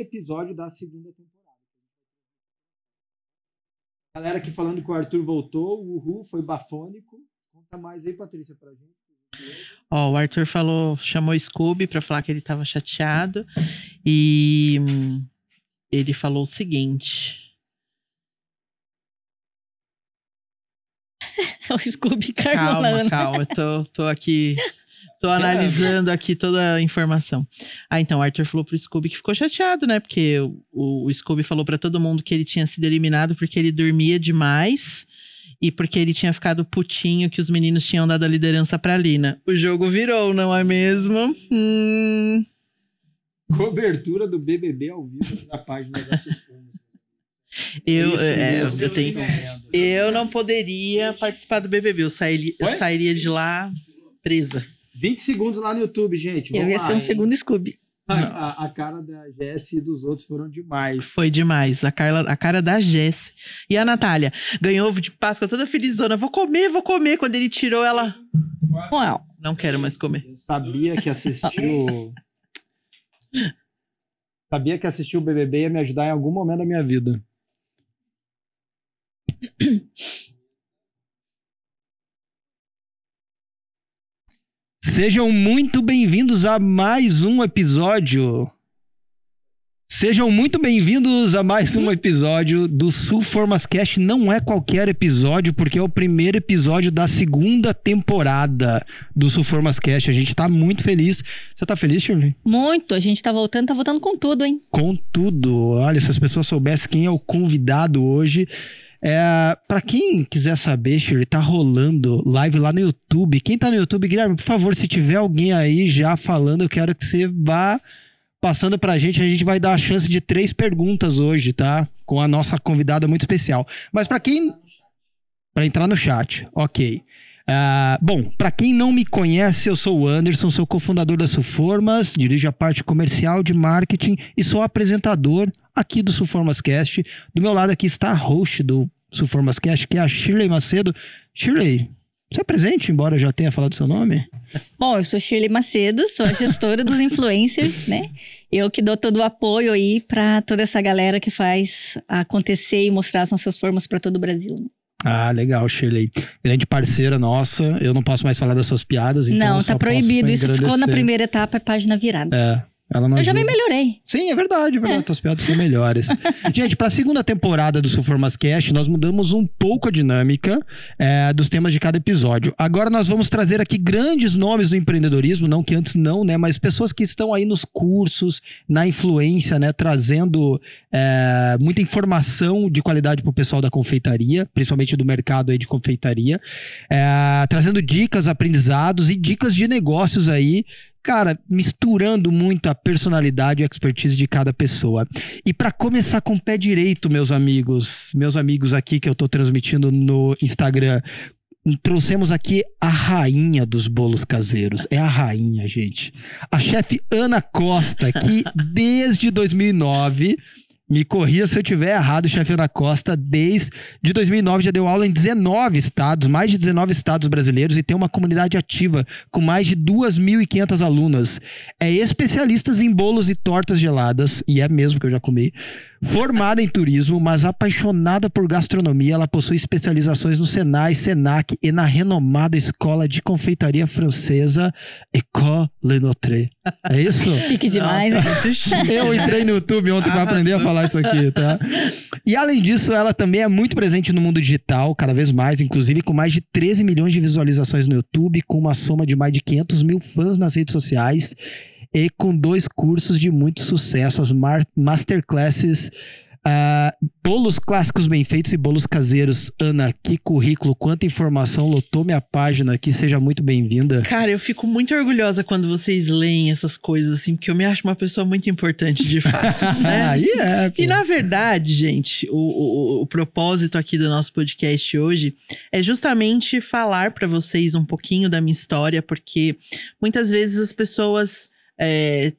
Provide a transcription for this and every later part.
episódio da segunda temporada. Galera aqui falando que o Arthur voltou, o Uhu foi bafônico. Conta mais aí, Patrícia, pra gente. Ó, o Arthur falou, chamou o Scooby pra falar que ele tava chateado. E hum, ele falou o seguinte. É o Scooby Calma, Carmolana. calma, eu tô, tô aqui. Tô analisando aqui toda a informação. Ah, então, o Arthur falou pro Scooby que ficou chateado, né? Porque o, o Scooby falou pra todo mundo que ele tinha sido eliminado porque ele dormia demais e porque ele tinha ficado putinho que os meninos tinham dado a liderança pra Lina. O jogo virou, não é mesmo? Hum. Cobertura do BBB ao vivo na página da Sufoma. Eu, Isso é, mesmo, eu tenho. Eu não poderia participar do BBB. Eu sairia, eu sairia de lá presa. 20 segundos lá no YouTube, gente. Eu Vamos ia lá, ser um hein? segundo Scooby. A, a- a cara da Jess e dos outros foram demais. Foi demais. A, Carla, a cara da Jess. E a Natália ganhou ovo de Páscoa toda felizona. Vou comer, vou comer. Quando ele tirou, ela. Uau. Não quero mais comer. Eu sabia que assistiu. sabia que assistir o BBB ia me ajudar em algum momento da minha vida. Sejam muito bem-vindos a mais um episódio. Sejam muito bem-vindos a mais um episódio do Sul Formas Cast. Não é qualquer episódio, porque é o primeiro episódio da segunda temporada do Sul Formas Cast. A gente tá muito feliz. Você tá feliz, Shirley? Muito. A gente tá voltando, tá voltando com tudo, hein? Com tudo. Olha, se as pessoas soubessem quem é o convidado hoje. É, para quem quiser saber, Shirley, tá rolando live lá no YouTube. Quem tá no YouTube, Guilherme, por favor, se tiver alguém aí já falando, eu quero que você vá passando pra gente. A gente vai dar a chance de três perguntas hoje, tá? Com a nossa convidada muito especial. Mas pra quem. Pra entrar no chat, ok. Ah, bom, pra quem não me conhece, eu sou o Anderson, sou cofundador da Suformas, dirijo a parte comercial de marketing e sou apresentador aqui do Suformas Cast. Do meu lado aqui está a host do Suformas Cast, que é a Shirley Macedo. Shirley, você é presente, embora eu já tenha falado seu nome? Bom, eu sou Shirley Macedo, sou a gestora dos influencers, né? Eu que dou todo o apoio aí pra toda essa galera que faz acontecer e mostrar as nossas formas pra todo o Brasil. né? Ah, legal, Shirley. Grande parceira nossa. Eu não posso mais falar das suas piadas, então Não, tá proibido. Isso ficou na primeira etapa, é página virada. É. Ela não Eu já me ajuda. melhorei. Sim, é verdade, é verdade. Tuas piadas são melhores. Gente, para a segunda temporada do Suformas Cast, nós mudamos um pouco a dinâmica é, dos temas de cada episódio. Agora nós vamos trazer aqui grandes nomes do empreendedorismo, não que antes não, né? Mas pessoas que estão aí nos cursos, na influência, né? Trazendo é, muita informação de qualidade pro pessoal da confeitaria, principalmente do mercado aí de confeitaria. É, trazendo dicas, aprendizados e dicas de negócios aí cara, misturando muito a personalidade e a expertise de cada pessoa. E para começar com o pé direito, meus amigos, meus amigos aqui que eu tô transmitindo no Instagram, trouxemos aqui a rainha dos bolos caseiros. É a rainha, gente. A chefe Ana Costa, que desde 2009 me corrija se eu tiver errado, chefe Ana Costa, desde 2009 já deu aula em 19 estados, mais de 19 estados brasileiros e tem uma comunidade ativa com mais de 2.500 alunas. É especialista em bolos e tortas geladas, e é mesmo que eu já comi. Formada em turismo, mas apaixonada por gastronomia, ela possui especializações no Senai, Senac e na renomada Escola de Confeitaria Francesa École Le Notre. É isso? Chique demais, né? Muito chique. Eu entrei no YouTube ontem pra aprender a falar isso aqui, tá? E além disso, ela também é muito presente no mundo digital, cada vez mais, inclusive com mais de 13 milhões de visualizações no YouTube, com uma soma de mais de 500 mil fãs nas redes sociais e com dois cursos de muito sucesso, as masterclasses. ah, bolos clássicos bem feitos e bolos caseiros. Ana, que currículo, quanta informação lotou minha página aqui. Seja muito bem-vinda. Cara, eu fico muito orgulhosa quando vocês leem essas coisas, assim, porque eu me acho uma pessoa muito importante, de fato. né? Aí é. E na verdade, gente, o, o, o propósito aqui do nosso podcast hoje é justamente falar pra vocês um pouquinho da minha história, porque muitas vezes as pessoas é,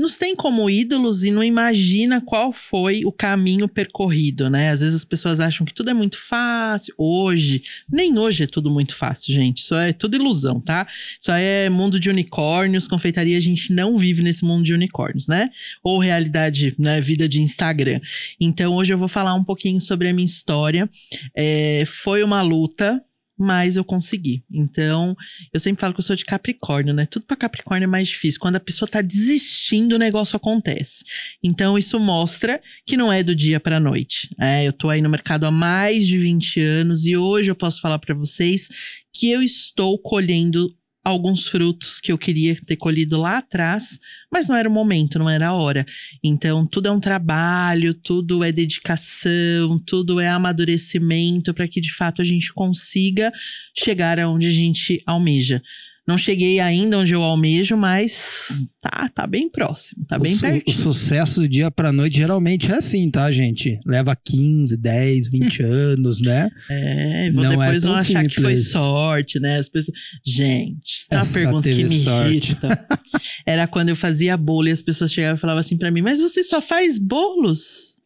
nos tem como ídolos e não imagina qual foi o caminho percorrido, né? Às vezes as pessoas acham que tudo é muito fácil. Hoje, nem hoje é tudo muito fácil, gente. Isso é tudo ilusão, tá? Isso é mundo de unicórnios, confeitaria, a gente não vive nesse mundo de unicórnios, né? Ou realidade, né? Vida de Instagram. Então, hoje eu vou falar um pouquinho sobre a minha história. É, foi uma luta, mas eu consegui. Então, eu sempre falo que eu sou de Capricórnio, né? Tudo para Capricórnio é mais difícil. Quando a pessoa tá desistindo, o negócio acontece. Então, isso mostra que não é do dia para noite. É, eu tô aí no mercado há mais de 20 anos e hoje eu posso falar para vocês que eu estou colhendo alguns frutos que eu queria ter colhido lá atrás, mas não era o momento, não era a hora. Então, tudo é um trabalho, tudo é dedicação, tudo é amadurecimento para que de fato a gente consiga chegar aonde a gente almeja. Não cheguei ainda onde eu almejo, mas tá, tá bem próximo, tá bem o, su perto. o sucesso do dia pra noite geralmente é assim, tá, gente? Leva 15, 10, 20 anos, né? É, vou Não é depois tão vão achar que foi simples. sorte, né? As pessoas. Gente, tá uma Essa pergunta que me sorte. irrita. Era quando eu fazia bolo e as pessoas chegavam e falavam assim pra mim: Mas você só faz bolos?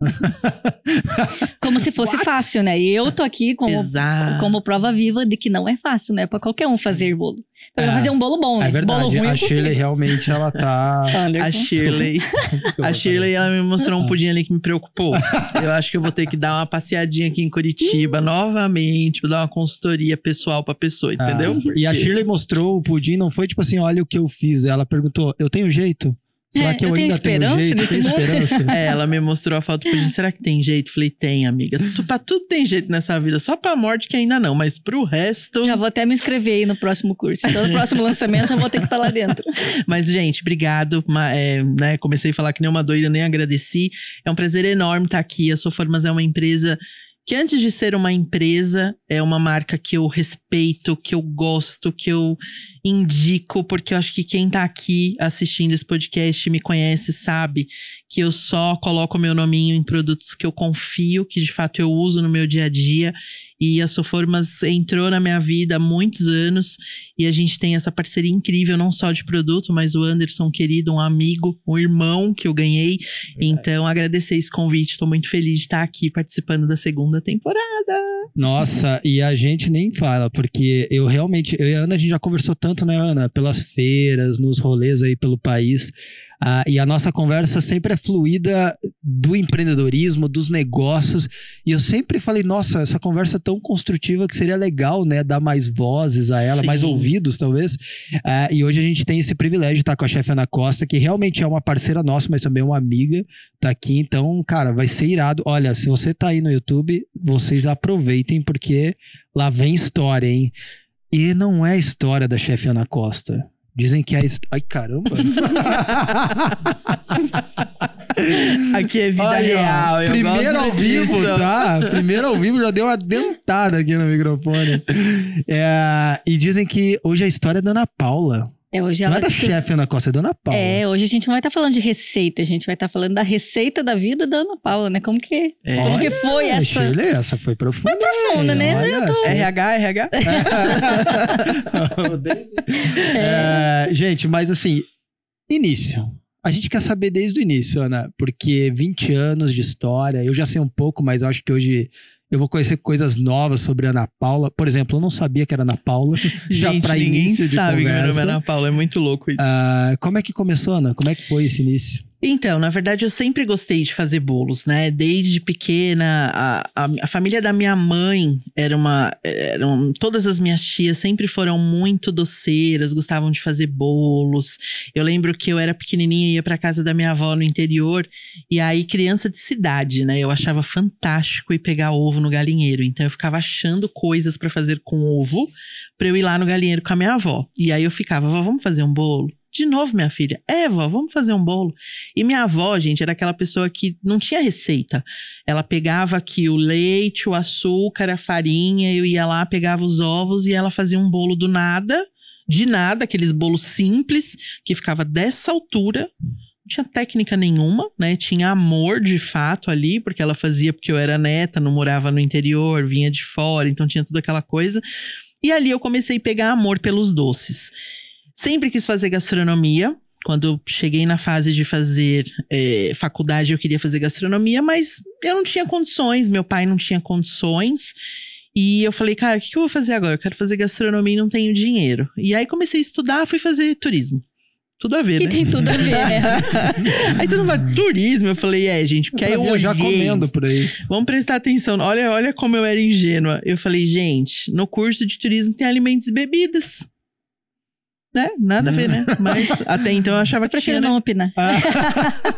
Como se fosse fácil, né? E eu tô aqui como, Exato. como prova viva de que não é fácil, né? Pra qualquer um fazer bolo. Pra É. fazer um bolo bom, né? É verdade. Bolo ruim a Shirley realmente ela tá. A Anderson. Shirley. A Shirley, ela me mostrou Ah. um pudim ali que me preocupou. Eu acho que eu vou ter que dar uma passeadinha aqui em Curitiba novamente, pra dar uma consultoria pessoal pra pessoa, entendeu? Ah, E a Shirley mostrou o pudim, não foi tipo assim, olha o que eu fiz. Ela perguntou, eu tenho jeito? Será É, que eu, eu tenho ainda tenho esperança jeito? nesse mundo? esperança? É, ela me mostrou a foto do pudim. Será que tem jeito? Falei, tem, amiga. Tu, pra tudo tem jeito nessa vida. Só pra morte que ainda não, mas pro resto. Já vou até me inscrever aí no próximo curso. Então, no próximo lançamento, já vou ter que estar lá dentro. Mas, gente, obrigado. É, né, comecei a falar que nem uma doida, nem agradeci. É um prazer enorme estar aqui. A Soformas é uma empresa que, antes de ser uma empresa, é uma marca que eu respeito, que eu gosto, que eu indico, porque eu acho que quem tá aqui assistindo esse podcast me conhece, sabe que eu só coloco meu nominho em produtos que eu confio, que de fato eu uso no meu dia a dia. E a Soformas entrou na minha vida há muitos anos e a gente tem essa parceria incrível, não só de produto, mas o Anderson, querido, um amigo, um irmão que eu ganhei. Então, agradecer esse convite, estou muito feliz de estar aqui participando da segunda temporada. Nossa, e a gente nem fala, porque eu realmente, eu e a Ana, a gente já conversou tanto, né, Ana? Pelas feiras, nos rolês aí pelo país. Ah, e a nossa conversa sempre é fluida do empreendedorismo, dos negócios. E eu sempre falei, nossa, essa conversa é tão construtiva que seria legal, né? Dar mais vozes a ela, Sim. mais ouvidos, talvez. Ah, e hoje a gente tem esse privilégio de estar com a chefe Ana Costa, que realmente é uma parceira nossa, mas também é uma amiga, tá aqui. Então, cara, vai ser irado. Olha, se você tá aí no YouTube, vocês aproveitem, porque lá vem história, hein? E não é a história da chefe Ana Costa. Dizem que é. a his- Ai, caramba! Aqui é vida ó, real. eu Primeiro ao vivo, disso. tá? Primeiro ao vivo já deu uma dentada aqui no microfone. É, e dizem que hoje a história é da Ana Paula. É, hoje Não ela é da chefe Ana Costa, é da Ana Paula. É, hoje a gente não vai estar falando de receita, a gente vai estar falando da receita da vida da Ana Paula, né? Como que, É. como que foi essa? Shirley, essa foi profunda. profunda, né? Olha, Eu tô- RH, RH. É, gente, mas assim, início. A gente quer saber desde o início, Ana, porque 20 anos de história, eu já sei um pouco, mas eu acho que hoje eu vou conhecer coisas novas sobre Ana Paula. Por exemplo, eu não sabia que era Ana Paula. já Gente, pra ninguém início de sabe que meu nome é conversa. Ana Paula. É muito louco isso. Ah, como é que começou, Ana? Como é que foi esse início? Então, na verdade, eu sempre gostei de fazer bolos, né? Desde pequena, a, a, a família da minha mãe era uma. Eram, todas as minhas tias sempre foram muito doceiras, gostavam de fazer bolos. Eu lembro que eu era pequenininha e ia pra casa da minha avó no interior, e aí, criança de cidade, né? Eu achava fantástico ir pegar ovo no galinheiro. Então, eu ficava achando coisas pra fazer com ovo, pra eu ir lá no galinheiro com a minha avó. E aí eu ficava, vamos fazer um bolo? De novo, minha filha. É, vó, vamos fazer um bolo. E minha avó, gente, era aquela pessoa que não tinha receita. Ela pegava aqui o leite, o açúcar, a farinha, eu ia lá, pegava os ovos e ela fazia um bolo do nada, de nada, aqueles bolos simples, que ficava dessa altura. Não tinha técnica nenhuma, né? Tinha amor de fato ali, porque ela fazia porque eu era neta, não morava no interior, vinha de fora, então tinha toda aquela coisa. E ali eu comecei a pegar amor pelos doces. Sempre quis fazer gastronomia. quando eu cheguei na fase de fazer é, faculdade, eu queria fazer gastronomia, mas eu não tinha condições, meu pai não tinha condições. E eu falei, cara, o que, que eu vou fazer agora? Eu quero fazer gastronomia e não tenho dinheiro. E aí comecei a estudar, fui fazer turismo. Tudo a ver, Que né? tem tudo a ver, né? aí todo mundo fala, turismo. Eu falei, é, gente, porque aí eu Pra viajar olhei. comendo por aí. Vamos prestar atenção. Olha, olha como eu era ingênua. Eu falei, gente, no curso de turismo tem alimentos e bebidas. Né? Nada a ver, né? Mas até então eu achava Eu que prefiro tinha, né? não opinar.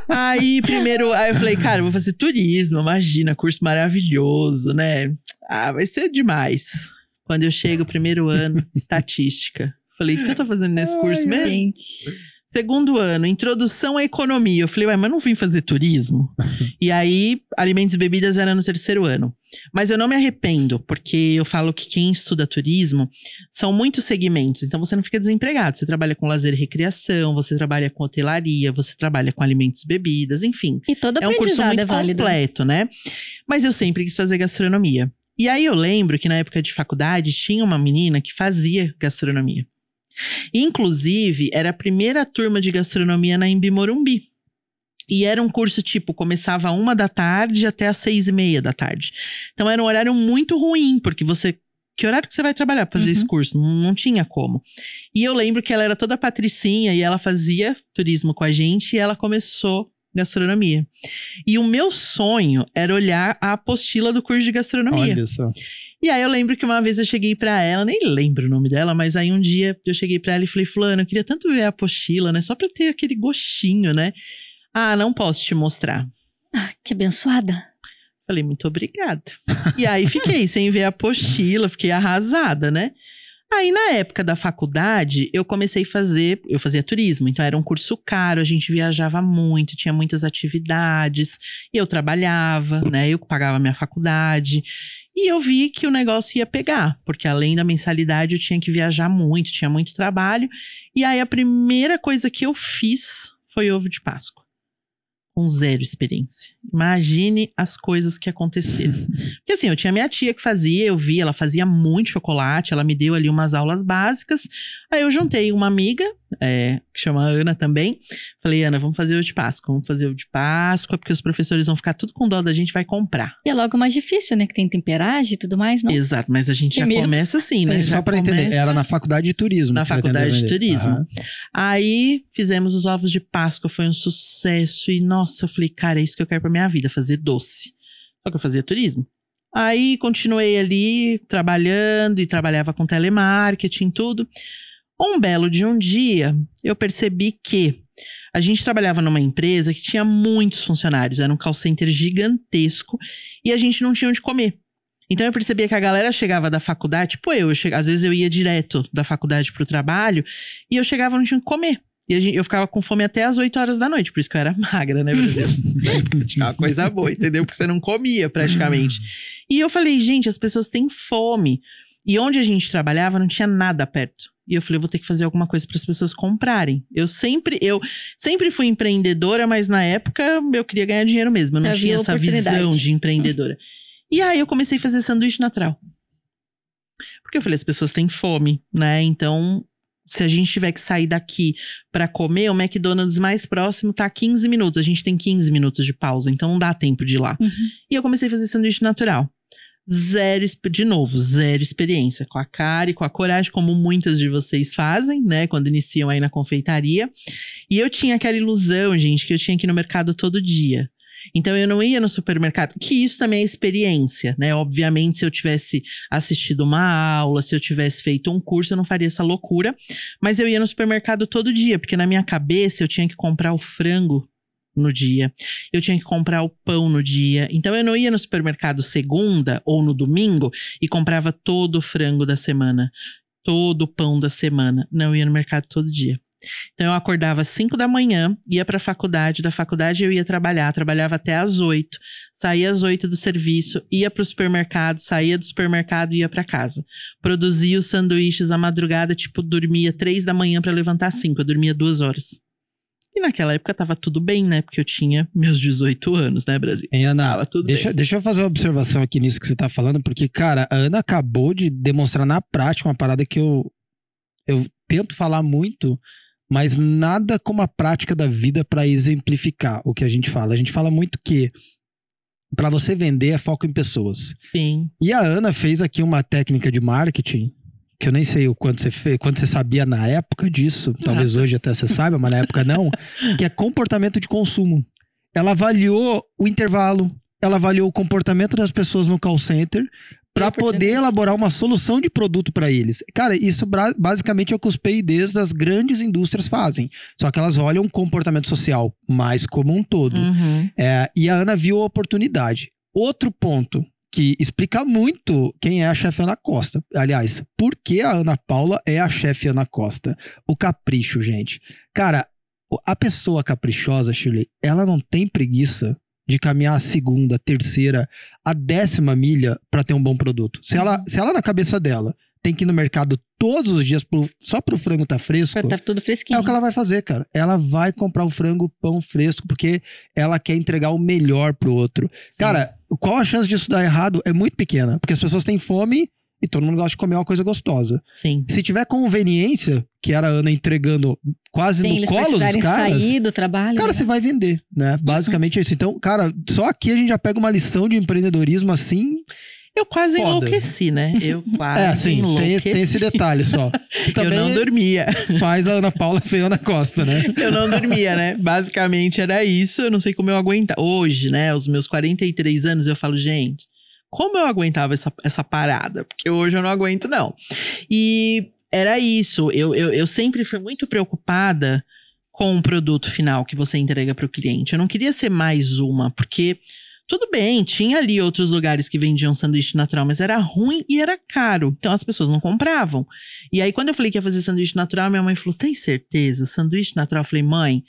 Aí, primeiro, aí eu falei, cara, eu vou fazer turismo, imagina, curso maravilhoso, né? Ah, vai ser demais. Quando eu chego, primeiro ano, estatística. Falei, o que eu tô fazendo nesse curso mesmo? Gente. Segundo ano, introdução à economia. Eu falei, ué, mas não vim fazer turismo? e aí, alimentos e bebidas era no terceiro ano. Mas eu não me arrependo, porque eu falo que quem estuda turismo são muitos segmentos. Então você não fica desempregado. Você trabalha com lazer e recreação, você trabalha com hotelaria, você trabalha com alimentos e bebidas, enfim. E todo É um curso aprendizado muito é válido. completo, né? Mas eu sempre quis fazer gastronomia. E aí eu lembro que na época de faculdade tinha uma menina que fazia gastronomia. Inclusive, era a primeira turma de gastronomia na Embi Morumbi. E era um curso, tipo, começava uma da tarde até às seis e meia da tarde. Então era um horário muito ruim, porque você. Que horário que você vai trabalhar pra fazer Uhum. esse curso? Não, não tinha como. E eu lembro que ela era toda patricinha e ela fazia turismo com a gente e ela começou gastronomia. E o meu sonho era olhar a apostila do curso de gastronomia. Olha só. E aí eu lembro que uma vez eu cheguei pra ela, nem lembro o nome dela, mas aí um dia eu cheguei pra ela e falei, fulano, eu queria tanto ver a apostila, né? Só pra ter aquele gostinho, né? Ah, não posso te mostrar. Ah, que abençoada. Falei, muito obrigada. e aí fiquei sem ver a apostila, fiquei arrasada, né? Aí, na época da faculdade, eu comecei a fazer, eu fazia turismo, então era um curso caro, a gente viajava muito, tinha muitas atividades, e eu trabalhava, né? Eu pagava minha faculdade. E eu vi que o negócio ia pegar, porque além da mensalidade eu tinha que viajar muito, tinha muito trabalho. E aí a primeira coisa que eu fiz foi ovo de Páscoa. Com zero experiência. Imagine as coisas que aconteceram. Porque assim, eu tinha minha tia que fazia, eu vi, ela fazia muito chocolate, ela me deu ali umas aulas básicas. Aí eu juntei uma amiga, é, que chama Ana também. Falei, Ana, vamos fazer o de Páscoa, vamos fazer o de Páscoa, porque os professores vão ficar tudo com dó da gente, vai comprar. E é logo mais difícil, né? Que tem temperagem e tudo mais, não? Exato, mas a gente Que já medo. começa assim, né? Já só pra entender. Era na faculdade de turismo. Na faculdade de turismo. Aí fizemos os ovos de Páscoa, foi um sucesso. E nossa, eu falei, cara, é isso que eu quero pra minha vida, fazer doce. Só que eu fazia turismo. Aí continuei ali trabalhando e trabalhava com telemarketing, tudo. Um belo de um dia, eu percebi que a gente trabalhava numa empresa que tinha muitos funcionários, era um call center gigantesco e a gente não tinha onde comer. Então eu percebia que a galera chegava da faculdade, tipo eu, eu che- às vezes eu ia direto da faculdade pro trabalho e eu chegava e não tinha o que comer. E gente- eu ficava com fome até as 8 horas da noite, por isso que eu era magra, né, Brasil? Tinha uma coisa boa, entendeu? Porque você não comia praticamente. E eu falei, gente, as pessoas têm fome. E onde a gente trabalhava não tinha nada perto. E eu falei, eu vou ter que fazer alguma coisa para as pessoas comprarem. Eu sempre, eu sempre fui empreendedora, mas na época eu queria ganhar dinheiro mesmo. Eu não Havia tinha essa visão de empreendedora. E aí eu comecei a fazer sanduíche natural. Porque eu falei, as pessoas têm fome, né? Então, se a gente tiver que sair daqui para comer, o McDonald's mais próximo tá a 15 minutos. A gente tem 15 minutos de pausa, então não dá tempo de ir lá. Uhum. E eu comecei a fazer sanduíche natural. Zero, de novo, zero experiência. Com a cara e com a coragem, como muitas de vocês fazem, né? Quando iniciam aí na confeitaria. E eu tinha aquela ilusão, gente, que eu tinha que ir no mercado todo dia. Então eu não ia no supermercado, que isso também é experiência, né? Obviamente, se eu tivesse assistido uma aula, se eu tivesse feito um curso, eu não faria essa loucura. Mas eu ia no supermercado todo dia, porque na minha cabeça eu tinha que comprar o frango no dia, eu tinha que comprar o pão no dia. Então eu não ia no supermercado segunda ou no domingo e comprava todo o frango da semana, todo o pão da semana. Não, ia no mercado todo dia. Então eu acordava às 5 da manhã, ia para a faculdade, da faculdade eu ia trabalhar, trabalhava até às 8, saía às 8 do serviço, ia para o supermercado, saía do supermercado e ia para casa. Produzia os sanduíches à madrugada, tipo, dormia 3 da manhã para levantar às 5, eu dormia duas horas. E naquela época tava tudo bem, né? Porque eu tinha meus 18 anos, né, Brasil? Hein, Ana? Tava tudo Deixa, bem. deixa eu fazer uma observação aqui nisso que você tá falando, porque, cara, a Ana acabou de demonstrar na prática uma parada que eu, eu tento falar muito, mas nada como a prática da vida para exemplificar o que a gente fala. A gente fala muito que para você vender é foco em pessoas. Sim. E a Ana fez aqui uma técnica de marketing que eu nem sei o quanto você fez, quanto você sabia na época disso, talvez hoje até você saiba, mas na época não, que é comportamento de consumo. Ela avaliou o intervalo, ela avaliou o comportamento das pessoas no call center para poder elaborar uma solução de produto para eles. Cara, isso basicamente é o que os P&Ds das grandes indústrias fazem. Só que elas olham o comportamento social mais como um todo. Uhum. É, e a Ana viu a oportunidade. Outro ponto que explica muito quem é a chefe Ana Costa. Aliás, por que a Ana Paula é a chefe Ana Costa? O capricho, gente. Cara, a pessoa caprichosa, Shirley, ela não tem preguiça de caminhar a segunda, a terceira, a décima milha para ter um bom produto. Se ela, se ela na cabeça dela tem que ir no mercado todos os dias pro- só pro frango tá fresco, Tá tudo fresquinho. é o que ela vai fazer, cara. Ela vai comprar o frango pão fresco porque ela quer entregar o melhor pro outro. Cara, qual a chance disso dar errado? É muito pequena, porque as pessoas têm fome e todo mundo gosta de comer uma coisa gostosa. Sim. Se tiver conveniência, que era a Ana entregando quase Sem no colo dos caras, sair do trabalho. cara, né? você vai vender, né? Basicamente é isso. Então, cara, só aqui a gente já pega uma lição de empreendedorismo assim. Eu quase Foda. enlouqueci, né? Eu quase é, assim, tem, enlouqueci. tem esse detalhe só. Eu não dormia. faz a Ana Paula ser Ana Costa, né? Eu não dormia, né? Basicamente era isso. Eu não sei como eu aguentava. Hoje, né? Os meus 43 anos, eu falo, gente, como eu aguentava essa, essa parada? Porque hoje eu não aguento, não. E era isso. Eu, eu, eu sempre fui muito preocupada com o produto final que você entrega para o cliente. Eu não queria ser mais uma, porque. Tudo bem, tinha ali outros lugares que vendiam sanduíche natural, mas era ruim e era caro. Então as pessoas não compravam. E aí, quando eu falei que ia fazer sanduíche natural, minha mãe falou: tem certeza? Sanduíche natural? Eu falei, mãe,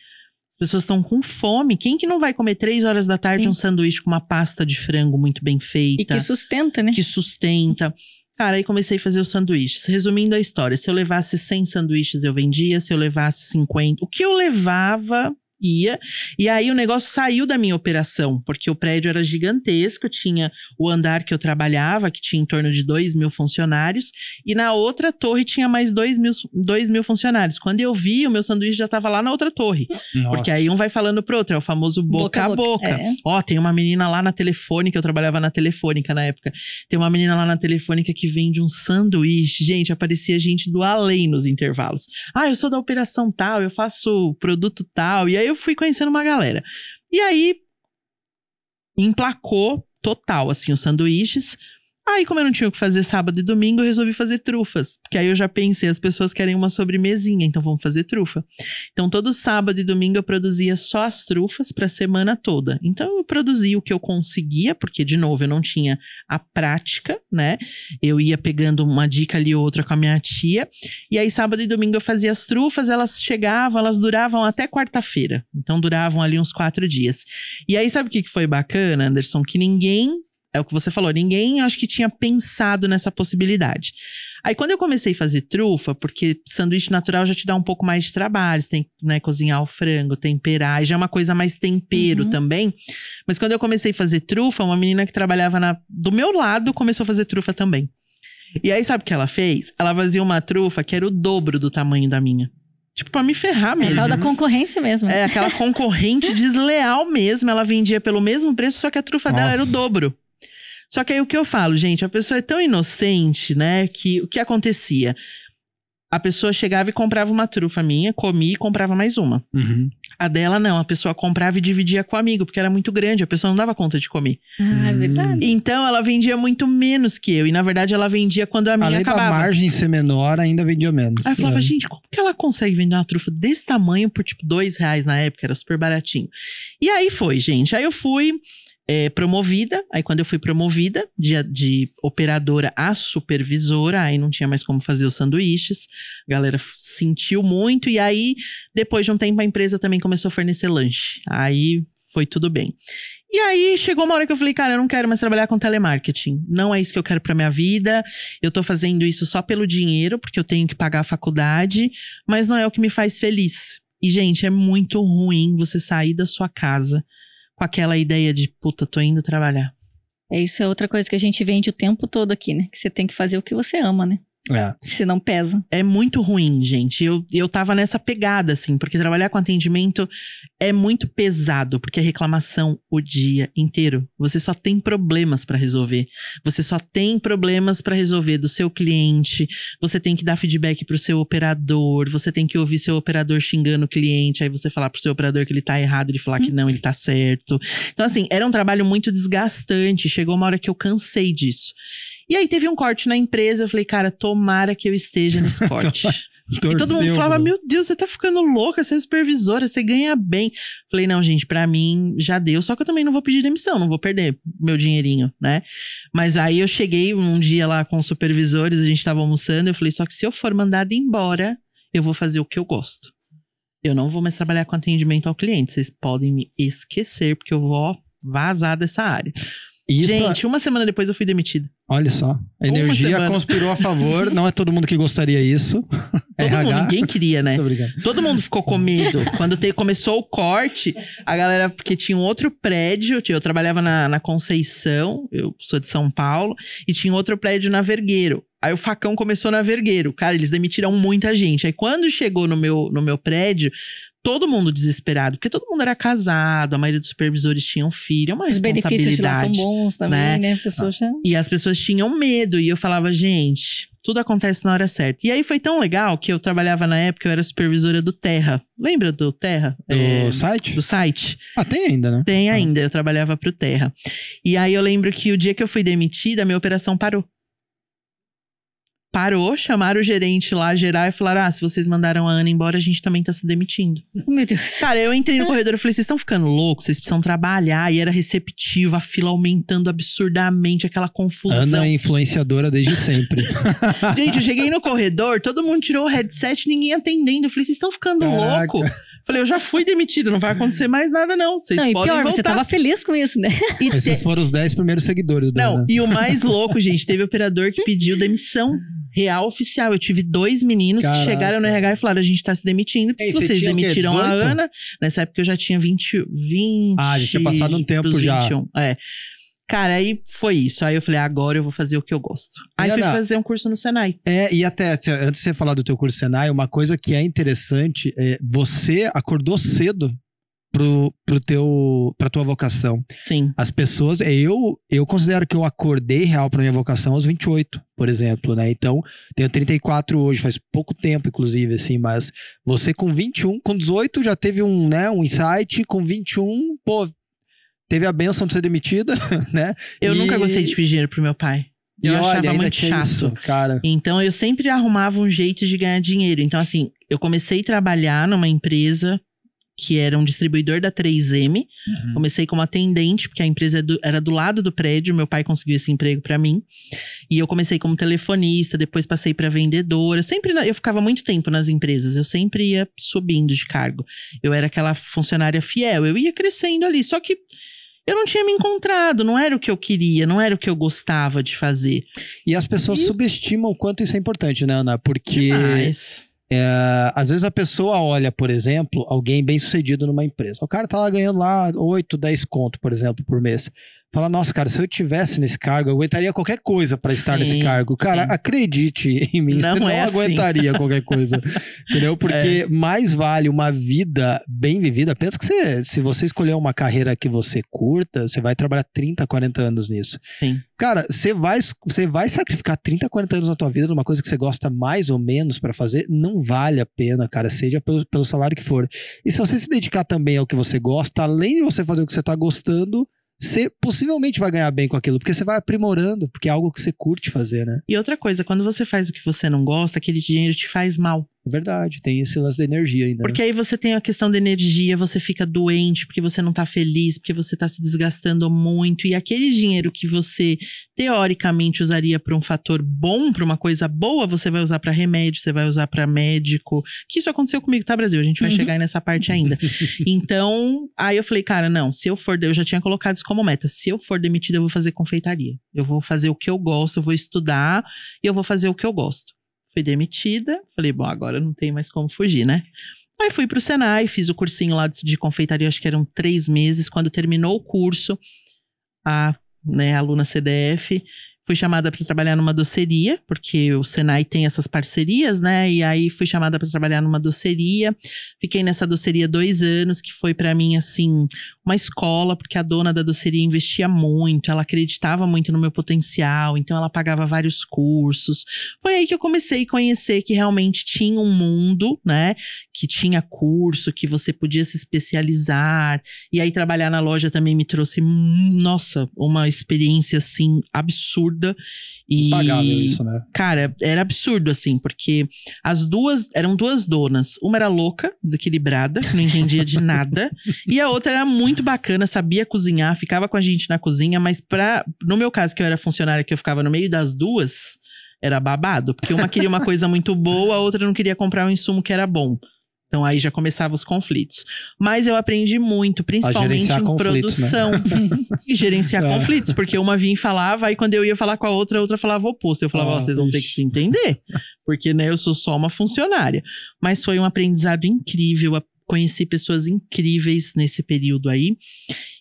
as pessoas estão com fome. Quem que não vai comer três horas da tarde Sim. um sanduíche com uma pasta de frango muito bem E feita? que sustenta, né? que sustenta. Cara, aí comecei a fazer os sanduíches. Resumindo a história, se eu levasse 100 sanduíches, eu vendia. Se eu levasse 50, o que eu levava, ia. E aí o negócio saiu da minha operação, porque o prédio era gigantesco, tinha o andar que eu trabalhava, que tinha em torno de 2 mil funcionários, e na outra torre tinha mais 2 mil, 2 mil funcionários. Quando eu vi, o meu sanduíche já estava lá na outra torre. Porque aí um vai falando pro outro, é o famoso boca, a boca. É. Ó, tem uma menina lá na telefônica, eu trabalhava na telefônica na época. Tem uma menina lá na telefônica que vende um sanduíche. Gente, aparecia gente do além nos intervalos. Ah, eu sou da operação tal, eu faço produto tal. E aí eu fui conhecendo uma galera. E aí emplacou total, assim, os sanduíches. Aí, como eu não tinha o que fazer sábado e domingo, eu resolvi fazer trufas. Porque aí eu já pensei, as pessoas querem uma sobremesinha, então vamos fazer trufa. Então, todo sábado e domingo eu produzia só as trufas para a semana toda. Então, eu produzia o que eu conseguia, porque, de novo, eu não tinha a prática, né? Eu ia pegando uma dica ali ou outra com a minha tia. E aí, sábado e domingo eu fazia as trufas, elas chegavam, elas duravam até quarta-feira. Então, duravam ali uns quatro dias. E aí, sabe o que foi bacana, Anderson? Que ninguém é o que você falou, ninguém acho que tinha pensado nessa possibilidade. Aí quando eu comecei a fazer trufa, porque sanduíche natural já te dá um pouco mais de trabalho, você tem que né, cozinhar o frango, temperar, e já é uma coisa mais tempero Uhum. também. Mas quando eu comecei a fazer trufa, uma menina que trabalhava na- do meu lado começou a fazer trufa também. E aí sabe o que ela fez? Ela fazia uma trufa que era o dobro do tamanho da minha. Tipo, pra me ferrar É mesmo. tal da concorrência mesmo. É aquela concorrente desleal mesmo. Ela vendia pelo mesmo preço, só que a trufa dela era o Nossa. dobro. Só que aí o que eu falo, gente, a pessoa é tão inocente, né? Que o que acontecia? A pessoa chegava e comprava uma trufa minha, comia e comprava mais uma. Uhum. A dela não, a pessoa comprava e dividia com o amigo, porque era muito grande, a pessoa não dava conta de comer. Ah, é verdade. Então ela vendia muito menos que eu, e na verdade ela vendia quando a minha Além acabava. da margem ser menor, ainda vendia menos. Aí eu falava, É. gente, como que ela consegue vender uma trufa desse tamanho por, tipo, dois reais na época? Era super baratinho. E aí foi, gente. Aí eu fui é, promovida. Aí quando eu fui promovida de, de operadora a supervisora, aí não tinha mais como fazer os sanduíches. A galera sentiu muito. E aí, depois de um tempo, a empresa também começou a fornecer lanche. Aí foi tudo bem. E aí chegou uma hora que eu falei, cara, eu não quero mais trabalhar com telemarketing. Não é isso que eu quero pra minha vida. Eu tô fazendo isso só pelo dinheiro, porque eu tenho que pagar a faculdade, mas não é o que me faz feliz. E, gente, é muito ruim você sair da sua casa com aquela ideia de, puta, tô indo trabalhar. É isso é outra coisa que a gente vende o tempo todo aqui, né? Que você tem que fazer o que você ama, né? É. Se não pesa. É muito ruim, gente. Eu, eu tava nessa pegada, assim, porque trabalhar com atendimento é muito pesado, porque é reclamação o dia inteiro. Você só tem problemas pra resolver. Você só tem problemas pra resolver do seu cliente. Você tem que dar feedback pro seu operador. Você tem que ouvir seu operador xingando o cliente. Aí você falar pro seu operador que ele tá errado, ele falar que não, ele tá certo. Então, assim, era um trabalho muito desgastante. Chegou uma hora que eu cansei disso. E aí teve um corte na empresa, eu falei, cara, tomara que eu esteja nesse corte. E todo mundo Torceu, falava, mano. meu Deus, você tá ficando louca, você é supervisora, você ganha bem. Falei, não, gente, pra mim já deu, só que eu também não vou pedir demissão, não vou perder meu dinheirinho, né? Mas aí eu cheguei um dia lá com os supervisores, a gente tava almoçando, eu falei, só que se eu for mandada embora, eu vou fazer o que eu gosto. Eu não vou mais trabalhar com atendimento ao cliente, vocês podem me esquecer, porque eu vou vazar dessa área. Isso, Gente, uma semana depois eu fui demitida. Olha só. A energia conspirou a favor. Não é todo mundo que gostaria isso. Todo RH. mundo, ninguém queria, né? Todo mundo ficou com medo. Quando te- começou o corte, a galera, porque tinha um outro prédio, eu trabalhava na, na Conceição, eu sou de São Paulo, e tinha outro prédio na Vergueiro. Aí o facão começou na Vergueiro. Cara, eles demitiram muita gente. Aí quando chegou no meu, no meu prédio, todo mundo desesperado, porque todo mundo era casado, a maioria dos supervisores tinham filho, é uma Os benefícios de lá são bons também, né? né? Já... E as pessoas tinham medo. E eu falava, gente, tudo acontece na hora certa. E aí foi tão legal que eu trabalhava na época, eu era supervisora do Terra. Lembra do Terra? Do É, site? do site. Ah, tem ainda, né? Tem ainda, eu trabalhava pro Terra. E aí eu lembro que o dia que eu fui demitida, a minha operação parou. Parou, chamaram o gerente lá, geral, e falaram: Ah, se vocês mandaram a Ana embora, a gente também tá se demitindo. Meu Deus. Cara, eu entrei no corredor e falei: vocês estão ficando loucos, vocês precisam trabalhar. E era receptivo, a fila aumentando absurdamente, aquela confusão. Ana é influenciadora desde sempre. Gente, eu cheguei no corredor, todo mundo tirou o headset, ninguém atendendo. Eu falei, vocês estão ficando Caraca. louco? Falei, eu já fui demitido, não vai acontecer mais nada, não. Vocês Não, e podem pior, voltar. você tava feliz com isso, né? E te- Esses foram os 10 primeiros seguidores da Não, e o mais louco, gente, teve operador que pediu demissão real oficial. Eu tive dois meninos Caraca. que chegaram no RH e falaram: a gente tá se demitindo, porque Ei, vocês demitiram a 18? Ana. Nessa época eu já tinha 20. 20 Ah, já tinha passado um tempo já. 21. É. Cara, aí foi isso. Aí eu falei, agora eu vou fazer o que eu gosto. Aí E, fui Ana, fazer um curso no Senai. É, e até, se- antes de você falar do teu curso Senai, uma coisa que é interessante, é você acordou cedo pro, pro teu, pra tua vocação. Sim. As pessoas, eu, eu considero que eu acordei real pra minha vocação aos 28, por exemplo, né? Então, tenho 34 hoje, faz pouco tempo, inclusive, assim, mas você com 21, com 18 já teve um, né, um insight, com 21, pô, teve a benção de ser demitida, né? Eu E- nunca gostei de pedir dinheiro pro meu pai. Eu E olha, achava ainda muito chato. isso, cara. Então eu sempre arrumava um jeito de ganhar dinheiro. Então, assim, eu comecei a trabalhar numa empresa que era um distribuidor da 3M. Comecei como atendente, porque a empresa é era do lado do prédio, meu pai conseguiu esse emprego pra mim. E eu comecei como telefonista, depois passei pra vendedora. Sempre eu ficava muito tempo nas empresas, eu sempre ia subindo de cargo. Eu era aquela funcionária fiel, eu ia crescendo ali, só que eu não tinha me encontrado, não era o que eu queria, não era o que eu gostava de fazer. E as pessoas E- subestimam o quanto isso é importante, né, Ana? Porque é, às vezes a pessoa olha, por exemplo, alguém bem sucedido numa empresa. O cara tá lá ganhando lá 8, 10 conto, por exemplo, por mês. Fala, nossa, cara, se eu tivesse nesse cargo, eu aguentaria qualquer coisa pra estar Sim, nesse cargo. Cara, sim. acredite em mim, Não você não é assim. aguentaria qualquer coisa. Entendeu? Porque mais vale uma vida bem vivida. Pensa que você, se você escolher uma carreira que você curta, você vai trabalhar 30, 40 anos nisso. Sim. Cara, você vai, você vai sacrificar 30, 40 anos da tua vida numa coisa que você gosta mais ou menos pra fazer, não vale a pena, cara, seja pelo, pelo salário que for. E se você se dedicar também ao que você gosta, além de você fazer o que você tá gostando, você possivelmente vai ganhar bem com aquilo, porque você vai aprimorando, porque é algo que você curte fazer, né? E outra coisa, quando você faz o que você não gosta, aquele dinheiro te faz mal. É verdade, tem esse lance da energia ainda. né? Porque aí você tem a questão da energia, você fica doente porque você não tá feliz, porque você tá se desgastando muito. E aquele dinheiro que você teoricamente usaria para um fator bom, para uma coisa boa, você vai usar para remédio, você vai usar para médico. Que isso aconteceu comigo, tá, Brasil? A gente vai Uhum. chegar aí nessa parte ainda. Então, aí eu falei, cara, não, se eu for, eu já tinha colocado isso como meta. Se eu for demitida, eu vou fazer confeitaria. Eu vou fazer o que eu gosto, eu vou estudar e eu vou fazer o que eu gosto. Fui demitida, falei, bom, agora não tem mais como fugir, né? Aí fui pro Senai, fiz o cursinho lá de, confeitaria, acho que eram três meses. Quando terminou o curso, a né, aluna CDF Fui chamada para trabalhar numa doceria, porque o Senai tem essas parcerias, né? E aí fui chamada para trabalhar numa doceria. Fiquei nessa doceria dois anos, que foi para mim, assim, uma escola, porque a dona da doceria investia muito, ela acreditava muito no meu potencial, então ela pagava vários cursos. Foi aí que eu comecei a conhecer que realmente tinha um mundo, né? Que tinha curso, que você podia se especializar. E aí trabalhar na loja também me trouxe, nossa, uma experiência, assim, absurda absurda. E, Pagável isso, né? cara, era absurdo, assim, porque as duas eram duas donas. Uma era louca, desequilibrada, não entendia de nada. e a outra era muito bacana, sabia cozinhar, ficava com a gente na cozinha, mas pra, no meu caso, que eu era funcionária, que eu ficava no meio das duas, era babado. Porque uma queria uma coisa muito boa, a outra não queria comprar um insumo que era bom. Então aí já começavam os conflitos. Mas eu aprendi muito, principalmente em né? produção. e gerenciar É. conflitos, porque uma vinha e falava, aí quando eu ia falar com a outra, a outra falava o oposto. Eu falava, Ah, ó, vocês vão ter que se entender. Porque, né, eu sou só uma funcionária. Mas foi um aprendizado incrível. Conheci pessoas incríveis nesse período aí.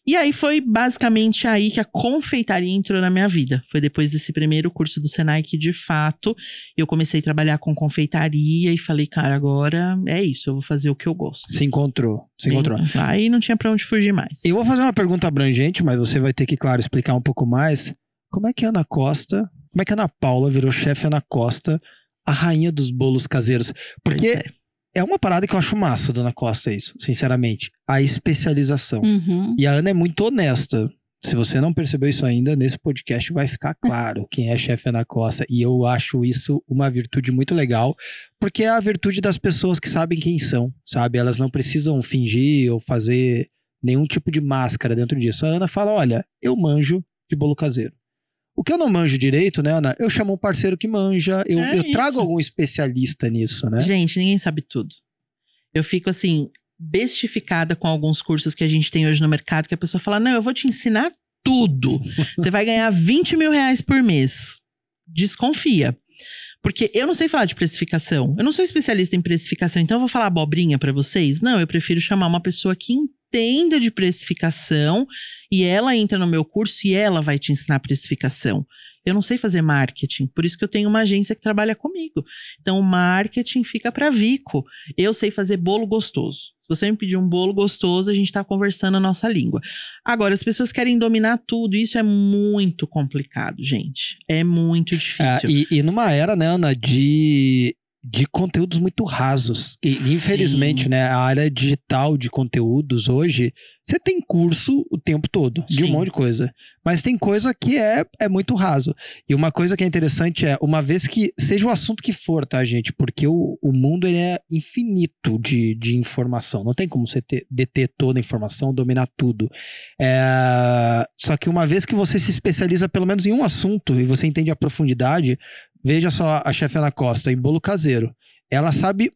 E aí foi basicamente aí que a confeitaria entrou na minha vida. Foi depois desse primeiro curso do Senai que, de fato, eu comecei a trabalhar com confeitaria e falei, cara, agora é isso, eu vou fazer o que eu gosto. Se encontrou. Se encontrou. Aí não tinha pra onde fugir mais. Eu vou fazer uma pergunta abrangente, mas você vai ter que, claro, explicar um pouco mais. Como é que a Ana Costa, como é que a Ana Paula virou chefe Ana Costa, a rainha dos bolos caseiros? Porque é. É uma parada que eu acho massa, Dona Costa, isso, sinceramente. A especialização. Uhum. E a Ana é muito honesta. Se você não percebeu isso ainda, nesse podcast vai ficar claro quem é chefe Ana Costa. E eu acho isso uma virtude muito legal, porque é a virtude das pessoas que sabem quem são, sabe? Elas não precisam fingir ou fazer nenhum tipo de máscara dentro disso. A Ana fala: olha, eu manjo de bolo caseiro. O que eu não manjo direito, né, Ana? Eu chamo um parceiro que manja, eu, É eu trago algum especialista nisso, né? Gente, ninguém sabe tudo. Eu fico assim, bestificada com alguns cursos que a gente tem hoje no mercado, que a pessoa fala: não, eu vou te ensinar tudo. Você vai ganhar 20 mil reais por mês. Desconfia. Porque eu não sei falar de precificação. Eu não sou especialista em precificação, então eu vou falar abobrinha pra vocês? Não, eu prefiro chamar uma pessoa que entenda de precificação e ela entra no meu curso e ela vai te ensinar precificação. Eu não sei fazer marketing, por isso que eu tenho uma agência que trabalha comigo. Então, o marketing fica para Vico. Eu sei fazer bolo gostoso. Se você me pedir um bolo gostoso, a gente está conversando a nossa língua. Agora, as pessoas querem dominar tudo. Isso é muito complicado, gente. É muito É, difícil. e, e numa era, né, Ana, de, de conteúdos muito rasos. E, Sim. infelizmente, né, a área digital de conteúdos hoje, você tem curso o tempo todo, de um Sim. monte de coisa. Mas tem coisa que é, é muito raso. E uma coisa que é interessante é, uma vez que, seja o assunto que for, tá, gente? Porque o, o mundo, ele é infinito de, de informação. Não tem como você ter, deter toda a informação, dominar tudo. É, só que uma vez que você se especializa pelo menos em um assunto e você entende a profundidade, veja só a chefe Ana Costa em bolo caseiro. Ela sabe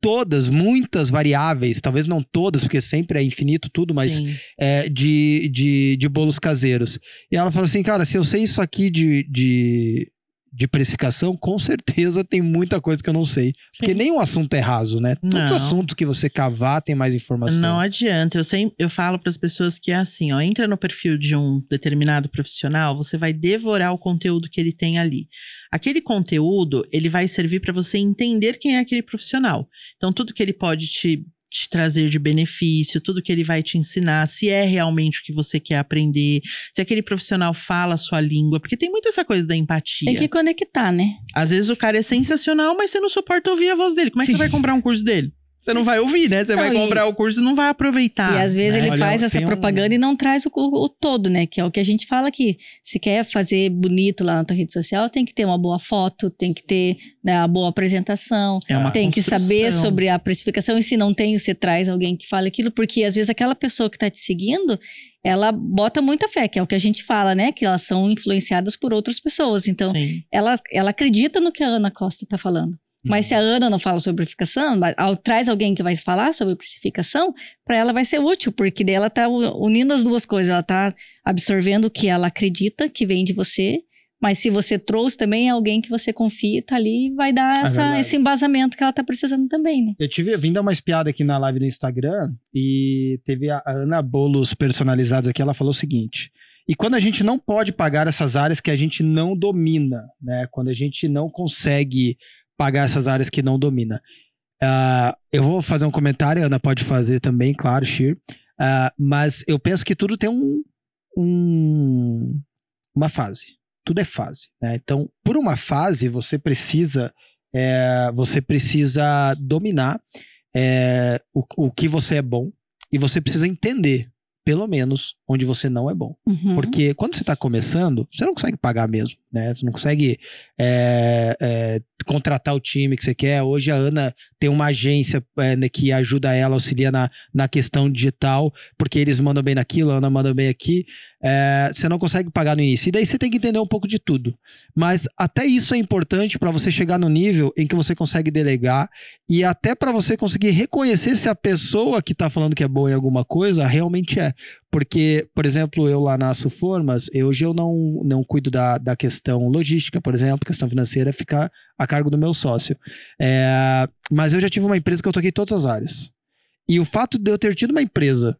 todas, muitas variáveis, talvez não todas, porque sempre é infinito tudo, mas é, de, de, de bolos caseiros. E ela falou assim, cara, se eu sei isso aqui de, de, de precificação, com certeza tem muita coisa que eu não sei. Porque Sim. nenhum assunto é raso, né? Todos os Não. assuntos que você cavar tem mais informação. Não adianta. Eu, sempre, eu falo para as pessoas que é assim, ó, entra no perfil de um determinado profissional, você vai devorar o conteúdo que ele tem ali. Aquele conteúdo, ele vai servir para você entender quem é aquele profissional. Então, tudo que ele pode te, te trazer de benefício, tudo que ele vai te ensinar, se é realmente o que você quer aprender, se aquele profissional fala a sua língua, porque tem muito essa coisa da empatia. Tem que conectar, né? Às vezes o cara é sensacional, mas você não suporta ouvir a voz dele. Como é que Sim. você vai comprar um curso dele? Você não vai ouvir, né? Você Não, vai e- comprar o curso e não vai aproveitar. e às vezes né? ele Olha, faz essa tem um- propaganda e não traz o, o, o todo, né? Que é o que a gente fala aqui. Se quer fazer bonito lá na tua rede social, tem que ter uma boa foto, tem que ter né, a boa apresentação, É uma tem que saber sobre a precificação. E se não tem, você traz alguém que fale aquilo, porque às vezes aquela pessoa que está te seguindo, ela bota muita fé, que é o que a gente fala, né? Que elas são influenciadas por outras pessoas. Então, Sim. ela, ela acredita no que a Ana Costa está falando. Mas se a Ana não fala sobre precificação, mas ao- traz alguém que vai falar sobre precificação, para ela vai ser útil, porque daí ela está unindo as duas coisas. Ela está absorvendo o que ela acredita que vem de você, mas se você trouxe também é alguém que você confia, tá ali vai dar É essa- verdade. esse embasamento que ela está precisando também, né? Eu tive vim dar uma espiada aqui na live do Instagram e teve a a Ana Bolos personalizados aqui. Ela falou o seguinte: E quando a gente não pode pagar essas áreas que a gente não domina, né? Quando a gente não consegue pagar essas áreas que não domina. Uh, eu vou fazer um comentário, a Ana pode fazer também, claro, Shir. Uh, mas eu penso que tudo tem um, um, uma fase. Tudo é fase. Né? Então, por uma fase, você precisa é, você precisa dominar é, o, o que você é bom e você precisa entender pelo menos onde você não é bom. Uhum. Porque quando você está começando, você não consegue pagar mesmo, né? Você não consegue é, é, contratar o time que você quer. Hoje a Ana tem uma agência é, né, que ajuda ela, auxilia na, na questão digital, porque eles mandam bem naquilo, a Ana manda bem aqui. É, você não consegue pagar no início. E daí você tem que entender um pouco de tudo. Mas até isso é importante para você chegar no nível em que você consegue delegar e até para você conseguir reconhecer se a pessoa que está falando que é boa em alguma coisa realmente é. Porque, por exemplo, eu lá na Suformas, hoje eu não, não cuido da, da questão logística, por exemplo, questão financeira fica a cargo do meu sócio. É, mas eu já tive uma empresa que eu toquei todas as áreas. E o fato de eu ter tido uma empresa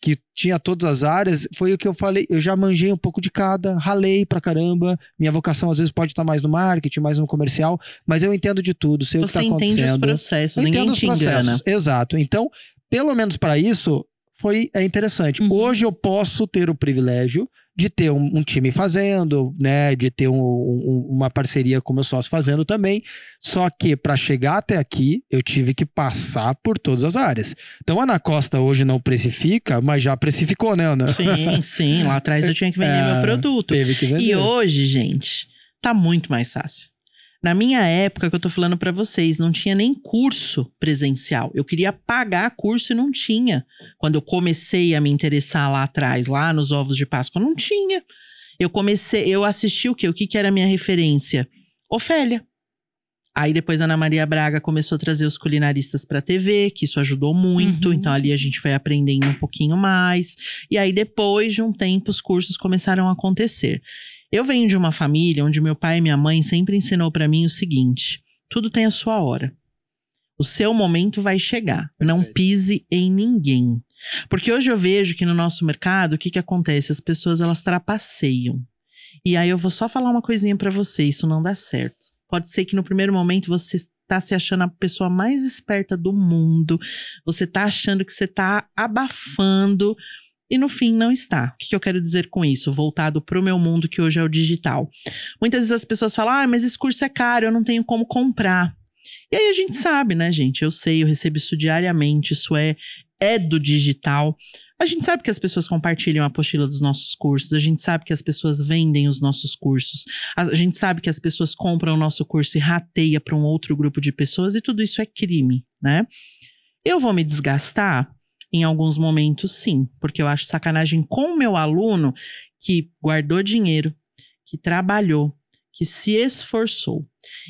que tinha todas as áreas, foi o que eu falei, eu já manjei um pouco de cada, ralei pra caramba, minha vocação às vezes pode estar mais no marketing, mais no comercial, mas eu entendo de tudo, sei Você o que tá acontecendo. entende os processos, Eu ninguém os te processos, engana. Exato. Então, pelo menos para isso, foi é interessante. Uhum. Hoje eu posso ter o privilégio de ter um, um time fazendo, né, de ter um- um- uma parceria com meu sócio fazendo também. Só que para chegar até aqui, eu tive que passar por todas as áreas. Então a Ana Costa hoje não precifica, mas já precificou, né, Ana? Sim, sim. Lá atrás eu tinha que vender É, meu produto. Teve que vender. E hoje, gente, tá muito mais fácil. Na minha época, que eu tô falando pra vocês, não tinha nem curso presencial. Eu queria pagar curso e não tinha. Quando eu comecei a me interessar lá atrás, lá nos ovos de Páscoa, não tinha. Eu comecei, eu assisti o quê? O que, que era a minha referência? Ofélia. Aí depois a Ana Maria Braga começou a trazer os culinaristas pra TV, que isso ajudou muito. Uhum. Então ali a gente foi aprendendo um pouquinho mais. E aí depois de um tempo os cursos começaram a acontecer. Eu venho de uma família onde meu pai e minha mãe sempre ensinou pra mim o seguinte: tudo tem a sua hora. O seu momento vai chegar. Não pise em ninguém. Porque hoje eu vejo que no nosso mercado, o que, que acontece? As pessoas elas trapaceiam. E aí eu vou só falar uma coisinha pra você: isso não dá certo. Pode ser que no primeiro momento você tá se achando a pessoa mais esperta do mundo, você tá achando que você tá abafando e no fim não está. O que, eu quero dizer com isso? Voltado pro meu mundo que hoje é o digital. Muitas vezes as pessoas falam: "Ah, mas esse curso é caro, eu não tenho como comprar". E aí a gente sabe, né, gente? Eu sei, eu recebo isso diariamente, isso é é do digital. A gente sabe que as pessoas compartilham a apostila dos nossos cursos, a gente sabe que as pessoas vendem os nossos cursos, a gente sabe que as pessoas compram o nosso curso e rateia para um outro grupo de pessoas e tudo isso é crime, né? Eu vou me desgastar em alguns momentos, sim, porque eu acho sacanagem com o meu aluno que guardou dinheiro, que trabalhou, que se esforçou.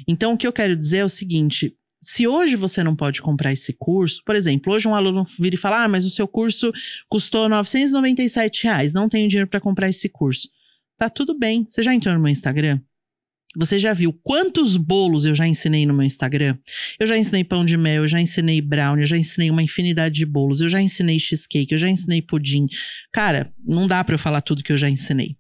Então, o que eu quero dizer é o seguinte: se hoje você não pode comprar esse curso, por exemplo, hoje um aluno vira e fala: Ah, mas o seu curso custou 997 reais, não tenho dinheiro para comprar esse curso. Tá tudo bem. Você já entrou no meu Instagram? Você já viu quantos bolos eu já ensinei no meu Instagram? Eu já ensinei pão de mel, eu já ensinei brownie, eu já ensinei uma infinidade de bolos, eu já ensinei cheesecake, eu já ensinei pudim. Cara, não dá pra eu falar tudo que eu já ensinei.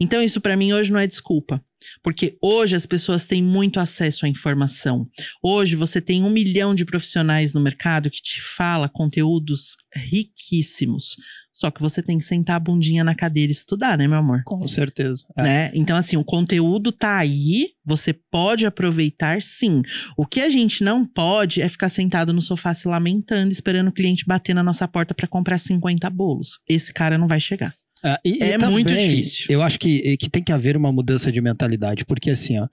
Então isso pra mim hoje não é desculpa, porque hoje as pessoas têm muito acesso à informação. Hoje você tem um milhão de profissionais no mercado que te fala conteúdos riquíssimos. Só que você tem que sentar a bundinha na cadeira e estudar, né, meu amor? Com certeza. É. né? Então, assim, o conteúdo tá aí, você pode aproveitar sim. O que a gente não pode é ficar sentado no sofá se lamentando, esperando o cliente bater na nossa porta para comprar 50 bolos. Esse cara não vai chegar. Ah, e- e É também, muito difícil. Eu acho que, que tem que haver uma mudança de mentalidade, porque assim, ó,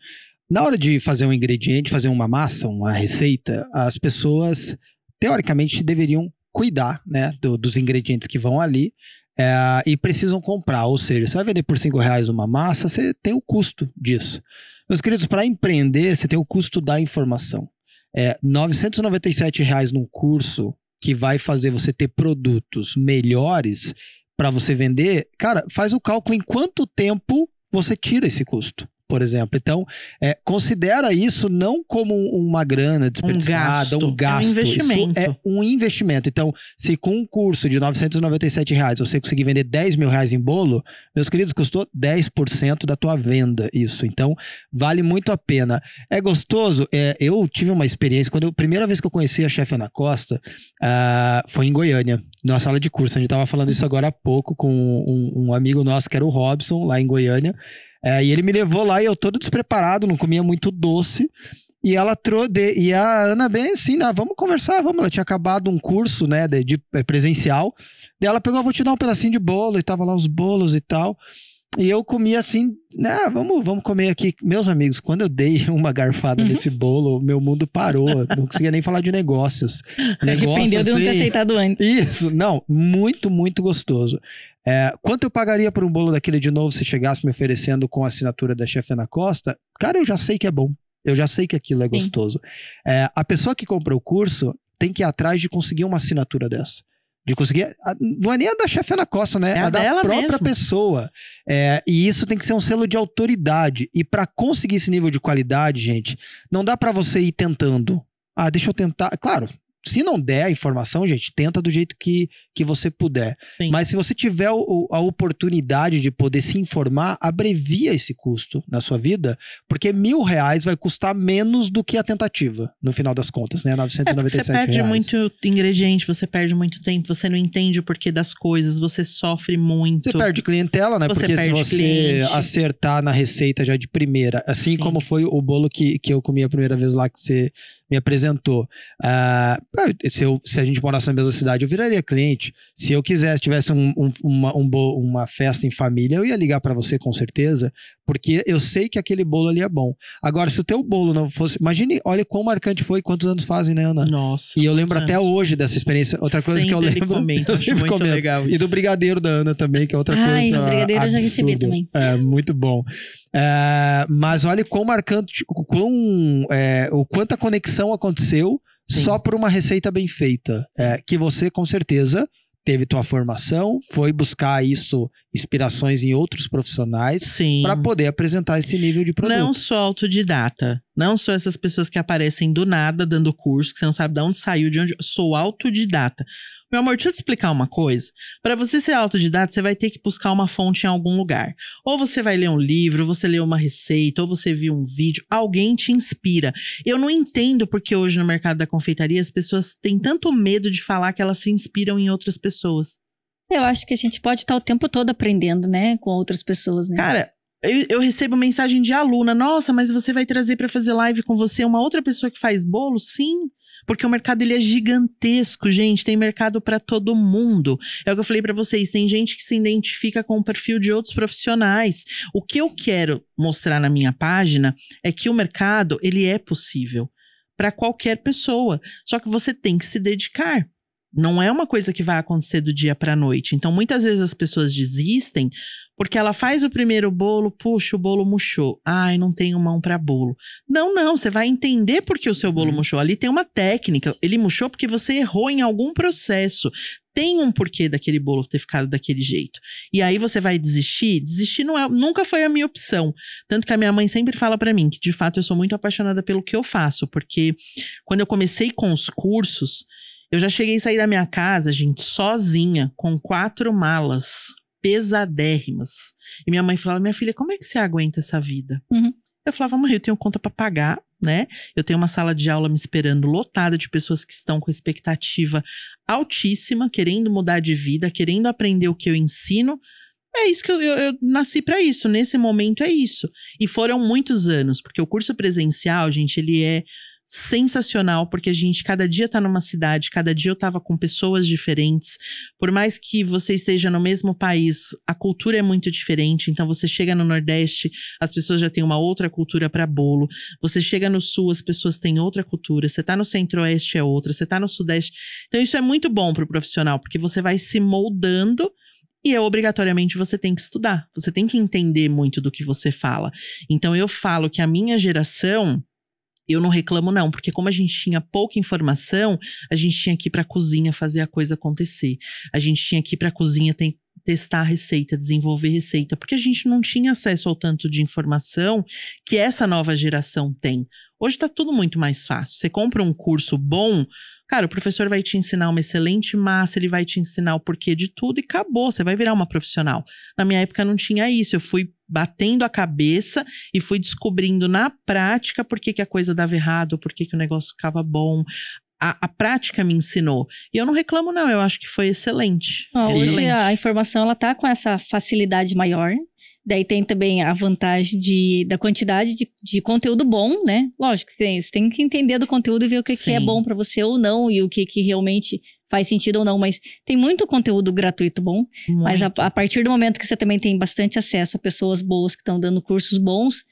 na hora de fazer um ingrediente, fazer uma massa, uma receita, as pessoas teoricamente deveriam cuidar, né, do- dos ingredientes que vão ali é, e precisam comprar. Ou seja, você vai vender por cinco reais uma massa, você tem o custo disso. Meus queridos, para empreender, você tem o custo da informação. É, 997 reais num curso que vai fazer você ter produtos melhores para você vender, cara, faz o cálculo em quanto tempo você tira esse custo. Por exemplo. Então, é, considera isso não como uma grana desperdiçada, um gasto. Um, gasto. É um investimento. Isso é um investimento. Então, se com um curso de 997 reais você conseguir vender 10 mil reais em bolo, meus queridos, custou 10% da tua venda isso. Então, vale muito a pena. É gostoso? É, eu tive uma experiência, quando a primeira vez que eu conheci a chefe Ana Costa, uh, foi em Goiânia, na sala de curso. A gente estava falando isso agora há pouco com um, um amigo nosso que era o Robson, lá em Goiânia. É, e ele me levou lá e eu todo despreparado, não comia muito doce. E ela trouxe, e a Ana bem assim, né, vamos conversar, vamos. Ela tinha acabado um curso, né, de, de é, presencial. E ela pegou, vou te dar um pedacinho de bolo, e tava lá os bolos e tal. E eu comia assim, né, vamos, vamos comer aqui. Meus amigos, quando eu dei uma garfada uhum. nesse bolo, meu mundo parou. não conseguia nem falar de negócios. Negócio, Arrependeu assim, de não ter assim, aceitado antes. Isso, não, muito, muito gostoso. É, quanto eu pagaria por um bolo daquele de novo se chegasse me oferecendo com a assinatura da chefe Ana Costa? Cara, eu já sei que é bom. Eu já sei que aquilo é Sim. gostoso. É, a pessoa que comprou o curso tem que ir atrás de conseguir uma assinatura dessa. De conseguir. Não é nem a da chefe Ana Costa, né? É a, a da própria mesmo. pessoa. É, e isso tem que ser um selo de autoridade. E para conseguir esse nível de qualidade, gente, não dá para você ir tentando. Ah, deixa eu tentar. Claro, se não der a informação, gente, tenta do jeito que, que você puder. Sim. Mas se você tiver o, a oportunidade de poder se informar, abrevia esse custo na sua vida, porque mil reais vai custar menos do que a tentativa, no final das contas, né? 997 é você perde reais. muito ingrediente, você perde muito tempo, você não entende o porquê das coisas, você sofre muito. Você perde clientela, né? Você porque se você cliente. acertar na receita já de primeira, assim Sim. como foi o bolo que, que eu comi a primeira vez lá que você me apresentou. Uh, se, eu, se a gente morasse na mesma cidade, eu viraria cliente. Se eu quisesse, tivesse um, um, uma, um uma festa em família, eu ia ligar para você com certeza, porque eu sei que aquele bolo ali é bom. Agora, se o teu bolo não fosse. Imagine, olha quão marcante foi, quantos anos fazem, né, Ana? Nossa. E eu lembro até hoje dessa experiência. Outra coisa sempre que eu lembro. Comento, eu sempre muito comento. legal isso. E do brigadeiro da Ana também, que é outra Ai, coisa. Ai, brigadeiro absurda. eu já recebi também. É, muito bom. É, mas olha quão marcante, quão, é, o quanta conexão aconteceu Sim. só por uma receita bem feita. É, que você, com certeza, teve tua formação, foi buscar isso, inspirações em outros profissionais, para poder apresentar esse nível de produto. Não sou autodidata, não sou essas pessoas que aparecem do nada dando curso, que você não sabe de onde saiu, de onde. Sou autodidata. Meu amor, deixa eu te explicar uma coisa. Para você ser autodidata, você vai ter que buscar uma fonte em algum lugar. Ou você vai ler um livro, ou você lê uma receita, ou você viu um vídeo, alguém te inspira. Eu não entendo porque hoje no mercado da confeitaria as pessoas têm tanto medo de falar que elas se inspiram em outras pessoas. Eu acho que a gente pode estar o tempo todo aprendendo, né, com outras pessoas, né? Cara, eu, eu, recebo mensagem de aluna: Nossa, mas você vai trazer para fazer live com você uma outra pessoa que faz bolo? Sim. Porque o mercado ele é gigantesco, gente, tem mercado para todo mundo. É o que eu falei para vocês, tem gente que se identifica com o perfil de outros profissionais. O que eu quero mostrar na minha página é que o mercado, ele é possível para qualquer pessoa, só que você tem que se dedicar. Não é uma coisa que vai acontecer do dia para noite. Então, muitas vezes as pessoas desistem porque ela faz o primeiro bolo, puxa, o bolo murchou. Ai, não tenho mão para bolo. Não, não, você vai entender por que o seu bolo uhum. murchou. Ali tem uma técnica. Ele murchou porque você errou em algum processo. Tem um porquê daquele bolo ter ficado daquele jeito. E aí você vai desistir? Desistir não é, nunca foi a minha opção. Tanto que a minha mãe sempre fala para mim que, de fato, eu sou muito apaixonada pelo que eu faço. Porque quando eu comecei com os cursos, eu já cheguei a sair da minha casa, gente, sozinha, com quatro malas pesadérrimas. E minha mãe falava: Minha filha, como é que você aguenta essa vida? Uhum. Eu falava: Mãe, eu tenho conta para pagar, né? Eu tenho uma sala de aula me esperando lotada de pessoas que estão com expectativa altíssima, querendo mudar de vida, querendo aprender o que eu ensino. É isso que eu, eu, eu nasci para isso. Nesse momento é isso. E foram muitos anos, porque o curso presencial, gente, ele é sensacional, porque a gente cada dia tá numa cidade, cada dia eu tava com pessoas diferentes. Por mais que você esteja no mesmo país, a cultura é muito diferente. Então você chega no Nordeste, as pessoas já têm uma outra cultura para bolo. Você chega no Sul, as pessoas têm outra cultura. Você tá no Centro-Oeste é outra, você tá no Sudeste. Então isso é muito bom pro profissional, porque você vai se moldando e é, obrigatoriamente você tem que estudar. Você tem que entender muito do que você fala. Então eu falo que a minha geração eu não reclamo, não, porque como a gente tinha pouca informação, a gente tinha que ir para a cozinha fazer a coisa acontecer. A gente tinha que ir para a cozinha tem, testar receita, desenvolver receita, porque a gente não tinha acesso ao tanto de informação que essa nova geração tem. Hoje está tudo muito mais fácil. Você compra um curso bom, cara, o professor vai te ensinar uma excelente massa, ele vai te ensinar o porquê de tudo e acabou. Você vai virar uma profissional. Na minha época não tinha isso. Eu fui batendo a cabeça e fui descobrindo na prática por que, que a coisa dava errado, por que, que o negócio ficava bom. A, a, prática me ensinou. E eu não reclamo, não. Eu acho que foi excelente. Ah, excelente. Hoje a informação ela tá com essa facilidade maior. Daí tem também a vantagem de, da quantidade de, de conteúdo bom, né? Lógico que tem, você tem que entender do conteúdo e ver o que, que é bom para você ou não e o que, que realmente faz sentido ou não. Mas tem muito conteúdo gratuito bom. Muito. Mas a, a partir do momento que você também tem bastante acesso a pessoas boas que estão dando cursos bons,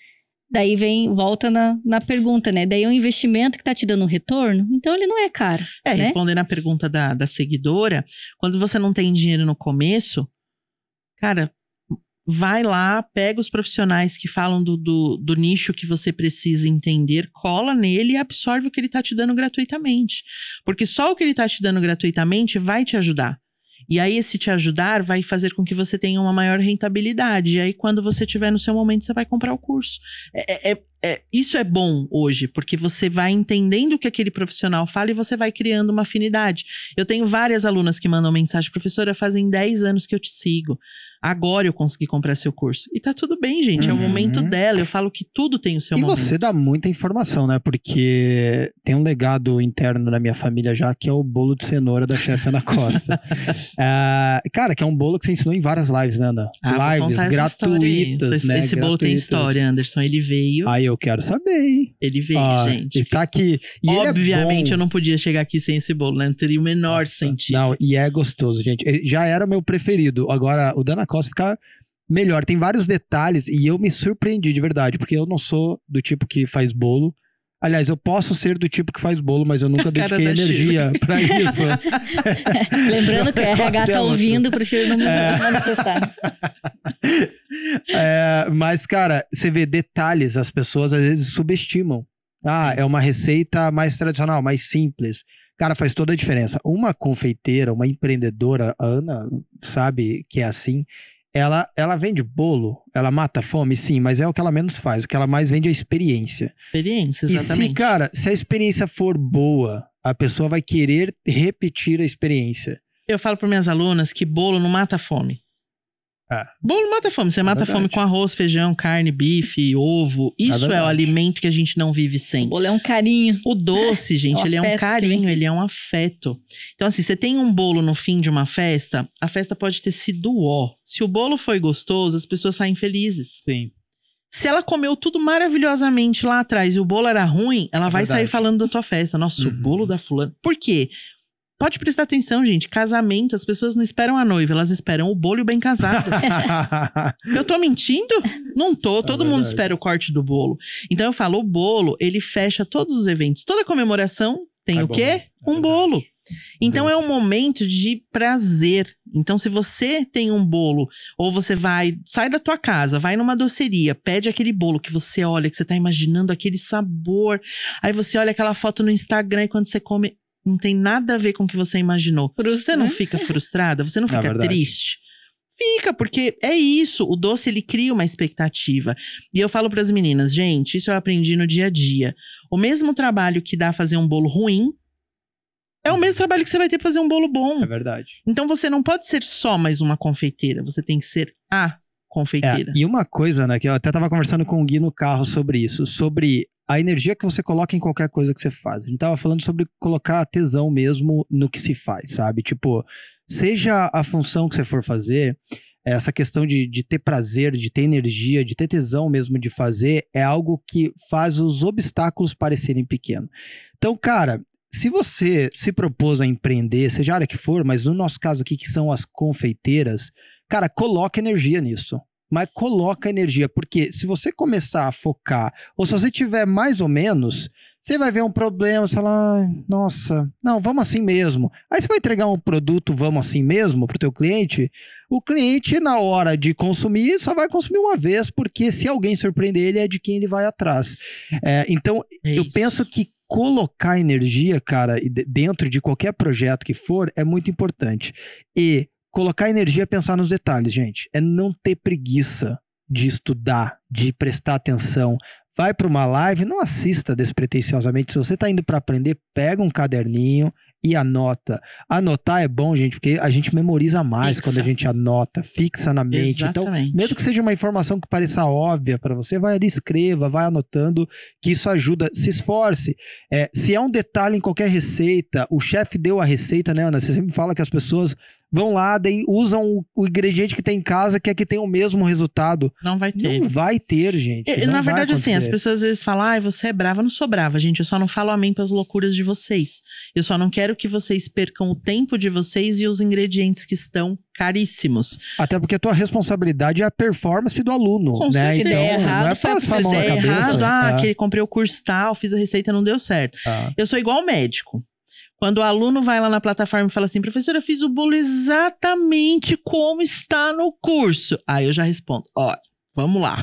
Daí vem, volta na, na pergunta, né? Daí é um investimento que está te dando um retorno, então ele não é caro. É, né? respondendo a pergunta da, da seguidora, quando você não tem dinheiro no começo, cara, vai lá, pega os profissionais que falam do, do, do, nicho que você precisa entender, cola nele e absorve o que ele está te dando gratuitamente. Porque só o que ele está te dando gratuitamente vai te ajudar. E aí, esse te ajudar vai fazer com que você tenha uma maior rentabilidade. E aí, quando você tiver no seu momento, você vai comprar o curso. É, é, é, isso é bom hoje, porque você vai entendendo o que aquele profissional fala e você vai criando uma afinidade. Eu tenho várias alunas que mandam mensagem, professora, fazem 10 anos que eu te sigo agora eu consegui comprar seu curso. E tá tudo bem, gente. É o momento Uhum. dela. Eu falo que tudo tem o seu E momento. você dá muita informação, né? Porque tem um legado interno na minha família já, que é o bolo de cenoura da chefe Ana Costa. Ah, cara, que é um bolo que você ensinou em várias lives, né, Ana? Ah, lives gratuitas, esse, né? Esse bolo tem Gratuitas. história, Anderson. Ele veio. Aí eu quero saber, hein? ele veio, Ah, gente. Ele tá aqui. E é Obviamente, bom. eu não podia chegar aqui sem esse bolo, né? Não teria o menor Nossa. sentido. Não, e é gostoso, gente. Já era meu preferido. Agora, o Dana Costa fica melhor. Tem vários detalhes e eu me surpreendi de verdade, porque eu não sou do tipo que faz bolo. Aliás, eu posso ser do tipo que faz bolo, mas eu nunca dediquei energia pra isso. Lembrando que a RH tá ouvindo, prefiro não me É. manifestar. É, mas, cara, você vê detalhes, as pessoas às vezes subestimam. Ah, é uma receita mais tradicional, mais simples. Cara, faz toda a diferença. Uma confeiteira, uma empreendedora, a Ana sabe que é assim. Ela, ela vende bolo, ela mata a fome, sim, mas é o que ela menos faz. O que ela mais vende é a experiência. Experiência, E se, exatamente. cara, se a experiência for boa, a pessoa vai querer repetir a experiência. Eu falo para minhas alunas que bolo não mata a fome. É. Bolo mata a fome. Você mata a verdade. fome com arroz, feijão, carne, bife, ovo. Isso é, o verdade. alimento que a gente não vive O sem. bolo é um carinho. O doce, gente, É um ele é um carinho, ele é um afeto. Então, assim, você tem um bolo no fim de uma festa, a festa pode ter sido ó. Se o bolo foi gostoso, as pessoas saem felizes. Sim. Se ela comeu tudo maravilhosamente lá atrás e o bolo era ruim, ela É vai sair verdade. falando da tua festa. Nossa, o Uhum. bolo da fulana. Por quê? Pode prestar atenção, gente. Casamento, as pessoas não esperam a noiva, elas esperam o bolo e o bem casado. Eu tô mentindo? Não tô. Todo mundo É verdade. espera o corte do bolo. Então eu falo, o bolo, ele fecha todos os eventos. Toda comemoração tem É o bom, quê? é um verdade. bolo. Então é Doce. um momento de prazer. Então, se você tem um bolo, ou você vai, sai da tua casa, vai numa doceria, pede aquele bolo que você olha, que você tá imaginando aquele sabor. Aí você olha aquela foto no Instagram e quando você come, não tem nada a ver com o que você imaginou. Você não né? fica frustrada? Você não É fica verdade. triste? Fica, porque é isso. O doce ele cria uma expectativa. E eu falo para as meninas, gente, isso eu aprendi no dia a dia. O mesmo trabalho que dá fazer um bolo ruim é o mesmo trabalho que você vai ter pra fazer um bolo bom. É verdade. Então você não pode ser só mais uma confeiteira, você tem que ser a É, confeiteira. e uma coisa, né, que eu até tava conversando com o Gui no carro sobre isso, sobre a energia que você coloca em qualquer coisa que você faz. A gente tava falando sobre colocar tesão mesmo no que se faz, sabe? Tipo, seja a função que você for fazer, essa questão de, de ter prazer, de ter energia, de ter tesão mesmo de fazer, é algo que faz os obstáculos parecerem pequenos. Então, cara, se você se propôs a empreender, seja a área que for, mas no nosso caso aqui, que são as confeiteiras, cara, coloca energia nisso. Mas coloca energia, porque se você começar a focar, ou se você tiver mais ou menos, você vai ver um problema, você fala, "Ai, nossa, não, vamos assim mesmo. Aí você vai entregar um produto, vamos assim mesmo, pro teu cliente, o cliente, na hora de consumir, só vai consumir uma vez, porque se alguém surpreender ele, é de quem ele vai atrás. É, então, É eu penso que colocar energia, cara, de- dentro de qualquer projeto que for, é muito importante. E colocar energia é pensar nos detalhes, gente. É não ter preguiça de estudar, de prestar atenção. Vai para uma live, não assista despretensiosamente. Se você está indo para aprender, pega um caderninho e anota. Anotar é bom, gente, porque a gente memoriza mais Fixa. quando a gente anota, fixa na mente. Então, Exatamente. mesmo que seja uma informação que pareça óbvia para você, vai ali, escreva, vai anotando, que isso ajuda. Se esforce. É, se é um detalhe em qualquer receita, o chefe deu a receita, né, Ana? Você sempre fala que as pessoas vão lá, daí usam o, ingrediente que tem em casa, que é que tem o mesmo resultado. Não vai ter. Não vai ter, gente. É, não Na verdade, assim, as pessoas às vezes falam, ai, você é brava. Eu não sou brava, gente. Eu só não falo amém para as loucuras de vocês. Eu só não quero que vocês percam o tempo de vocês e os ingredientes que estão caríssimos. Até porque a tua responsabilidade é a performance do aluno, Com né? Então, É não errado, é foi a passar a mão Se na der cabeça. errado, ah, tá? que comprei o curso tal, fiz a receita, não deu certo. Tá. Eu sou igual médico. Quando o aluno vai lá na plataforma e fala assim, professora, eu fiz o bolo exatamente como está no curso. Aí eu já respondo, ó, vamos lá.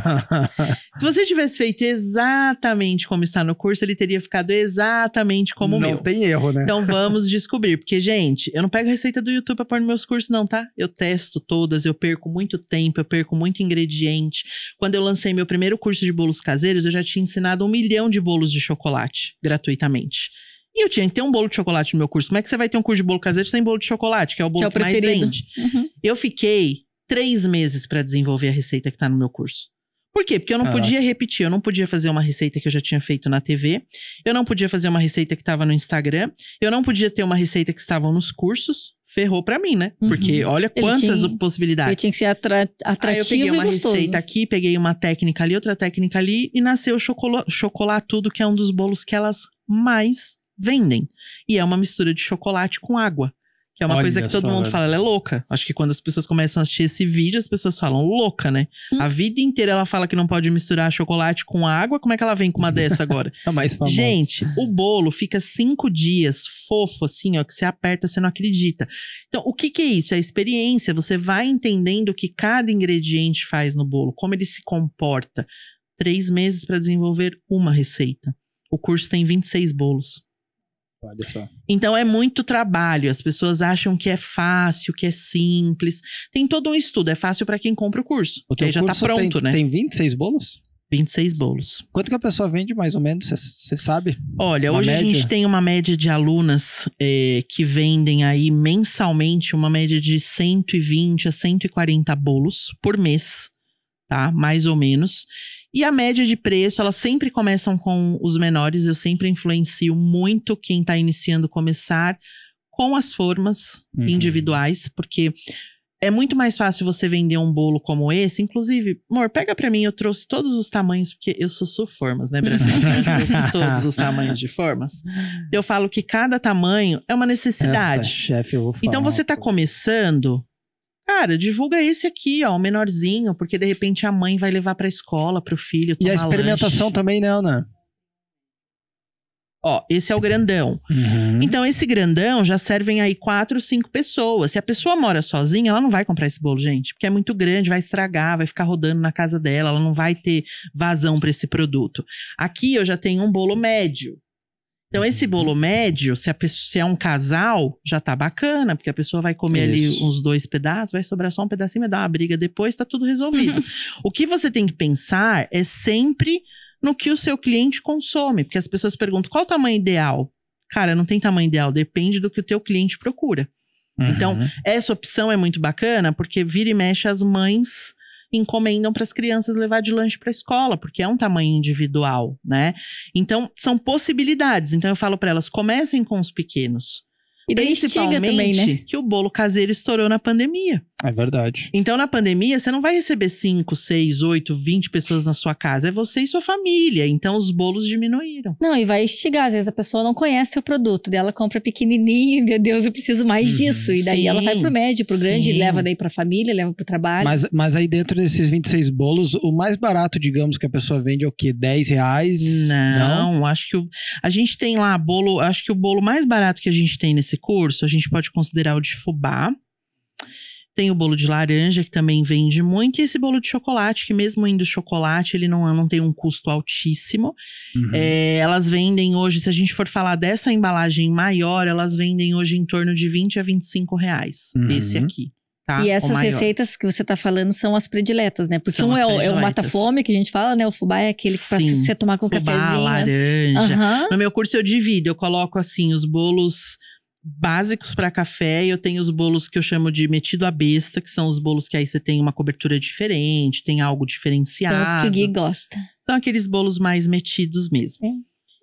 Se você tivesse feito exatamente como está no curso, ele teria ficado exatamente como o não meu. tem erro, né? Então vamos descobrir. Porque, gente, eu não pego receita do YouTube pra pôr nos meus cursos, não, tá? Eu testo todas, eu perco muito tempo, eu perco muito ingrediente. Quando eu lancei meu primeiro curso de bolos caseiros, eu já tinha ensinado um milhão de bolos de chocolate gratuitamente. E eu tinha que ter um bolo de chocolate no meu curso. Como é que você vai ter um curso de bolo caseiro sem bolo de chocolate, que é o bolo Que é o que, mais vende? Uhum. Eu fiquei três meses pra desenvolver a receita que tá no meu curso. Por quê? Porque eu não Caraca. podia repetir, eu não podia fazer uma receita que eu já tinha feito na TV, eu não podia fazer uma receita que estava no Instagram, eu não podia ter uma receita que estava nos cursos. Ferrou pra mim, né? Uhum. Porque olha Ele quantas tinha- possibilidades. Ele tinha que ser atra Aí eu atrativo peguei uma gostoso. receita aqui, peguei uma técnica ali, outra técnica ali, e nasceu o chocola- chocolate tudo, que é um dos bolos que elas mais vendem. E é uma mistura de chocolate com água. Que é uma Olha coisa que todo mundo velho. fala, ela é louca. Acho que quando as pessoas começam a assistir esse vídeo, as pessoas falam, louca, né? Hum. A vida inteira ela fala que não pode misturar chocolate com água, como é que ela vem com uma dessa agora? É mais famoso. Gente, o bolo fica cinco dias fofo, assim, ó, que você aperta, você não acredita. Então, o que, que é isso? É a experiência. Você vai entendendo o que cada ingrediente faz no bolo, como ele se comporta. Três meses para desenvolver uma receita. O curso tem 26 bolos. Olha só. Então é muito trabalho. As pessoas acham que é fácil, que é simples. Tem todo um estudo. É fácil para quem compra o curso. O teu já tá curso pronto, tem, né? Tem 26 bolos? 26 bolos. Quanto que a pessoa vende mais ou menos? Você sabe? Olha, Uma hoje a média? gente tem uma média de alunas eh, que vendem aí mensalmente uma média de 120 a 140 bolos por mês, tá? Mais ou menos. E a média de preço, elas sempre começam com os menores. Eu sempre influencio muito quem tá iniciando começar com as formas Uhum. individuais, porque é muito mais fácil você vender um bolo como esse. Inclusive, amor, pega pra mim, eu trouxe todos os tamanhos, porque eu sou, sou formas, né, Brasil? Eu trouxe todos os tamanhos de formas. Eu falo que cada tamanho é uma Essa, necessidade. chefe, eu vou falar. Então você tá começando, cara, divulga esse aqui, ó, o menorzinho, porque de repente a mãe vai levar pra escola, pro filho. E a experimentação lanche. também, né, Ana? Ó, esse é o grandão. Uhum. Então, esse grandão já servem aí quatro, cinco pessoas. Se a pessoa mora sozinha, ela não vai comprar esse bolo, gente, porque é muito grande, vai estragar, vai ficar rodando na casa dela, ela não vai ter vazão para esse produto. Aqui eu já tenho um bolo médio. Então, esse Uhum. bolo médio, se, pessoa, se é um casal, já tá bacana, porque a pessoa vai comer ali Isso. uns dois pedaços, vai sobrar só um pedacinho, vai dar uma briga depois, tá tudo resolvido. Uhum. O que você tem que pensar é sempre no que o seu cliente consome, porque as pessoas perguntam qual o tamanho ideal. Cara, não tem tamanho ideal, depende do que o teu cliente procura. Então, Uhum. Essa opção é muito bacana porque vira e mexe as mães encomendam para as crianças levar de lanche para a escola, porque é um tamanho individual, né? Então, são possibilidades. Então eu falo para elas, comecem com os pequenos. E daí Principalmente também, né? que o bolo caseiro estourou na pandemia. É verdade. Então, na pandemia, você não vai receber 5, 6, 8, 20 pessoas na sua casa. É você e sua família. Então, os bolos diminuíram. Não, e vai instigar. Às vezes a pessoa não conhece o produto, daí ela compra pequenininho, meu Deus, eu preciso mais Uhum. disso. E daí Sim, ela vai pro médio, pro grande, leva daí pra família, leva pro trabalho. Mas, mas aí dentro desses 26 bolos, o mais barato, digamos, que a pessoa vende é o quê? 10 reais? Não, acho que o, a gente tem lá bolo. Acho que o bolo mais barato que a gente tem nesse curso, a gente pode considerar o de fubá. Tem o bolo de laranja, que também vende muito, e esse bolo de chocolate, que mesmo indo chocolate, ele não, não tem um custo altíssimo. Uhum. É, elas vendem hoje, se a gente for falar dessa embalagem maior, elas vendem hoje em torno de 20 a 25 reais. Uhum. Esse aqui. tá? E essas receitas que você tá falando são as prediletas, né? Porque São um é o, é o mata-fome, que a gente fala, né? O fubá é aquele Sim. você tomar com Fubá, cafezinho. laranja. Aham. No meu curso eu divido, eu coloco assim os bolos básicos para café e eu tenho os bolos que eu chamo de metido à besta, que são os bolos que aí você tem uma cobertura diferente, tem algo São diferenciado. os que o Gui gosta. São aqueles bolos mais metidos mesmo.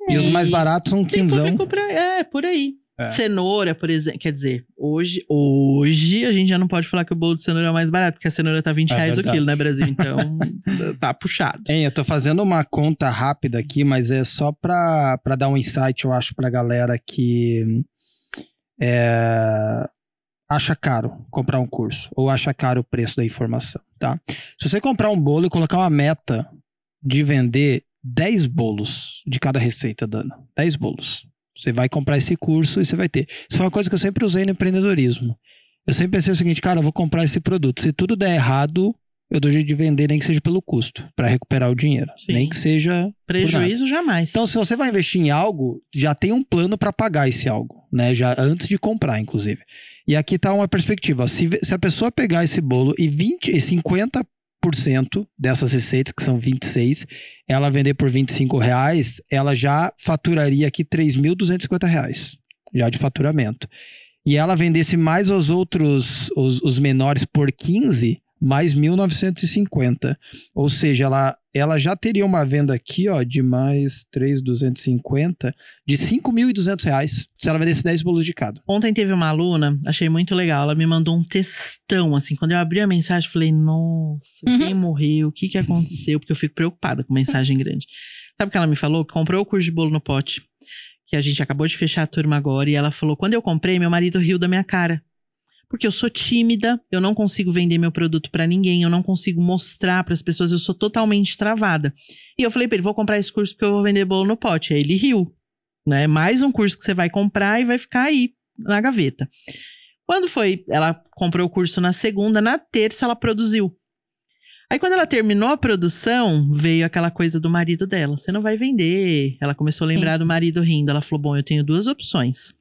E os mais baratos são quinzão. pra- É, por aí. É. Cenoura, por exemplo. Quer dizer, hoje, hoje a gente já não pode falar que o bolo de cenoura é o mais barato, porque a cenoura tá 20 É reais o verdade. quilo, né, Brasil? Então, tá puxado. Hein, eu tô fazendo uma conta rápida aqui, mas é só pra, pra dar um insight, eu acho, pra galera que é, acha caro comprar um curso ou acha caro o preço da informação, tá? Se você comprar um bolo e colocar uma meta de vender 10 bolos de cada receita, Dana, 10 bolos. Você vai comprar esse curso e você vai ter. Isso foi uma coisa que eu sempre usei no empreendedorismo. Eu sempre pensei o seguinte, cara, eu vou comprar esse produto. Se tudo der errado, eu dou jeito de vender, nem que seja pelo custo, para recuperar o dinheiro. Sim. Nem que seja. Prejuízo jamais. Então, se você vai investir em algo, já tem um plano para pagar esse algo, né? Já antes de comprar, inclusive. E aqui tá uma perspectiva. Se, se a pessoa pegar esse bolo e 20 e 50% dessas receitas, que são 26, ela vender por 25 reais, ela já faturaria aqui 3.250 reais, já de faturamento. E ela vendesse mais os outros, os, os menores por 15, mais 1.950. Ou seja, ela, ela já teria uma venda aqui, ó, de mais 3.250, de 5.200 reais, se ela vendesse 10 bolos de cada. Ontem teve uma aluna, achei muito legal. Ela me mandou um textão, assim. Quando eu abri a mensagem, eu falei, nossa, Uhum. quem morreu? O que que aconteceu? Porque eu fico preocupada com mensagem grande. Sabe o que ela me falou? Que comprou o curso de bolo no pote. Que a gente acabou de fechar a turma agora. E ela falou, quando eu comprei, meu marido riu da minha cara. Porque eu sou tímida, eu não consigo vender meu produto pra ninguém, eu não consigo mostrar pras pessoas, eu sou totalmente travada. E eu falei pra ele, vou comprar esse curso porque eu vou vender bolo no pote. Aí ele riu né? Mais um curso que você vai comprar e vai ficar aí na gaveta. Quando foi? Ela comprou o curso na segunda, na terça ela produziu. Aí quando ela terminou a produção, veio aquela coisa do marido dela. Você não vai vender. Ela começou a lembrar do marido rindo. Ela falou: "Bom, eu tenho duas opções.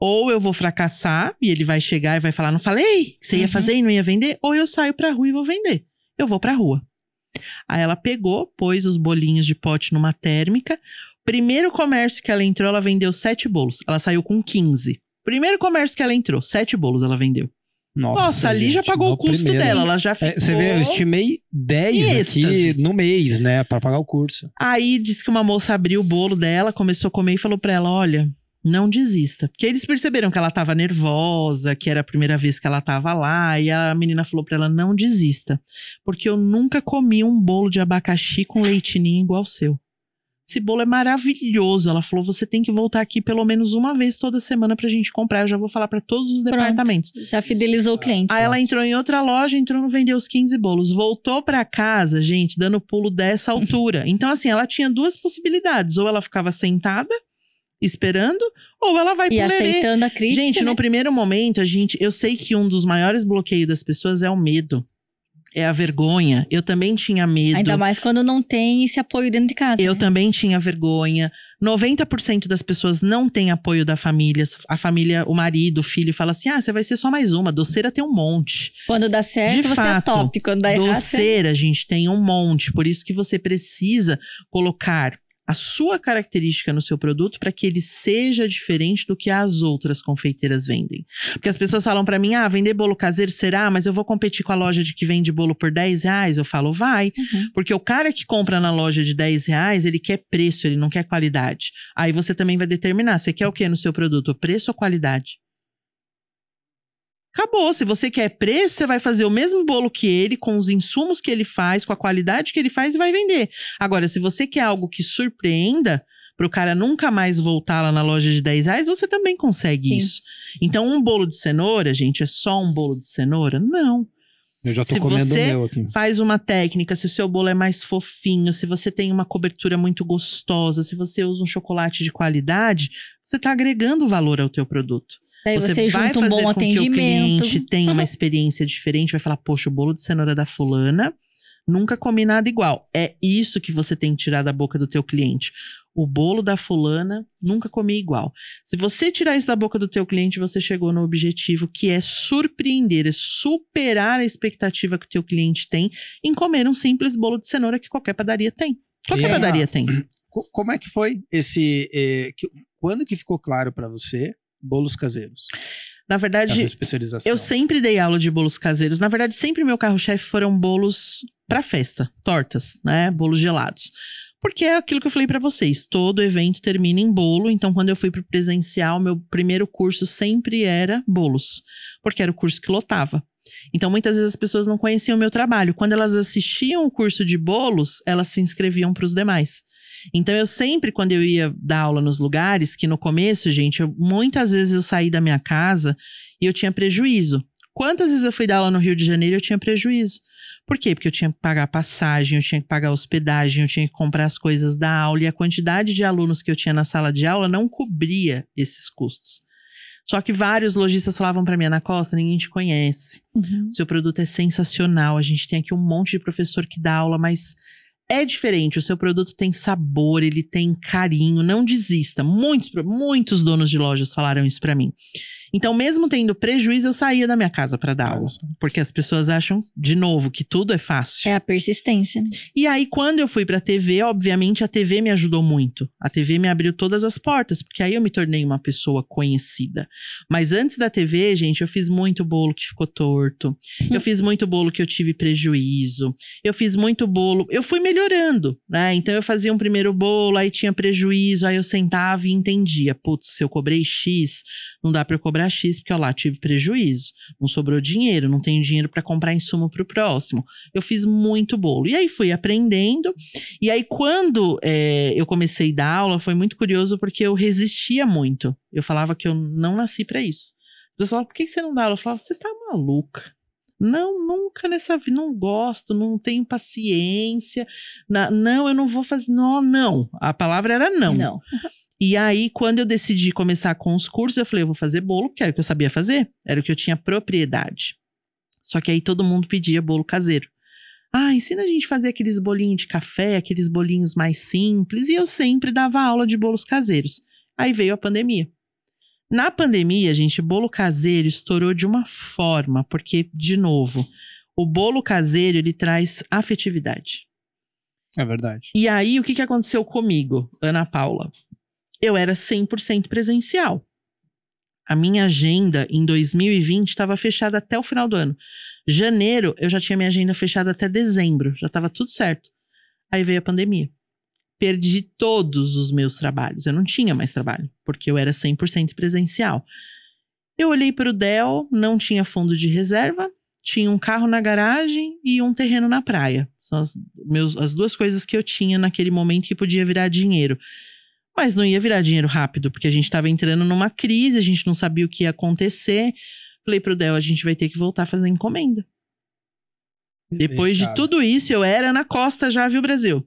Ou eu vou fracassar e ele vai chegar e vai falar: "Não falei que você ia Uhum. fazer e não ia vender", ou eu saio pra rua e vou vender. Eu vou pra rua. Aí ela pegou, pôs os bolinhos de pote numa térmica, Primeiro comércio que ela entrou, ela vendeu sete bolos. Ela saiu com 15. Primeiro comércio que ela entrou, sete bolos ela vendeu. Nossa, ali já pagou o custo primeiro. dela. Ela já É, ficou. você vê, eu estimei 10 aqui no mês, né, Pra pagar o curso. Aí disse que uma moça abriu o bolo dela, começou a comer e falou pra ela: olha. Não desista. Porque eles perceberam que ela tava nervosa, que era a primeira vez que ela tava lá. E a menina falou pra ela: não desista. Porque eu nunca comi um bolo de abacaxi com leitinho igual o seu. Esse bolo é maravilhoso. Ela falou: você tem que voltar aqui pelo menos uma vez toda semana pra gente comprar. Eu já vou falar pra todos os Pronto. departamentos. Já fidelizou o cliente. Aí ela entrou em outra loja, entrou no vendeu os 15 bolos. Voltou pra casa, gente, dando pulo dessa altura. Então, assim, ela tinha duas possibilidades. Ou ela ficava sentada, esperando, ou ela vai E lerê. aceitando a crítica. Gente, no né? primeiro momento, a gente. Eu sei que um dos maiores bloqueios das pessoas é o medo. É a vergonha. Eu também tinha medo. Ainda mais quando não tem esse apoio dentro de casa. Eu né? também tinha vergonha. 90% das pessoas não têm apoio da família. A família, o marido, o filho, fala assim: ah, você vai ser só mais uma. Doceira tem um monte. Quando dá certo, De você fato, é top. Quando dá errado, você... Doceira, a gente tem um monte. Por isso que você precisa colocar a sua característica no seu produto para que ele seja diferente do que as outras confeiteiras vendem. Porque as pessoas falam para mim: ah, vender bolo caseiro será, mas eu vou competir com a loja de que vende bolo por 10 reais. Eu falo, vai. Uhum. Porque o cara que compra na loja de 10 reais, ele quer preço, ele não quer qualidade. Aí você também vai determinar, você quer o que no seu produto? Preço ou qualidade? Acabou. Se você quer preço, você vai fazer o mesmo bolo que ele, com os insumos que ele faz, com a qualidade que ele faz e vai vender. Agora, se você quer algo que surpreenda, para o cara nunca mais voltar lá na loja de 10 reais, você também consegue Sim. isso. Então, um bolo de cenoura, gente, é só um bolo de cenoura? Não. Eu já tô Se comendo você- o meu aqui. Faz uma técnica, se o seu bolo é mais fofinho, se você tem uma cobertura muito gostosa, se você usa um chocolate de qualidade, você está agregando valor ao teu produto. Daí você, vai junta um fazer bom com que o atendimento. cliente tenha uma experiência diferente, vai falar, poxa, o bolo de cenoura da fulana, nunca comi nada igual. É isso que você tem que tirar da boca do teu cliente. o bolo da fulana, nunca comi igual. Se você tirar isso da boca do teu cliente, você chegou no objetivo que é surpreender, é superar a expectativa que o teu cliente tem em comer um simples bolo de cenoura que qualquer padaria tem. Qualquer é- padaria tem. Co- Como é que foi esse. eh, que- quando que ficou claro pra você bolos caseiros? Na verdade, eu sempre dei aula de bolos caseiros. Na verdade, sempre meu carro-chefe foram bolos para festa, tortas, né? Bolos gelados. Porque é aquilo que eu falei para vocês, todo evento termina em bolo, então quando eu fui pro presencial, meu primeiro curso sempre era bolos, porque era o curso que lotava. Então muitas vezes as pessoas não conheciam o meu trabalho. Quando elas assistiam o curso de bolos, elas se inscreviam para os demais. Então eu sempre, quando eu ia dar aula nos lugares, que no começo, gente, eu- muitas vezes eu saí da minha casa e eu tinha prejuízo. Quantas vezes eu fui dar aula no Rio de Janeiro e eu tinha prejuízo? Por quê? Porque eu tinha que pagar passagem, eu tinha que pagar hospedagem, eu tinha que comprar as coisas da aula e a quantidade de alunos que eu tinha na sala de aula não cobria esses custos. Só que vários lojistas falavam para mim, Ana Costa, ninguém te conhece. Uhum. Seu produto é sensacional. A gente tem aqui um monte de professor que dá aula, mas é diferente. O seu produto tem sabor, ele tem carinho. Não desista. Muitos, muitos donos de lojas falaram isso pra mim. Então, mesmo tendo prejuízo, eu saía da minha casa pra dar aula. Porque as pessoas acham, de novo, que tudo é fácil. É a persistência. né? E aí, quando eu fui pra TV, obviamente a TV me ajudou muito. A TV me abriu todas as portas, porque aí eu me tornei uma pessoa conhecida. Mas antes da TV, gente, eu fiz muito bolo que ficou torto. Eu fiz muito bolo que eu tive prejuízo. Eu fiz muito bolo. Eu fui melhorando, né? Então eu fazia um primeiro bolo, aí tinha prejuízo, aí eu sentava e entendia. Putz, se eu cobrei X, não dá pra eu cobrar X, porque ó lá, tive prejuízo. Não sobrou dinheiro, não tenho dinheiro pra comprar insumo pro próximo eu fiz muito bolo. E aí fui aprendendo. E aí, quando é, eu comecei a dar aula, foi muito curioso porque eu resistia muito. Eu falava que eu não nasci pra isso. As pessoas falavam, por que você não dá aula? Eu falava, você tá maluca. Não, nunca nessa vida, não gosto, não tenho paciência. Na- não, eu não vou fazer. Não, não. A palavra era não. Não. E aí, quando eu decidi começar com os cursos, eu falei, eu vou fazer bolo, porque era o que eu sabia fazer, era o que eu tinha propriedade. Só que aí todo mundo pedia bolo caseiro. Ah, ensina a gente a fazer aqueles bolinhos de café, aqueles bolinhos mais simples, e eu sempre dava aula de bolos caseiros. Aí veio a pandemia. Na pandemia, gente, bolo caseiro estourou de uma forma, porque, de novo, o bolo caseiro ele traz afetividade. É verdade. E aí, o que, que aconteceu comigo, Ana Paula? Eu era 100% presencial. A minha agenda em 2020 estava fechada até o final do ano. Janeiro, eu já tinha minha agenda fechada até dezembro, já estava tudo certo. Aí veio a pandemia. Perdi todos os meus trabalhos. Eu não tinha mais trabalho, porque eu era 100% presencial. Eu olhei para o Dell, não tinha fundo de reserva, tinha um carro na garagem e um terreno na praia. São as, meus, as duas coisas que eu tinha naquele momento que podia virar dinheiro. Mas não ia virar dinheiro rápido, porque a gente estava entrando numa crise, a gente não sabia o que ia acontecer. Falei pro Del, a gente vai ter que voltar a fazer encomenda. Depois de tudo isso, eu era na costa já, viu, Brasil?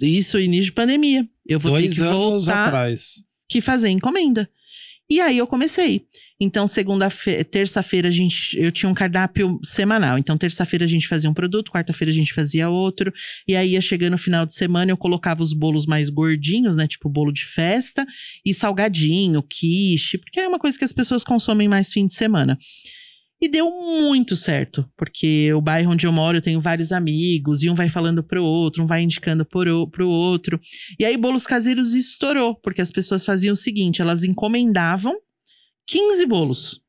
Isso, início de pandemia. Eu vou Dois ter que anos voltar atrás. que fazer encomenda. E aí eu comecei. Então, segunda terça-feira a gente, eu tinha um cardápio semanal. Então, terça-feira a gente fazia um produto, quarta-feira a gente fazia outro. E aí ia chegando o final de semana, eu colocava os bolos mais gordinhos, né, tipo bolo de festa e salgadinho, quiche, porque é uma coisa que as pessoas consomem mais fim de semana. E deu muito certo, porque o bairro onde eu moro eu tenho vários amigos, e um vai falando pro outro, um vai indicando pro, pro outro. E aí, bolos caseiros estourou, porque as pessoas faziam o seguinte: elas encomendavam 15 bolos.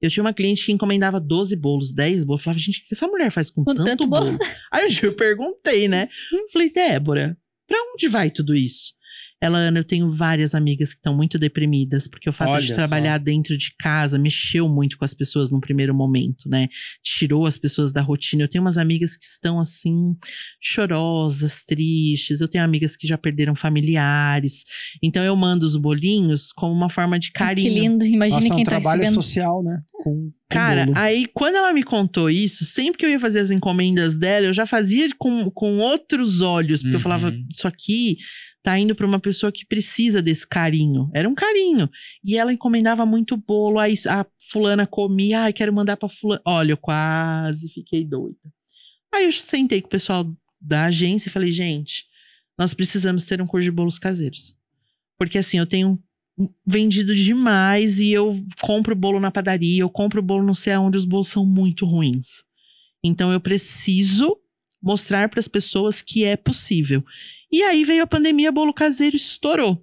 Eu tinha uma cliente que encomendava 12 bolos, 10 bolos. Eu falava, gente, o que essa mulher faz com, Com tanto, tanto bolo? bolo? Aí eu perguntei, né? Falei, Débora, pra onde vai tudo isso? Ela, Ana, eu tenho várias amigas que estão muito deprimidas, porque o fato Olha de só. trabalhar dentro de casa mexeu muito com as pessoas no primeiro momento, né? Tirou as pessoas da rotina. Eu tenho umas amigas que estão assim, chorosas, tristes. Eu tenho amigas que já perderam familiares. Então eu mando os bolinhos como uma forma de carinho. Que lindo. Imagina Nossa, é um quem tá trabalho recebendo. social, né? Com, Cara, bolo. aí quando ela me contou isso, sempre que eu ia fazer as encomendas dela, eu já fazia com, com outros olhos, porque eu Uhum. falava, isso aqui tá indo pra uma pessoa que precisa desse carinho. Era um carinho. E ela encomendava muito bolo, aí a fulana comia, ai, quero mandar pra fulana. Olha, eu quase fiquei doida. Aí eu sentei com o pessoal da agência e falei, gente, nós precisamos ter um curso de bolos caseiros. Porque assim, eu tenho vendido demais e eu compro bolo na padaria, eu compro bolo não sei aonde, os bolos são muito ruins. Então eu preciso mostrar para as pessoas que é possível. E aí veio a pandemia, bolo caseiro estourou.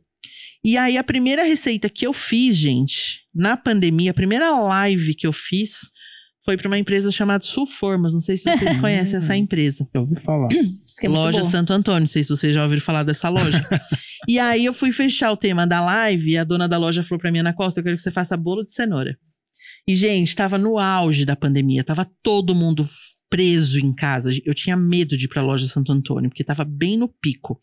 E aí a primeira receita que eu fiz, gente, na pandemia, a primeira live que eu fiz foi para uma empresa chamada Sulformas. Não sei se vocês conhecem essa empresa. Eu ouvi falar. É Loja. Santo Antônio, não sei se vocês já ouviram falar dessa loja. e aí eu fui fechar o tema da live e a dona da loja falou pra mim, Ana Costa, eu quero que você faça bolo de cenoura. E, gente, tava no auge da pandemia, tava todo mundo preso em casa. Eu tinha medo de ir pra loja Santo Antônio, porque tava bem no pico.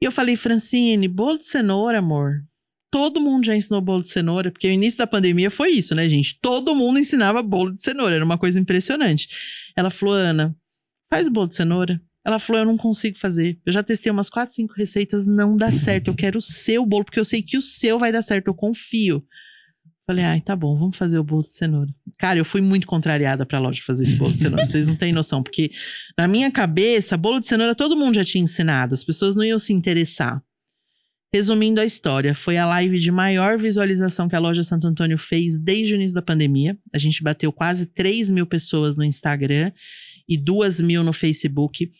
E eu falei, Francine, bolo de cenoura, amor. Todo mundo já ensinou bolo de cenoura, porque o início da pandemia foi isso, né, gente? Todo mundo ensinava bolo de cenoura, era uma coisa impressionante. Ela falou, Ana, faz bolo de cenoura. Ela falou, eu não consigo fazer. Eu já testei umas 4, 5 receitas, não dá certo. Eu quero o seu bolo, porque eu sei que o seu vai dar certo, eu confio. Falei, ai, tá bom, vamos fazer o bolo de cenoura. Cara, eu fui muito contrariada pra loja fazer esse bolo de cenoura. Vocês não têm noção, porque na minha cabeça, bolo de cenoura todo mundo já tinha ensinado, as pessoas não iam se interessar. Resumindo a história, foi a live de maior visualização que a loja Santo Antônio fez desde o início da pandemia. A gente bateu quase 3 mil pessoas no Instagram e 2 mil no Facebook.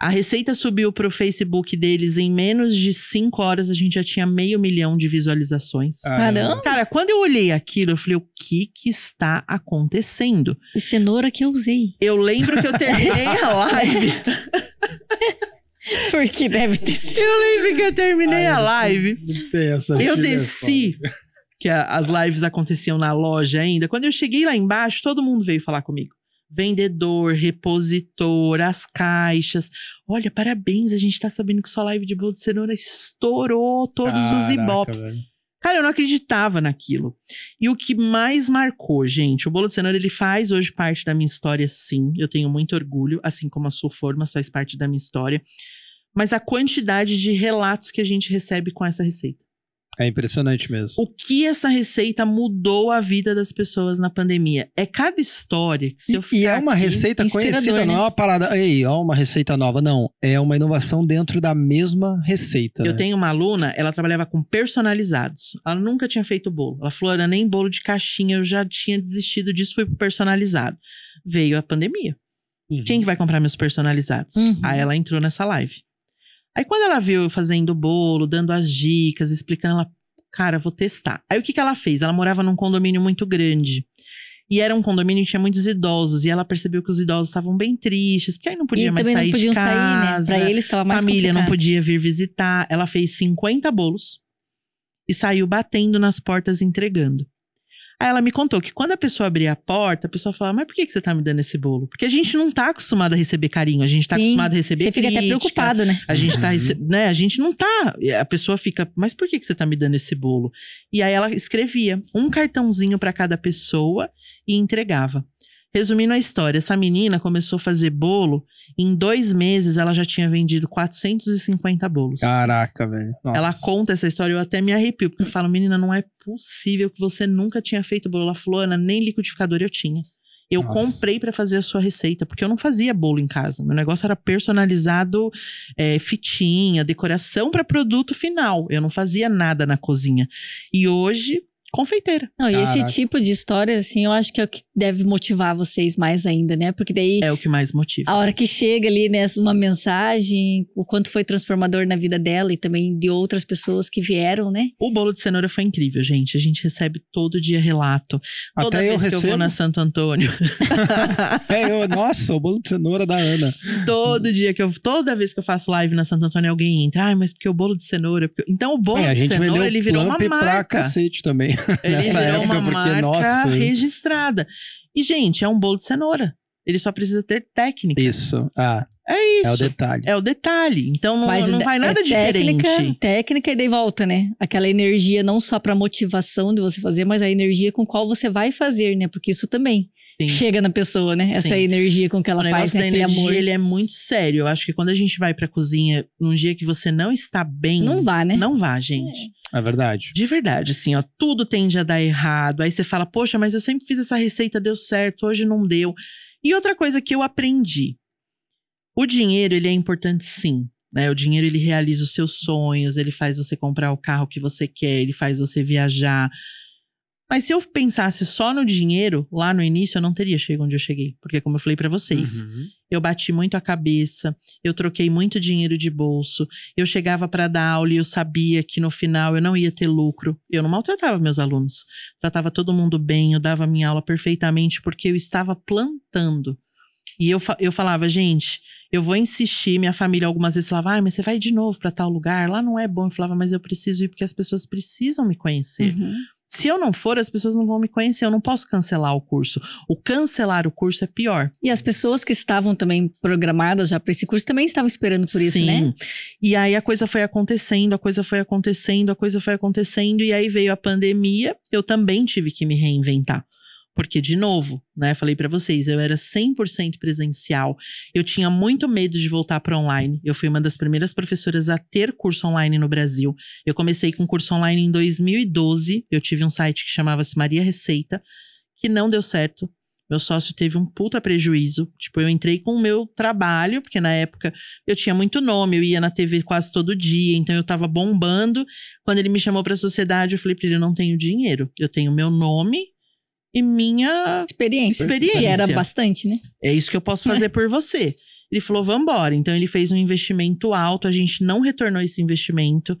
A receita subiu para o Facebook deles em menos de 5 horas, a gente já tinha meio milhão de visualizações. Caramba. Cara, quando eu olhei aquilo, eu falei, o que que está acontecendo? E cenoura que eu usei. Eu lembro que eu terminei a live. Porque deve ter sido. Eu lembro que eu terminei a live. Tem essa Eu desci, que a- as lives aconteciam na loja ainda. Quando eu cheguei lá embaixo, todo mundo veio falar comigo. Vendedor, repositor, as caixas. Olha, parabéns, a gente tá sabendo que sua live de bolo de cenoura estourou todos os Caraca, ibopes. velho. Cara, eu não acreditava naquilo. E o que mais marcou, gente, o bolo de cenoura ele faz hoje parte da minha história, sim. Eu tenho muito orgulho, assim como a sua formas faz parte da minha história. Mas a quantidade de relatos que a gente recebe com essa receita. É impressionante mesmo. O que essa receita mudou a vida das pessoas na pandemia? É cada história que se eu E, e é uma aqui- receita conhecida, não né? é uma parada. Ei, ó, uma receita nova. Não. É uma inovação dentro da mesma receita. Eu né? tenho uma aluna, ela trabalhava com personalizados. Ela nunca tinha feito bolo. Ela falou, era nem bolo de caixinha, eu já tinha desistido disso, fui pro personalizado. Veio a pandemia. Uhum. Quem que vai comprar meus personalizados? Uhum. Aí ela entrou nessa live. Aí quando ela viu eu fazendo o bolo, dando as dicas, explicando, ela, cara, vou testar. Aí o que, que ela fez? Ela morava num condomínio muito grande. E era um condomínio que tinha muitos idosos. E ela percebeu que os idosos estavam bem tristes, porque aí não podia e mais sair não podiam de casa. sair, né? Pra eles estava mais família não complicado. podia vir visitar. Ela fez 50 bolos e saiu batendo nas portas entregando. Aí ela me contou que quando a pessoa abria a porta, a pessoa falava: Mas por que, que você tá me dando esse bolo? Porque a gente não tá acostumado a receber carinho, a gente tá Sim, acostumado a receber Você fica até crítica, preocupado, né? A gente tá, Uhum. né? A gente não tá. A pessoa fica, mas por que, que você tá me dando esse bolo? E aí ela escrevia um cartãozinho para cada pessoa e entregava. Resumindo a história, essa menina começou a fazer bolo. Em dois meses, ela já tinha vendido 450 bolos. Caraca, velho. Ela conta essa história, eu até me arrepio, porque eu falo, menina, não é possível que você nunca tinha feito bolo. Ela falou, Ana, nem liquidificador eu tinha. Eu Nossa. comprei pra fazer a sua receita, porque eu não fazia bolo em casa. Meu negócio era personalizado, é, fitinha, decoração pra produto final. Eu não fazia nada na cozinha. E hoje, confeiteira. Não, e esse Caraca. tipo de história, assim, eu acho que é o que deve motivar vocês mais ainda, né? Porque daí, É o que mais motiva. a hora que chega ali, né, uma mensagem, o quanto foi transformador na vida dela e também de outras pessoas que vieram, né? O bolo de cenoura foi incrível, gente. A gente recebe todo dia relato. Toda Até eu vez que eu vou recebo. na Santo Antônio. É, eu, nossa, o bolo de cenoura da Ana. Todo dia que eu. Toda vez que eu faço live na Santo Antônio, alguém entra. Ai, mas porque o bolo de cenoura. porque-" Então o bolo É, a de cenoura ele virou uma plump pra marca. cacete também. Ele nessa virou época, uma porque, marca nossa. registrada. E, gente, é um bolo de cenoura. Ele só precisa ter técnica. Isso. Ah, É isso. é o detalhe. É o detalhe. Então não, Mas não vai nada é técnica, diferente. Técnica e daí volta, né? Aquela energia não só pra motivação de você fazer, mas a energia com qual você vai fazer, né? Porque isso também Sim. chega na pessoa, né? Essa Sim. energia com que ela o faz, negócio né? da Aquele energia, amor. ele é muito sério. Eu acho que quando a gente vai pra cozinha num dia que você não está bem, Não vá, né? não vá, gente. É verdade. De verdade, assim, ó, tudo tende a dar errado. Aí você fala, poxa, mas eu sempre fiz essa receita, deu certo, hoje não deu. E outra coisa que eu aprendi: o dinheiro, ele é importante sim. Né? O dinheiro ele realiza os seus sonhos, ele faz você comprar o carro que você quer, ele faz você viajar. Mas se eu pensasse só no dinheiro, lá no início eu não teria chegado onde eu cheguei. Porque, como eu falei para vocês, Uhum. eu bati muito a cabeça, eu troquei muito dinheiro de bolso, eu chegava para dar aula e eu sabia que no final eu não ia ter lucro. Eu não maltratava meus alunos, tratava todo mundo bem, eu dava minha aula perfeitamente porque eu estava plantando. E eu, eu falava, gente, eu vou insistir. Minha família algumas vezes falava, ah, mas você vai de novo para tal lugar, lá não é bom. Eu falava, mas eu preciso ir porque as pessoas precisam me conhecer. Uhum. Se eu não for, as pessoas não vão me conhecer. Eu não posso cancelar o curso. O cancelar o curso é pior. E as pessoas que estavam também programadas já para esse curso também estavam esperando por isso, Sim. né? E aí a coisa foi acontecendo, a coisa foi acontecendo, a coisa foi acontecendo, e aí veio a pandemia, eu também tive que me reinventar. Porque, de novo, né, falei pra vocês, eu era 100% presencial. Eu tinha muito medo de voltar para online. Eu fui uma das primeiras professoras a ter curso online no Brasil. Eu comecei com curso online em 2012. Eu tive um site que chamava-se Maria Receita, que não deu certo. Meu sócio teve um puta prejuízo. Tipo, eu entrei com o meu trabalho, porque na época eu tinha muito nome, eu ia na TV quase todo dia, então eu tava bombando. Quando ele me chamou pra sociedade, eu falei pra ele: eu não tenho dinheiro. Eu tenho meu nome e minha. Experiência. Experiência. E era bastante, né? É isso que eu posso fazer por você. Ele falou: vambora. Então ele fez um investimento alto, a gente não retornou esse investimento.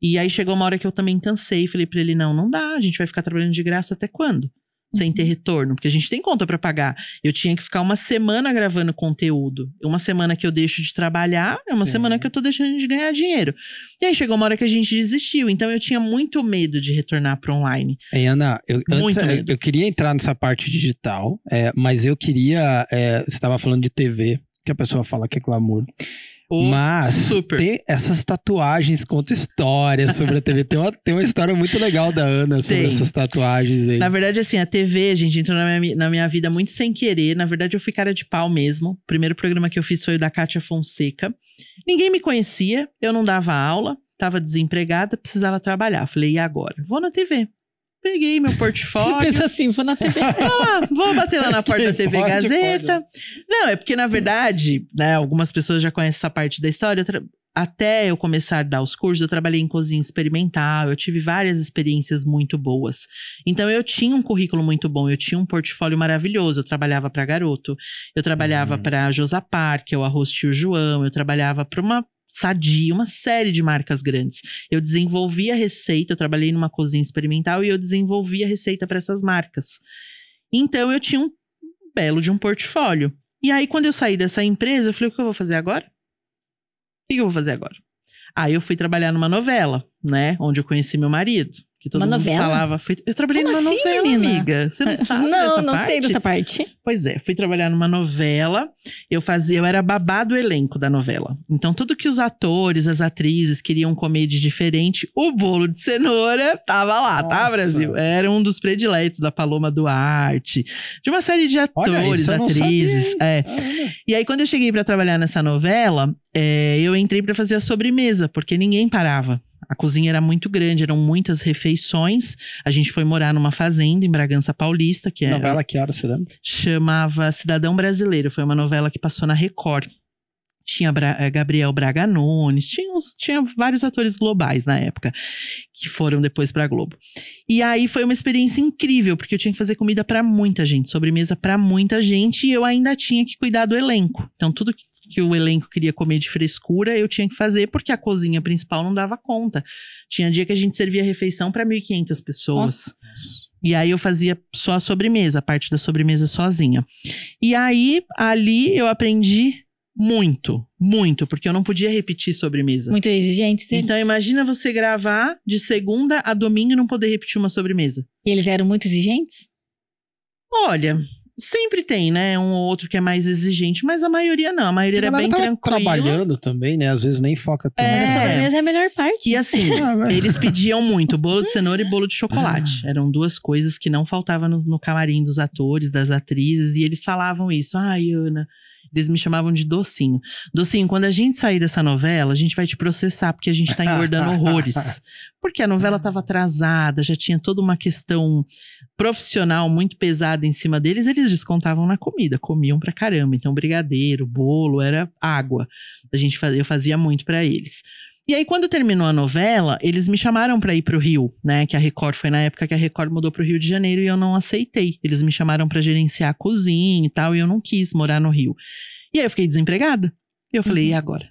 E aí chegou uma hora que eu também cansei. Falei pra ele: não, não dá, a gente vai ficar trabalhando de graça até quando? Sem ter retorno, porque a gente tem conta pra pagar. Eu tinha que ficar uma semana gravando conteúdo. Uma semana que eu deixo de trabalhar, é uma semana que eu tô deixando de ganhar dinheiro. E aí chegou uma hora que a gente desistiu. Então eu tinha muito medo de retornar pro online. Ei, Ana, eu, Muito antes, eu, medo. eu queria entrar nessa parte digital, é, mas eu queria. é, você estava falando de TV, que a pessoa fala que é glamour. Ô, mas super. tem essas tatuagens conta histórias sobre a TV. Tem uma, tem uma história muito legal da Ana sobre Tem. essas tatuagens aí. Na verdade, assim, a TV, gente, entrou na minha, na minha vida muito sem querer. Na verdade, eu fui cara de pau mesmo. O primeiro programa que eu fiz foi o da Kátia Fonseca. Ninguém me conhecia, eu não dava aula, tava desempregada, precisava trabalhar. Falei, e agora? Vou na TV. Peguei meu portfólio. Simples assim, foi na TV. Vou vou bater lá na porta da TV pode, Gazeta. Não, é porque, na verdade, né, algumas pessoas já conhecem essa parte da história. Até eu começar a dar os cursos, eu trabalhei em cozinha experimental, eu tive várias experiências muito boas. Então, eu tinha um currículo muito bom, eu tinha um portfólio maravilhoso. Eu trabalhava para Garoto, eu trabalhava Uhum. para Josapar, que é o Arroz Tio João, eu trabalhava para uma Sadia, uma série de marcas grandes. Eu desenvolvi a receita, eu trabalhei numa cozinha experimental e eu desenvolvi a receita para essas marcas. Então eu tinha um belo de um portfólio. E aí, quando eu saí dessa empresa, eu falei: o que eu vou fazer agora? O que eu vou fazer agora? Aí eu fui trabalhar numa novela, né? Onde eu conheci meu marido. Que todo Uma mundo novela? falava. Fui- eu trabalhei Como numa assim, novela, menina? amiga. Você não sabe não, dessa não parte? sei dessa parte. Pois é, fui trabalhar numa novela. Eu fazia, eu era babado elenco da novela. Então, tudo que os atores, as atrizes queriam comer de diferente, o bolo de cenoura tava lá, tá, Nossa. Brasil? Era um dos prediletos da Paloma Duarte, de uma série de Olha, atores, não atrizes. É. E aí, quando eu cheguei pra trabalhar nessa novela, é, eu entrei pra fazer a sobremesa, porque ninguém parava. A cozinha era muito grande, eram muitas refeições. A gente foi morar numa fazenda em Bragança Paulista, que é Novela que hora, você lembra? chamava Cidadão Brasileiro. Foi uma novela que passou na Record. Tinha Bra- eh, Gabriel Braga Nunes, tinha, uns- tinha vários atores globais na época, que foram depois pra Globo. E aí foi uma experiência incrível, porque eu tinha que fazer comida pra muita gente, sobremesa pra muita gente, e eu ainda tinha que cuidar do elenco. Então, tudo que que o elenco queria comer de frescura, eu tinha que fazer, porque a cozinha principal não dava conta. Tinha dia que a gente servia refeição pra 1.500 pessoas. E aí eu fazia só a sobremesa, a parte da sobremesa sozinha. E aí, ali eu aprendi muito, muito, porque eu não podia repetir sobremesa. Muito exigentes. eles. Então imagina você gravar de segunda a domingo e não poder repetir uma sobremesa. E eles eram muito exigentes? Olha, sempre tem, né? Um ou outro que é mais exigente, mas a maioria não. A maioria era A bem tava tranquila. trabalhando também, né? Às vezes nem foca tanto. É. Mas a sobremesa é a melhor parte. E assim, Ah, eles pediam muito bolo de cenoura e bolo de chocolate. Eram duas coisas que não faltavam no, no camarim dos atores, das atrizes, e eles falavam isso. Ai, Ana. Eles me chamavam de docinho. Docinho, quando a gente sair dessa novela, a gente vai te processar, porque a gente tá engordando horrores. Porque a novela tava atrasada, já tinha toda uma questão profissional muito pesada em cima deles. Eles descontavam na comida, comiam pra caramba. Então, brigadeiro, bolo, era água. A gente fazia, eu fazia muito pra eles. E aí, quando terminou a novela, eles me chamaram pra ir pro Rio, né? Que a Record foi na época que a Record mudou pro Rio de Janeiro e eu não aceitei. Eles me chamaram pra gerenciar a cozinha e tal, e eu não quis morar no Rio. E aí eu fiquei desempregada. E eu falei, Uhum. e agora?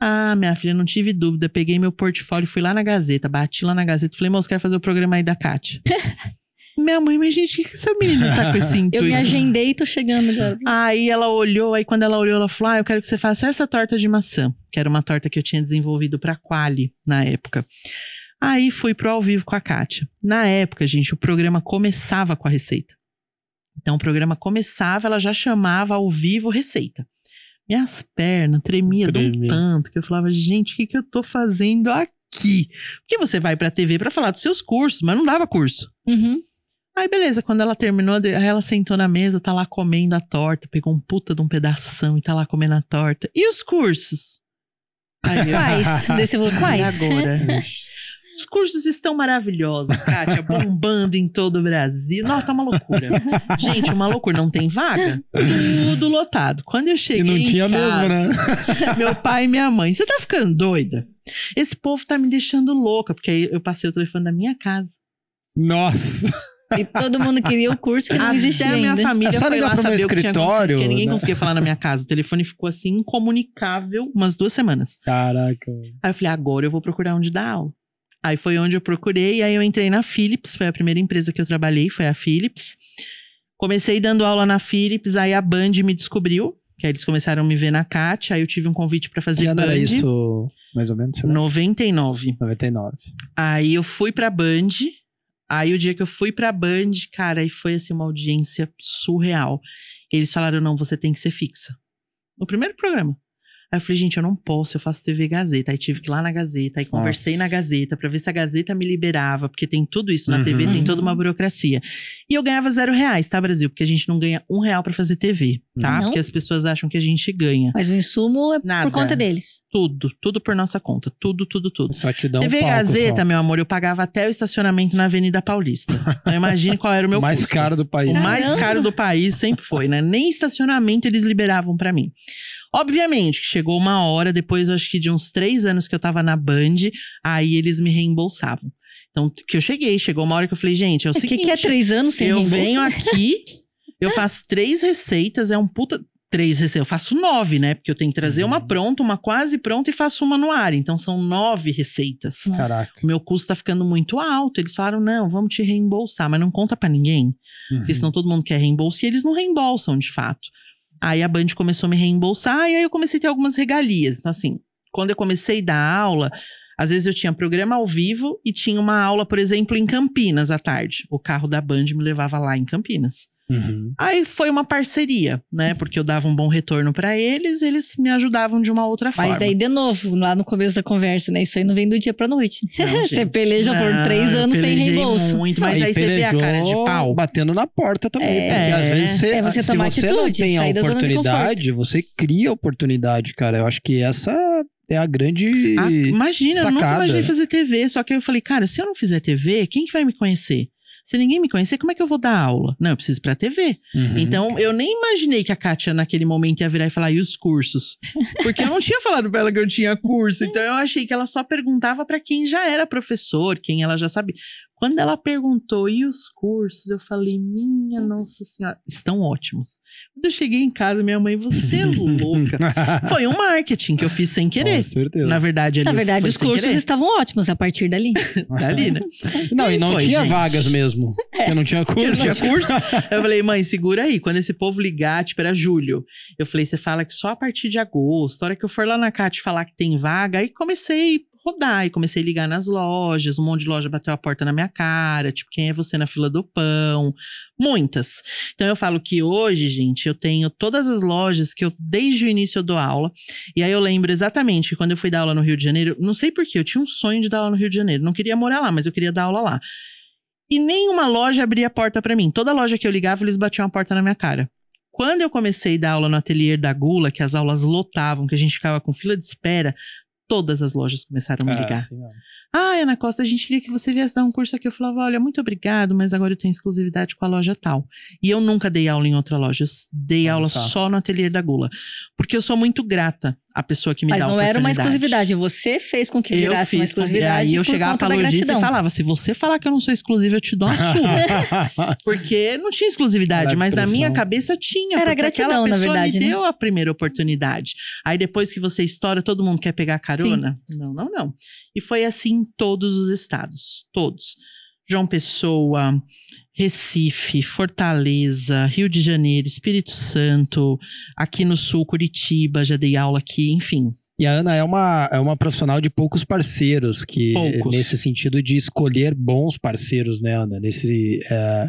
Ah, minha filha, não tive dúvida. Peguei meu portfólio, fui lá na Gazeta, bati lá na Gazeta, falei, moço, quero fazer o programa aí da Kátia. minha mãe, mas gente, o que essa menina tá com esse intuito? Eu me agendei e tô chegando agora. Aí ela olhou, aí quando ela olhou, ela falou: Ah, eu quero que você faça essa torta de maçã, que era uma torta que eu tinha desenvolvido pra Quali na época. Aí fui pro ao vivo com a Kátia. Na época, gente, o programa começava com a receita. Então o programa começava, ela já chamava ao vivo receita. Minhas pernas tremiam de um tanto que eu falava, gente, o que, que eu tô fazendo aqui? Porque você vai pra TV pra falar dos seus cursos, mas não dava curso. Uhum. Aí, beleza, quando ela terminou, ela sentou na mesa, tá lá comendo a torta, pegou um puta de um pedação e tá lá comendo a torta. E os cursos? Aí eu, Quais? Você falou, quais? agora? Os cursos estão maravilhosos, Kátia, bombando em todo o Brasil. Nossa, tá uma loucura. Gente, uma loucura. Não tem vaga? Tudo lotado. Quando eu cheguei E não em tinha mesmo, casa, né? meu pai e minha mãe, você tá ficando doida? Esse povo tá me deixando louca, porque aí eu passei o telefone da minha casa. Nossa. E todo mundo queria o curso que não Até existia a minha ainda. família É só foi ligar lá pro meu saber o que tinha acontecido, escritório, porque ninguém né? conseguia falar na minha casa. O telefone ficou assim, incomunicável, umas duas semanas. Caraca. Aí eu falei, agora eu vou procurar onde dar aula. Aí foi onde eu procurei, aí eu entrei na Philips, foi a primeira empresa que eu trabalhei, foi a Philips. Comecei dando aula na Philips, aí a Band me descobriu, que aí eles começaram a me ver na CAT, aí eu tive um convite pra Que fazer ano Band. era isso, mais ou menos? sei lá? 99. 99. Aí eu fui pra Band. Aí o dia que eu fui pra Band, cara, aí foi assim uma audiência surreal. Eles falaram: não, você tem que ser fixa. No primeiro programa. Aí eu falei, gente, eu não posso, eu faço TV Gazeta. Aí tive que ir lá na Gazeta, aí conversei Nossa. na Gazeta pra ver se a Gazeta me liberava, porque tem tudo isso na Uhum. TV, tem Uhum. toda uma burocracia. E eu ganhava zero reais, tá, Brasil? Porque a gente não ganha um real pra fazer TV, tá? Não? Porque as pessoas acham que a gente ganha. Mas o insumo é Nada. por conta deles. Tudo, tudo por nossa conta. Tudo, tudo, tudo. Só te dá um TV palco Gazeta, só. meu amor, eu pagava até o estacionamento na Avenida Paulista. Então imagine qual era o meu O mais custo. caro do país. O mais Caramba. caro do país sempre foi, né? Nem estacionamento eles liberavam pra mim. Obviamente que chegou uma hora, depois acho que de uns três anos que eu tava na Band, aí eles me reembolsavam. Então, que eu cheguei, chegou uma hora que eu falei, gente, é o O que, seguinte, que é três anos sem eu reembolso? venho aqui, eu faço três receitas, é um puta. Três receitas, eu faço nove, né? Porque eu tenho que trazer uma Uhum. pronta, uma quase pronta e faço uma no ar. Então são nove receitas. Caraca. O meu custo tá ficando muito alto. Eles falaram, não, vamos te reembolsar, mas não conta pra ninguém. Uhum. Porque senão todo mundo quer reembolso e eles não reembolsam, de fato. Aí a Band começou a me reembolsar e aí eu comecei a ter algumas regalias. Então, assim, quando eu comecei a dar aula, às vezes eu tinha programa ao vivo e tinha uma aula, por exemplo, em Campinas à tarde. O carro da Band me levava lá em Campinas. Uhum. Aí foi uma parceria, né? Porque eu dava um bom retorno pra eles, eles me ajudavam de uma outra forma. Mas daí, de novo, lá no começo da conversa, né? Isso aí não vem do dia pra noite. Não, Você peleja por Não, três eu anos sem reembolso. Muito, mas aí você vê a cara de pau. Batendo na porta também. É. porque às vezes você, É você se tomar você atitude, não tem a sair da zona de oportunidade, você cria oportunidade, cara. Eu acho que essa é a grande. Ah, imagina, eu nunca sacada. imaginei fazer TV. Só que aí eu falei, cara, se eu não fizer TV, quem que vai me conhecer? Se ninguém me conhecer, como é que eu vou dar aula? Não, eu preciso ir pra TV. Uhum. Então, eu nem imaginei que a Kátia, naquele momento, ia virar e falar, e os cursos? Porque eu não tinha falado pra ela que eu tinha curso. Então, eu achei que ela só perguntava pra quem já era professor, quem ela já sabia. Quando ela perguntou, e os cursos? Eu falei, minha nossa senhora, estão ótimos. Quando eu cheguei em casa, minha mãe, você é louca. Foi um marketing que eu fiz sem querer. Com certeza. Na verdade, ali Na verdade, foi os sem cursos querer. estavam ótimos a partir dali. Dali, né? Não, e não Foi, tinha gente. vagas mesmo. Porque não tinha Eu curso. não tinha curso. Eu falei, mãe, segura aí. Quando esse povo ligar, tipo, era julho. Eu falei, você fala que só a partir de agosto. A hora que eu for lá na CAT falar que tem vaga, aí comecei rodar. E comecei a ligar nas lojas. Um monte de loja bateu a porta na minha cara. Tipo, quem é você na fila do pão? Muitas. Então eu falo que hoje, gente, eu tenho todas as lojas que eu, desde o início, eu dou aula. E aí eu lembro exatamente que quando eu fui dar aula no Rio de Janeiro, não sei porquê, eu tinha um sonho de dar aula no Rio de Janeiro. Não queria morar lá, mas eu queria dar aula lá. E nenhuma loja abria a porta pra mim. Toda loja que eu ligava, eles batiam a porta na minha cara. Quando eu comecei a dar aula no ateliê da Gula, que as aulas lotavam, que a gente ficava com fila de espera, Todas as lojas começaram a me Ah, ligar. mesmo. Ah, Ana Costa, a gente queria que você viesse dar um curso aqui. Eu falava, olha, muito obrigado, mas agora eu tenho exclusividade com a loja tal. E eu nunca dei aula em outra loja. Eu dei Olha aula só. só no ateliê da Gula. Porque eu sou muito grata à pessoa que me Mas dá a não era uma oportunidade. exclusividade. Você fez com que Eu virasse uma exclusividade. Aí eu por chegava pra lojista e falava: se você falar que eu não sou exclusiva, eu te dou uma surra. Porque não tinha exclusividade, Leve mas na minha cabeça tinha. Era gratidão, aquela na pessoa verdade, me né? deu a primeira oportunidade. Aí depois que você estoura, todo mundo quer pegar carona? Não, não, não. E foi assim em todos os estados. Todos. João Pessoa, Recife, Fortaleza, Rio de Janeiro, Espírito Santo, aqui no sul, Curitiba, já dei aula aqui, enfim. E a Ana é uma, é uma profissional de poucos parceiros, que Poucos. nesse sentido de escolher bons parceiros, né, Ana? Nesse, é,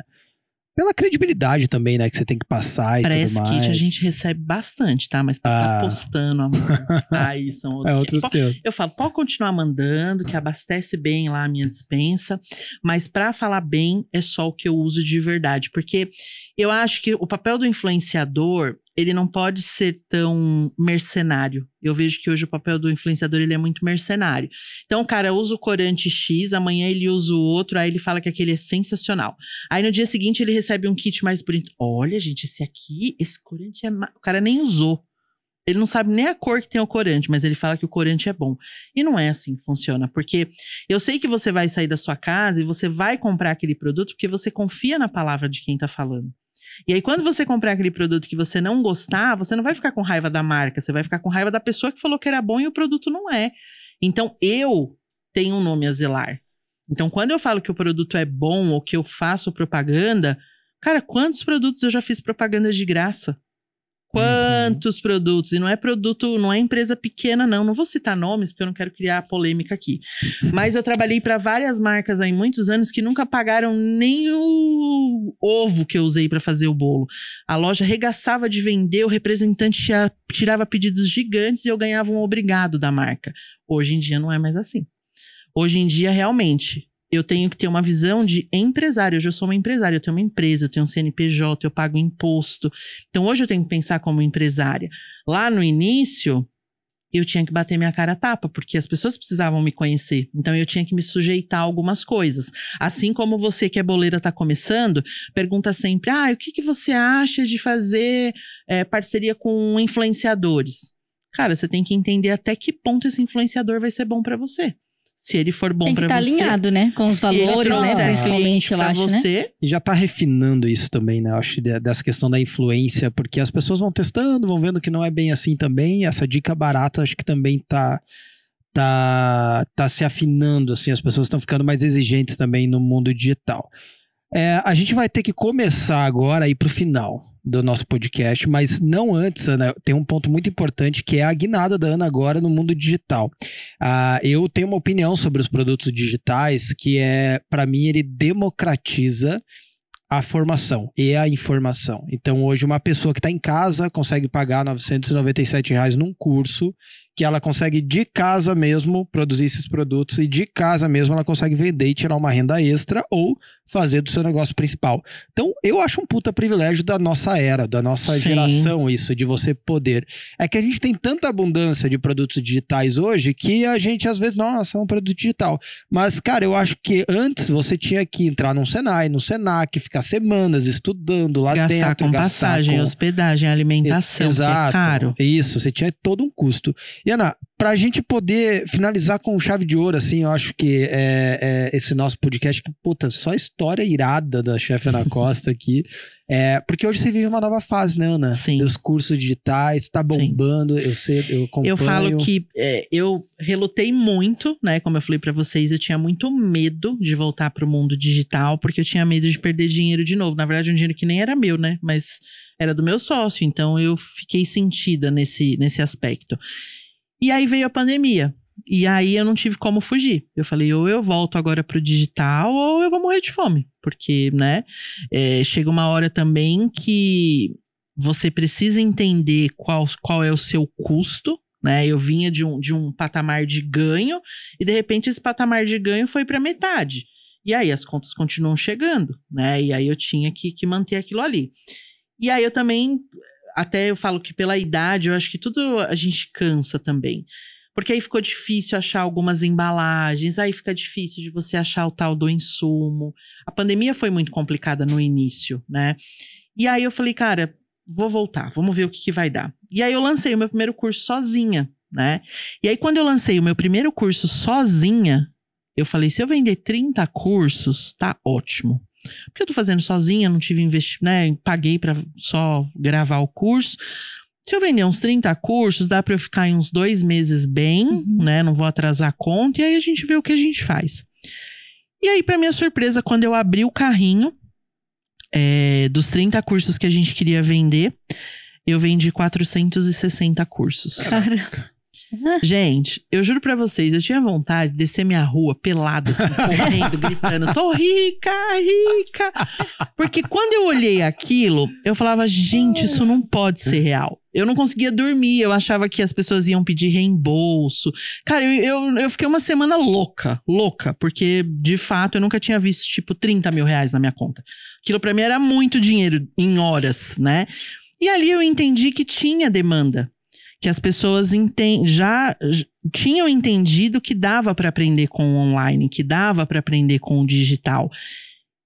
pela credibilidade também, né, que você tem que passar e Press tudo mais. kit a gente recebe bastante, tá? Mas pra tá Ah. postando, amor. aí são outros. É outros que... Eu falo, pode continuar mandando, que abastece bem lá a minha dispensa, mas pra falar bem é só o que eu uso de verdade, porque eu acho que o papel do influenciador, ele não pode ser tão mercenário. Eu vejo que hoje o papel do influenciador ele é muito mercenário. Então, o cara usa o corante X, amanhã ele usa o outro, aí ele fala que aquele é sensacional. Aí no dia seguinte ele recebe um kit mais bonito. Olha, gente, esse aqui, esse corante é. ma- O cara nem usou. Ele não sabe nem a cor que tem o corante, mas ele fala que o corante é bom. E não é assim que funciona, porque eu sei que você vai sair da sua casa e você vai comprar aquele produto porque você confia na palavra de quem tá falando. E aí, quando você comprar aquele produto que você não gostar, você não vai ficar com raiva da marca, você vai ficar com raiva da pessoa que falou que era bom e o produto não é. Então, eu tenho um nome a zelar. Então, quando eu falo que o produto é bom ou que eu faço propaganda, cara, quantos produtos eu já fiz propaganda de graça? Quantos produtos? E não é produto, não é empresa pequena, não. Não vou citar nomes, porque eu não quero criar polêmica aqui. Mas eu trabalhei para várias marcas há muitos anos que nunca pagaram nem o ovo que eu usei para fazer o bolo. A loja regaçava de vender, o representante tirava pedidos gigantes e eu ganhava um obrigado da marca. Hoje em dia não é mais assim. Hoje em dia, realmente, eu tenho que ter uma visão de empresário. Hoje eu sou uma empresária, eu tenho uma empresa, eu tenho um CNPJ, eu pago imposto. Então hoje eu tenho que pensar como empresária. Lá no início, eu tinha que bater minha cara a tapa, porque as pessoas precisavam me conhecer. Então eu tinha que me sujeitar a algumas coisas. Assim como você que é boleira está começando, pergunta sempre: ah, o que, que você acha de fazer eh, parceria com influenciadores? Cara, você tem que entender até que ponto esse influenciador vai ser bom para você. Se ele for bom Tem que para estar você. alinhado, né? Com os valores, né? Principalmente, eu acho, né? você, E já tá refinando isso também, né? Eu acho de- dessa questão da influência, porque as pessoas vão testando, vão vendo que não é bem assim também. Essa dica barata acho que também tá tá tá se afinando assim, as pessoas estão ficando mais exigentes também no mundo digital. É, a gente vai ter que começar agora a ir pro final do nosso podcast, mas não antes, Ana, tem um ponto muito importante que é a guinada da Ana agora no mundo digital. Ah, eu tenho uma opinião sobre os produtos digitais que é, para mim, ele democratiza a formação e a informação. Então, hoje, uma pessoa que está em casa consegue pagar 997 reais num curso que ela consegue de casa mesmo produzir esses produtos e de casa mesmo ela consegue vender e tirar uma renda extra ou fazer do seu negócio principal. Então, eu acho um puta privilégio da nossa era, da nossa Sim. geração, isso, de você poder. É que a gente tem tanta abundância de produtos digitais hoje que a gente às vezes, nossa, é um produto digital. Mas, cara, eu acho que antes você tinha que entrar num Senai, no Senac, ficar semanas estudando lá gastar dentro. com gastar passagem, com- hospedagem, alimentação, que é caro. Isso, você tinha todo um custo. E Ana, pra gente poder finalizar com chave de ouro, assim, eu acho que é, é esse nosso podcast, que, puta, só história irada da chefe Ana Costa aqui. É, porque hoje você vive uma nova fase, né, Ana? Sim. Dos cursos digitais, tá Sim. bombando, eu sei, eu acompanho. Eu falo que é, eu relutei muito, né? Como eu falei pra vocês, eu tinha muito medo de voltar pro mundo digital, porque eu tinha medo de perder dinheiro de novo. Na verdade, um dinheiro que nem era meu, né? Mas era do meu sócio, então eu fiquei sentida nesse, nesse aspecto. E aí veio a pandemia. E aí eu não tive como fugir. Eu falei, ou eu volto agora pro digital, ou eu vou morrer de fome. Porque, né, é, chega uma hora também que você precisa entender qual, qual é o seu custo, né? Eu vinha de um, de um patamar de ganho, e de repente esse patamar de ganho foi para metade. E aí as contas continuam chegando, né? E aí eu tinha que, que manter aquilo ali. E aí eu também, até eu falo que pela idade, eu acho que tudo a gente cansa também. Porque aí ficou difícil achar algumas embalagens, aí fica difícil de você achar o tal do insumo. A pandemia foi muito complicada no início, né? E aí eu falei, cara, vou voltar, vamos ver o que, que vai dar. E aí eu lancei o meu primeiro curso sozinha, né? E aí quando eu lancei o meu primeiro curso sozinha, eu falei, se eu vender 30 cursos, tá ótimo. Porque eu tô fazendo sozinha, não tive investimento, né? Paguei para só gravar o curso. Se eu vender uns 30 cursos, dá para eu ficar em uns dois meses bem, Uhum. né? Não vou atrasar a conta, e aí a gente vê o que a gente faz. E aí, para minha surpresa, quando eu abri o carrinho é, dos 30 cursos que a gente queria vender, eu vendi 460 cursos. Gente, eu juro pra vocês, eu tinha vontade de descer minha rua pelada, assim, correndo, gritando: tô rica, rica. Porque quando eu olhei aquilo, eu falava: gente, isso não pode ser real. Eu não conseguia dormir, eu achava que as pessoas iam pedir reembolso. Cara, eu, eu, eu fiquei uma semana louca, louca, porque de fato eu nunca tinha visto, tipo, 30 mil reais na minha conta. Aquilo pra mim era muito dinheiro em horas, né? E ali eu entendi que tinha demanda que as pessoas enten- já tinham entendido que dava para aprender com o online, que dava para aprender com o digital.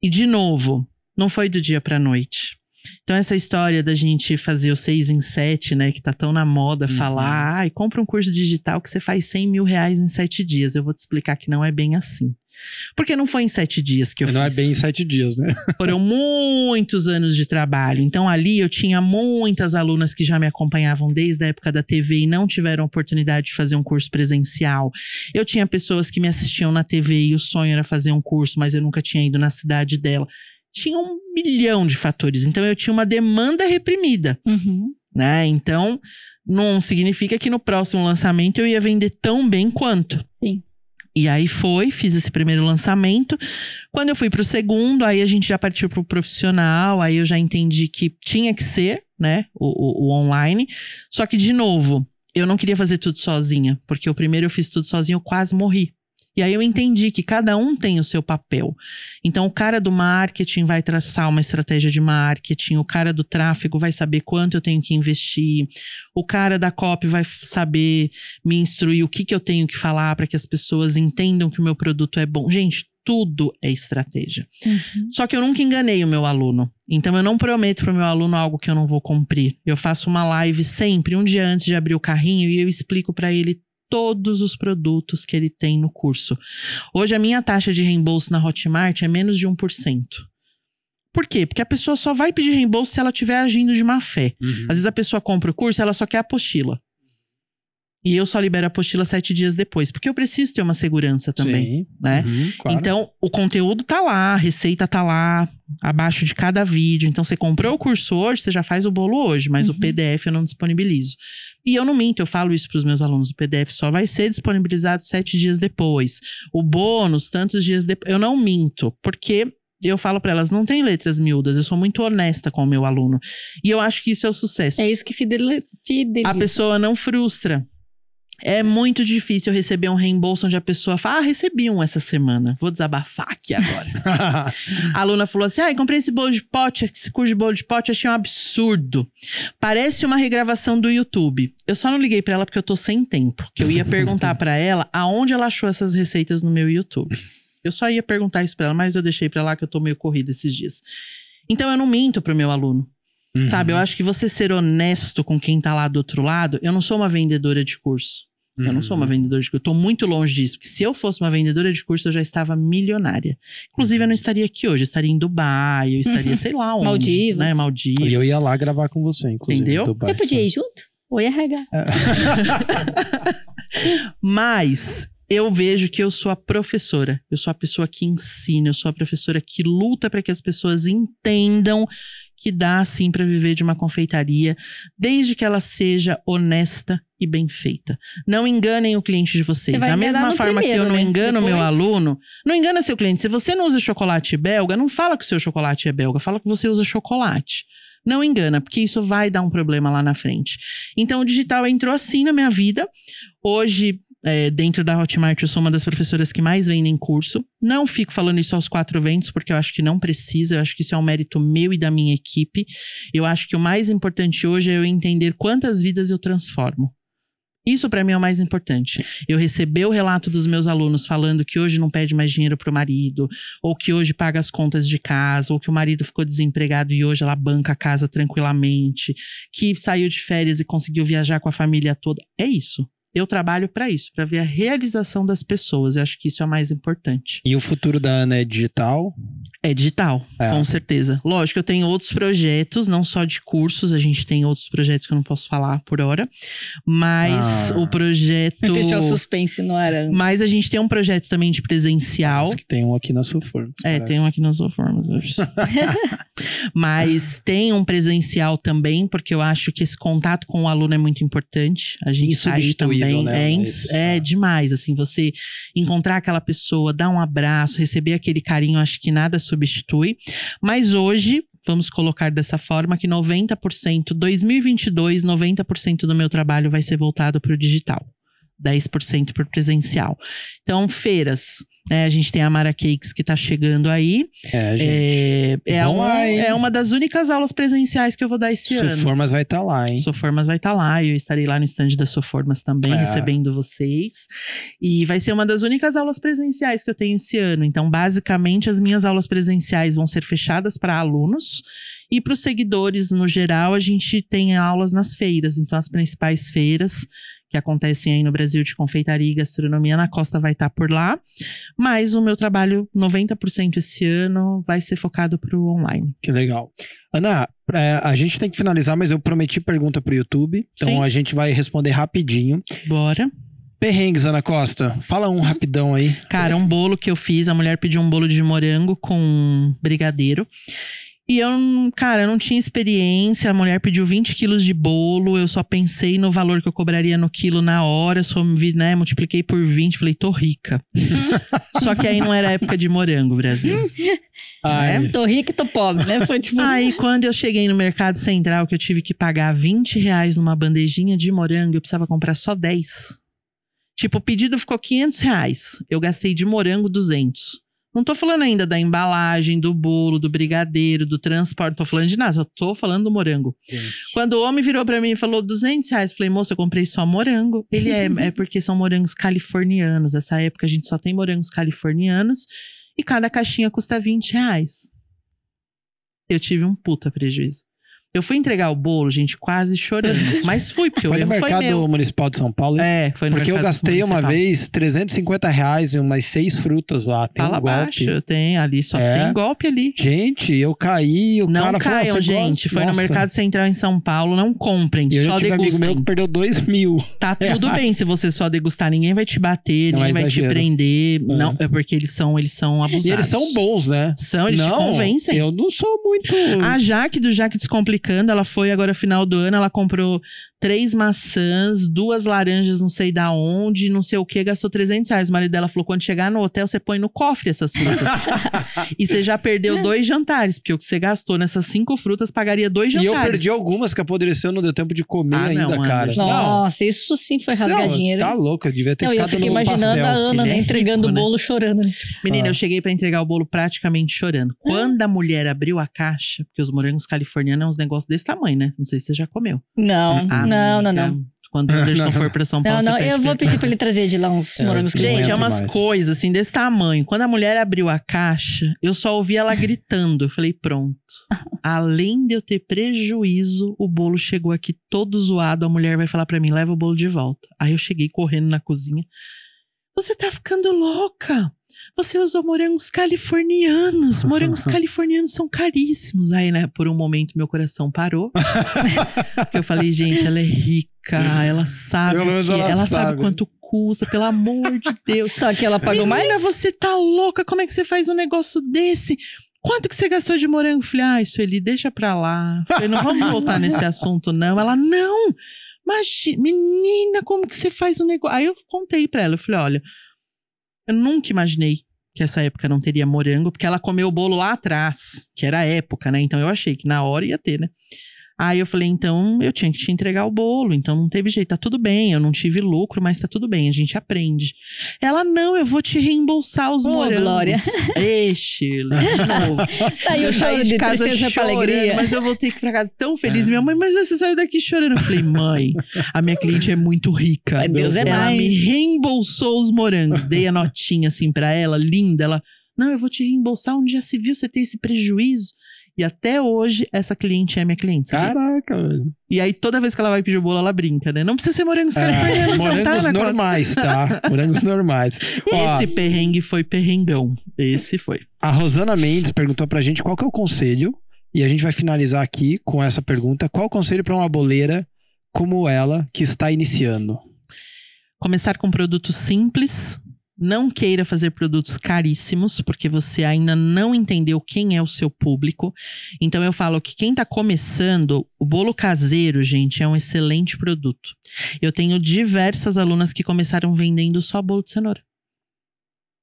E de novo, não foi do dia para noite. Então essa história da gente fazer o seis em sete, né, que tá tão na moda Uhum. falar, ai, compra um curso digital que você faz 100 mil reais em sete dias. Eu vou te explicar que não é bem assim. Porque não foi em sete dias que eu não é fiz. bem em sete dias, né? Foram muitos anos de trabalho. Então, ali eu tinha muitas alunas que já me acompanhavam desde a época da TV e não tiveram oportunidade de fazer um curso presencial. Eu tinha pessoas que me assistiam na TV e o sonho era fazer um curso, mas eu nunca tinha ido na cidade dela. Tinha um milhão de fatores. Então, eu tinha uma demanda reprimida Uhum. né? Então, não significa que no próximo lançamento eu ia vender tão bem quanto. Sim. E aí foi, fiz esse primeiro lançamento. Quando eu fui pro segundo, aí a gente já partiu pro profissional, aí eu já entendi que tinha que ser, né, o, o- o online. Só que, de novo, eu não queria fazer tudo sozinha, porque o primeiro eu fiz tudo sozinha, eu quase morri. E aí eu entendi que cada um tem o seu papel. Então, o cara do marketing vai traçar uma estratégia de marketing, o cara do tráfego vai saber quanto eu tenho que investir, o cara da copy vai saber me instruir o que, que eu tenho que falar para que as pessoas entendam que o meu produto é bom. Gente, tudo é estratégia. Uhum. Só que eu nunca enganei o meu aluno. Então eu não prometo para o meu aluno algo que eu não vou cumprir. Eu faço uma live sempre, um dia antes de abrir o carrinho, e eu explico para ele todos os produtos que ele tem no curso. Hoje a minha taxa de reembolso na Hotmart é menos de 1%. Por quê? Porque a pessoa só vai pedir reembolso se ela estiver agindo de má fé. Às vezes a pessoa compra o curso, ela só quer a apostila. E eu só libero a apostila sete dias depois, porque eu preciso ter uma segurança também, Sim. né? Uhum, claro. Então, o conteúdo tá lá, a receita tá lá, abaixo de cada vídeo. Então, você comprou o curso hoje, você já faz o bolo hoje, mas o Uhum. PDF eu não disponibilizo. E eu não minto, eu falo isso pros meus alunos. O PDF só vai ser disponibilizado sete dias depois. O bônus, tantos dias depois. Eu não minto, porque eu falo pra elas, não tem letras miúdas, eu sou muito honesta com o meu aluno. E eu acho que isso é o sucesso. É isso que fideli- fideliza. A pessoa não frustra. É muito difícil receber um reembolso onde a pessoa fala: Ah, recebi um essa semana. Vou desabafar aqui agora. a aluna falou assim: Ah, comprei esse bolo de pote, esse curso de bolo de pote, achei um absurdo. Parece uma regravação do YouTube. Eu só não liguei pra ela porque eu tô sem tempo. Que eu ia perguntar pra ela aonde ela achou essas receitas no meu YouTube. Eu só ia perguntar isso pra ela, mas eu deixei pra lá que eu tô meio corrida esses dias. Então eu não minto pro meu aluno. Uhum. Sabe, eu acho que você ser honesto com quem tá lá do outro lado, eu não sou uma vendedora de curso. Eu não sou uma Uhum. vendedora de curso. Eu tô muito longe disso. Porque se eu fosse uma vendedora de curso, eu já estava milionária. Inclusive, eu não estaria aqui hoje. Eu estaria em Dubai, eu estaria, sei lá onde. Maldivas. Né? Maldivas. E eu ia lá gravar com você, inclusive. Entendeu? Você podia ir junto? Ou ia regar? Mas eu vejo que eu sou a professora. Eu sou a pessoa que ensina. Eu sou a professora que luta para que as pessoas entendam que dá sim para viver de uma confeitaria, desde que ela seja honesta e bem feita. Não enganem o cliente de vocês. Da mesma forma que primeiro, eu não né? engano o meu aluno, não engana seu cliente. Se você não usa chocolate belga, não fala que o seu chocolate é belga, fala que você usa chocolate. Não engana, porque isso vai dar um problema lá na frente. Então, o digital entrou assim na minha vida. Hoje, é, dentro da Hotmart, eu sou uma das professoras que mais vendem curso. Não fico falando isso aos quatro ventos, porque eu acho que não precisa. Eu acho que isso é um mérito meu e da minha equipe. Eu acho que o mais importante hoje é eu entender quantas vidas eu transformo. Isso para mim é o mais importante. Eu receber o relato dos meus alunos falando que hoje não pede mais dinheiro pro marido, ou que hoje paga as contas de casa, ou que o marido ficou desempregado e hoje ela banca a casa tranquilamente, que saiu de férias e conseguiu viajar com a família toda. É isso. Eu trabalho para isso, para ver a realização das pessoas. Eu acho que isso é o mais importante. E o futuro da Ana é digital? É digital, É. com certeza. Lógico, eu tenho outros projetos, não só de cursos, a gente tem outros projetos que eu não posso falar por hora, mas Ah. o projeto. Deixar o suspense no ar. Mas a gente tem um projeto também de presencial. Que tem um aqui na Sulfur. É, tem um aqui nas formas. Mas tem um presencial também, porque eu acho que esse contato com o aluno é muito importante. A gente sair Insubstituível, também né? é, Isso, é é. demais, assim, você encontrar aquela pessoa, dar um abraço, receber aquele carinho, acho que nada substitui. Mas hoje, vamos colocar dessa forma que 90%, 2022, 90% do meu trabalho vai ser voltado para o digital. 10% para o presencial. Então, feiras. Né, a gente tem a Mara Cakes que está chegando aí. É, gente. É, é, uma, lá, é uma das únicas aulas presenciais que eu vou dar esse ano. Sulformas vai estar lá, hein? Soformas vai estar lá, eu estarei lá no stand da Soformas também, É. recebendo vocês. E vai ser uma das únicas aulas presenciais que eu tenho esse ano. Então, basicamente, as minhas aulas presenciais vão ser fechadas para alunos. E para os seguidores, no geral, a gente tem aulas nas feiras. Então, as principais feiras que acontecem aí no Brasil de confeitaria e gastronomia, na Costa vai estar por lá. Mas o meu trabalho, 90% esse ano, vai ser focado para o online. Que legal. Ana, é, a gente tem que finalizar, mas eu prometi pergunta pro YouTube. Então Sim. a gente vai responder rapidinho. Bora. Perrengues, Ana Costa. Fala um rapidão aí. Cara, um bolo que eu fiz, a mulher pediu um bolo de morango com brigadeiro. E eu, não- cara, eu não tinha experiência. A mulher pediu 20 quilos de bolo. Eu só pensei no valor que eu cobraria no quilo na hora. Só vi, né, multipliquei por 20. Falei, tô rica. só que aí não era época de morango, Brasil. Ai, Tô rica e tô pobre, né? Foi tipo. Aí, quando eu cheguei no Mercado Central, que eu tive que pagar 20 reais numa bandejinha de morango, eu precisava comprar só 10. Tipo, o pedido ficou 500 reais. Eu gastei de morango 200. Não tô falando ainda da embalagem, do bolo, do brigadeiro, do transporte. Não tô falando de nada, só tô falando do morango. Quando o homem virou pra mim e falou 200 reais, eu falei, moça, eu comprei só morango. Ele é, é porque são morangos californianos. Essa época a gente só tem morangos californianos. E cada caixinha custa 20 reais. Eu tive um puta prejuízo. Eu fui entregar o bolo, gente, quase chorando. Mas fui, porque o foi no erro foi mercado meu. municipal de São Paulo? É, foi no Porque eu mercado gastei uma vez 350 reais em umas seis frutas lá. Tem Fala um golpe. abaixo, tem ali, só É. tem golpe ali. Gente, eu caí, o não cara falou, caiam, "Você gente. gosta?" Foi no Nossa. Mercado Central em São Paulo. Não comprem, E eu só um amigo meu degustem. que perdeu dois mil. Tá tudo bem se você só degustar. Ninguém vai te bater, Não é ninguém vai te prender. É. Não, é porque eles são, eles são abusados. E eles são bons, né? São, eles não, te convencem. Eu não sou muito. A Jaque do Jaque Ela foi agora final do ano, ela comprou três maçãs, duas laranjas, não sei da onde, não sei o que, gastou 300 reais. O marido dela falou: quando chegar no hotel, você põe no cofre essas frutas. e você já perdeu dois jantares, porque o que você gastou nessas cinco frutas pagaria dois E jantares. eu perdi algumas que apodreceu, não deu tempo de comer Ah, ainda, não, cara. Anderson. Nossa, isso sim foi rasgar Não, dinheiro. Tá louco, eu devia ter Não, e eu ficado fiquei no imaginando pastel. a Ana, né, é entregando rico, o né? bolo chorando. né? Tipo, Menina, Ah. eu cheguei pra entregar o bolo praticamente chorando. Quando a mulher abriu a caixa, porque os morangos californianos é uns negócios desse tamanho, né? Não sei se você já comeu. Não, Ah, não, não, não. Quando o Anderson Não. for pra São Paulo, Não, não, você pede eu vou pedir pra ele trazer de lá uns É, morangos que não Gente, é umas mais. coisas assim desse tamanho. Quando a mulher abriu a caixa, eu só ouvi ela gritando. Eu falei, pronto. Além de eu ter prejuízo, o bolo chegou aqui todo zoado. A mulher vai falar pra mim, leva o bolo de volta. Aí eu cheguei correndo na cozinha. Você tá ficando louca? Você usou morangos californianos. Morangos californianos são caríssimos. Aí, né, por um momento meu coração parou. Eu falei, gente, ela é rica, ela sabe, que, ela ela sabe sabe. quanto custa, pelo amor de Deus. Só que ela pagou Menina, mais? você tá louca? Como é que você faz um negócio desse? Quanto que você gastou de morango? Eu falei, ah, Sueli, deixa pra lá. Eu falei, não vamos voltar nesse assunto, não. Ela, não. Mas, menina, como que você faz um negócio? Aí eu contei pra ela, eu falei, olha, eu nunca imaginei que essa época não teria morango, porque ela comeu o bolo lá atrás, que era a época, né? Então eu achei que na hora ia ter, né? Aí eu falei, então eu tinha que te entregar o bolo, então não teve jeito, tá tudo bem, eu não tive lucro, mas tá tudo bem, a gente aprende. Ela, não, eu vou te reembolsar os Ô, morangos. Glória. Novo. Tá aí eu o saí de de casa chorando, alegria. mas eu voltei pra casa tão feliz. Minha mãe, mas você saiu daqui chorando. Eu falei, mãe, a minha cliente é muito rica. Deus é ela mais. me reembolsou os morangos. Dei a notinha assim pra ela, linda. Ela, não, eu vou te reembolsar. Um dia se viu você ter esse prejuízo. E até hoje, essa cliente é minha cliente. sabia? Caraca, velho. E aí, toda vez que ela vai pedir o bolo, ela brinca, né? Não precisa ser morangos californianos, É, não tá morangos costa. normais, tá? Morangos normais. Ó, Esse perrengue foi perrengão. Esse foi. a Rosana Mendes perguntou pra gente qual que é o conselho, e a gente vai finalizar aqui com essa pergunta. Qual o conselho pra uma boleira como ela que está iniciando? Começar com produtos simples. Não queira fazer produtos caríssimos, porque você ainda não entendeu quem é o seu público. Então eu falo que quem está começando, o bolo caseiro, gente, é um excelente produto. Eu tenho diversas alunas que começaram vendendo só bolo de cenoura.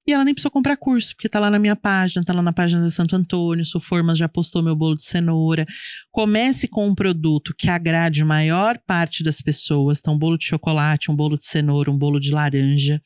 E ela nem precisou comprar curso, porque tá lá na minha página, tá lá na página da Santo Antônio, Sou Formas já postou meu bolo de cenoura. Comece com um produto que agrade a maior parte das pessoas. Então, um bolo de chocolate, um bolo de cenoura, um bolo de laranja.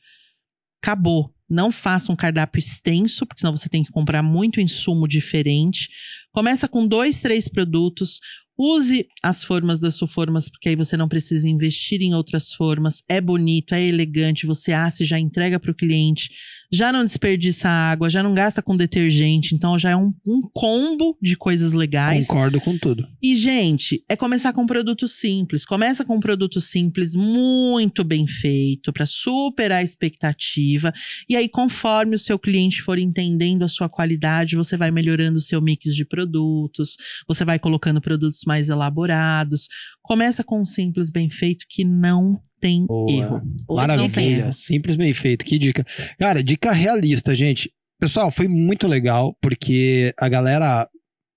Acabou. Não faça um cardápio extenso, porque senão você tem que comprar muito insumo diferente. Começa com dois, três produtos. Use as formas das Suformas, porque aí você não precisa investir em outras formas. É bonito, é elegante, você assa e já entrega para o cliente. Já não desperdiça água, já não gasta com detergente. Então já é um, um combo de coisas legais. Concordo com tudo. E, gente, é começar com um produto simples. Começa com um produto simples, muito bem feito, para superar a expectativa. E aí, conforme o seu cliente for entendendo a sua qualidade, você vai melhorando o seu mix de produtos, você vai colocando produtos mais elaborados. Começa com um simples bem feito que não tem Boa. erro. Maravilha. Simples, bem feito. Que dica. Cara, dica realista, gente. Pessoal, foi muito legal, porque a galera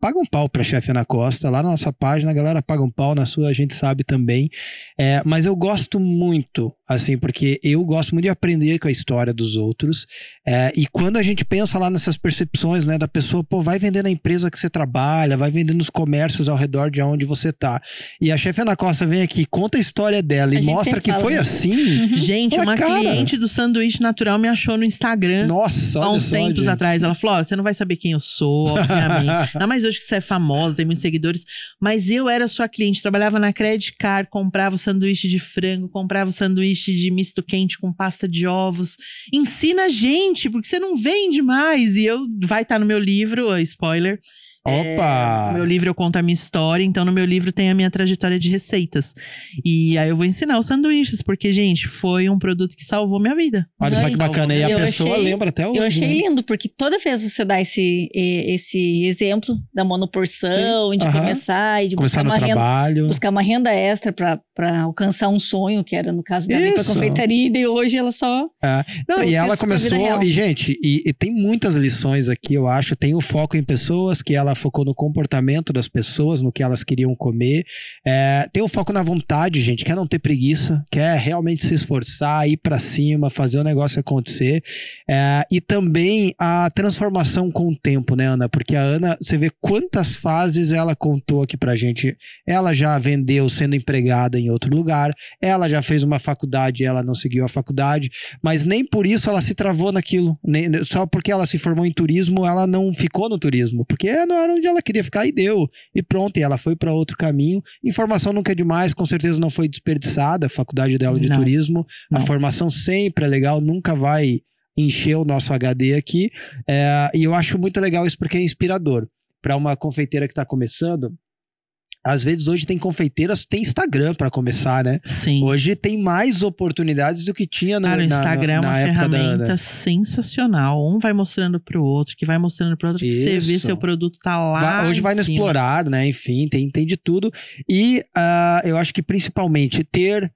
paga um pau pra chefe Ana Costa. Lá na nossa página, a galera paga um pau, na sua a gente sabe também. É, mas eu gosto muito, assim, porque eu gosto muito de aprender com a história dos outros. É, e quando a gente pensa lá nessas percepções, né, da pessoa, pô, vai vender na empresa que você trabalha, vai vender nos comércios ao redor de onde você tá. E a chefe Ana Costa vem aqui, conta a história dela A e mostra que fala, foi né? assim. Gente, Olha, uma cara. cliente do sanduíche natural me achou no Instagram. Nossa, há olha uns só, tempos gente. atrás. Ela falou: Ó, você não vai saber quem eu sou, obviamente. Ainda mais hoje que você é famosa, tem muitos seguidores. Mas eu era sua cliente, trabalhava na Credit Card, comprava o sanduíche de frango, comprava o sanduíche de misto quente com pasta de ovos. Ensina a gente, porque você não vende mais. E eu vai estar no meu livro, spoiler. Opa! No meu livro eu conto a minha história, então no meu livro tem a minha trajetória de receitas. E aí eu vou ensinar os sanduíches, porque, gente, foi um produto que salvou minha vida. Olha só que bacana. E a eu pessoa achei- lembra até hoje. Eu achei né? lindo, porque toda vez você dá esse, esse exemplo da monoporção, e de aham. começar e de Começar buscar no uma, renda, trabalho. buscar uma renda extra para alcançar um sonho, que era no caso da minha Isso. confeitaria, e daí hoje ela só. Não, trouxe e ela começou. E, gente, e, e tem muitas lições aqui, eu acho. Tem o foco em pessoas, que ela focou no comportamento das pessoas, no que elas queriam comer. É, tem o foco na vontade, gente. Quer não ter preguiça, quer realmente se esforçar, ir pra cima, fazer o negócio acontecer. É, e também a transformação com o tempo, né, Ana? Porque a Ana, você vê quantas fases ela contou aqui pra gente. Ela já vendeu sendo empregada em outro lugar, ela já fez uma faculdade, ela não seguiu a faculdade, mas nem por isso ela se travou naquilo. Nem, só porque ela se formou em turismo, ela não ficou no turismo, porque não onde ela queria ficar e deu. E pronto, e ela foi para outro caminho. Informação nunca é demais, com certeza não foi desperdiçada a faculdade dela de Não. turismo. A Não. formação sempre é legal, nunca vai encher o nosso HD aqui. É, e eu acho muito legal isso porque é inspirador. Para uma confeiteira que está começando, às vezes hoje tem confeiteiras, tem Instagram para começar, né? Sim. Hoje tem mais oportunidades do que tinha no, Cara, o na- Instagram é na, uma na época da ferramenta Ana. sensacional. Um vai mostrando pro outro, que vai mostrando pro outro, que você vê Isso. seu produto tá lá. Vai- hoje vai no cima. explorar, né? Enfim, tem, tem de tudo. E ah, eu acho que principalmente ter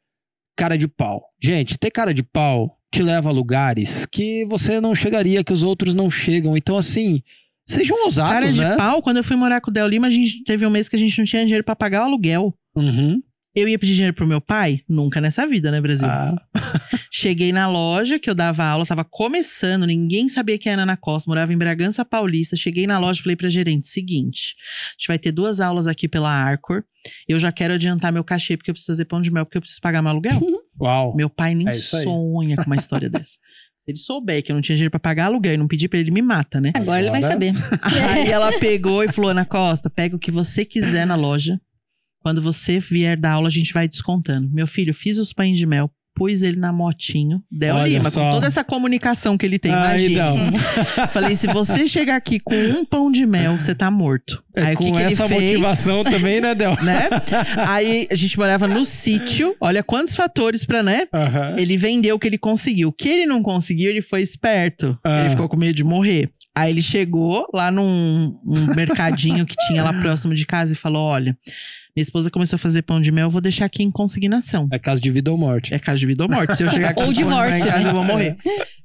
cara de pau. Gente, ter cara de pau te leva a lugares que você não chegaria, que os outros não chegam. Então, assim, sejam Cara ousados, de né? pau, quando eu fui morar com o Del Lima, a gente teve um mês que a gente não tinha dinheiro pra pagar o aluguel. Uhum. Eu ia pedir dinheiro pro meu pai? Nunca nessa vida, né, Brasil? Ah, Cheguei na loja que eu dava aula, tava começando, ninguém sabia quem era Ana Costa, morava em Bragança Paulista. Cheguei na loja e falei pra gerente: seguinte, a gente vai ter duas aulas aqui pela Arcor. Eu já quero adiantar meu cachê, porque eu preciso fazer pão de mel, porque eu preciso pagar meu aluguel. Uau. Meu pai nem É sonha com uma história dessa. Se ele souber que eu não tinha dinheiro pra pagar aluguel e não pedir pra ele, me mata, né? Agora ele vai Agora- saber. Aí ela pegou e falou: Ana Costa, pega o que você quiser na loja. Quando você vier dar aula, a gente vai descontando. Meu filho, fiz os pães de mel, pus ele na motinho, Del Olha Lima, só. com toda essa comunicação que ele tem, Ai, imagina. Falei: se você chegar aqui com um pão de mel, você tá morto. Aí É, que, com que essa motivação também, né, Del? Né? Aí a gente morava no sítio. Olha quantos fatores pra, né? Aham. Ele vendeu o que ele conseguiu. O que ele não conseguiu, ele foi esperto. Ah. Ele ficou com medo de morrer. Aí ele chegou lá num um mercadinho que tinha lá próximo de casa e falou: Olha, minha esposa começou a fazer pão de mel, eu vou deixar aqui em consignação. É caso de vida ou morte. É caso de vida ou morte. Se eu chegar aqui Ou com pão de mel divórcio, em casa, né? eu vou morrer.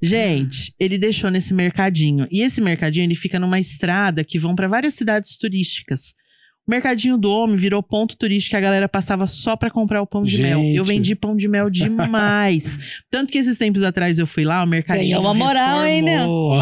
Gente, ele deixou nesse mercadinho. E esse mercadinho, ele fica numa estrada que vão pra várias cidades turísticas. O mercadinho do homem virou ponto turístico que a galera passava só pra comprar o pão de mel. Gente. Eu vendi pão de mel demais. Tanto que esses tempos atrás eu fui lá, o mercadinho. Ganhou uma moral, hein, né? O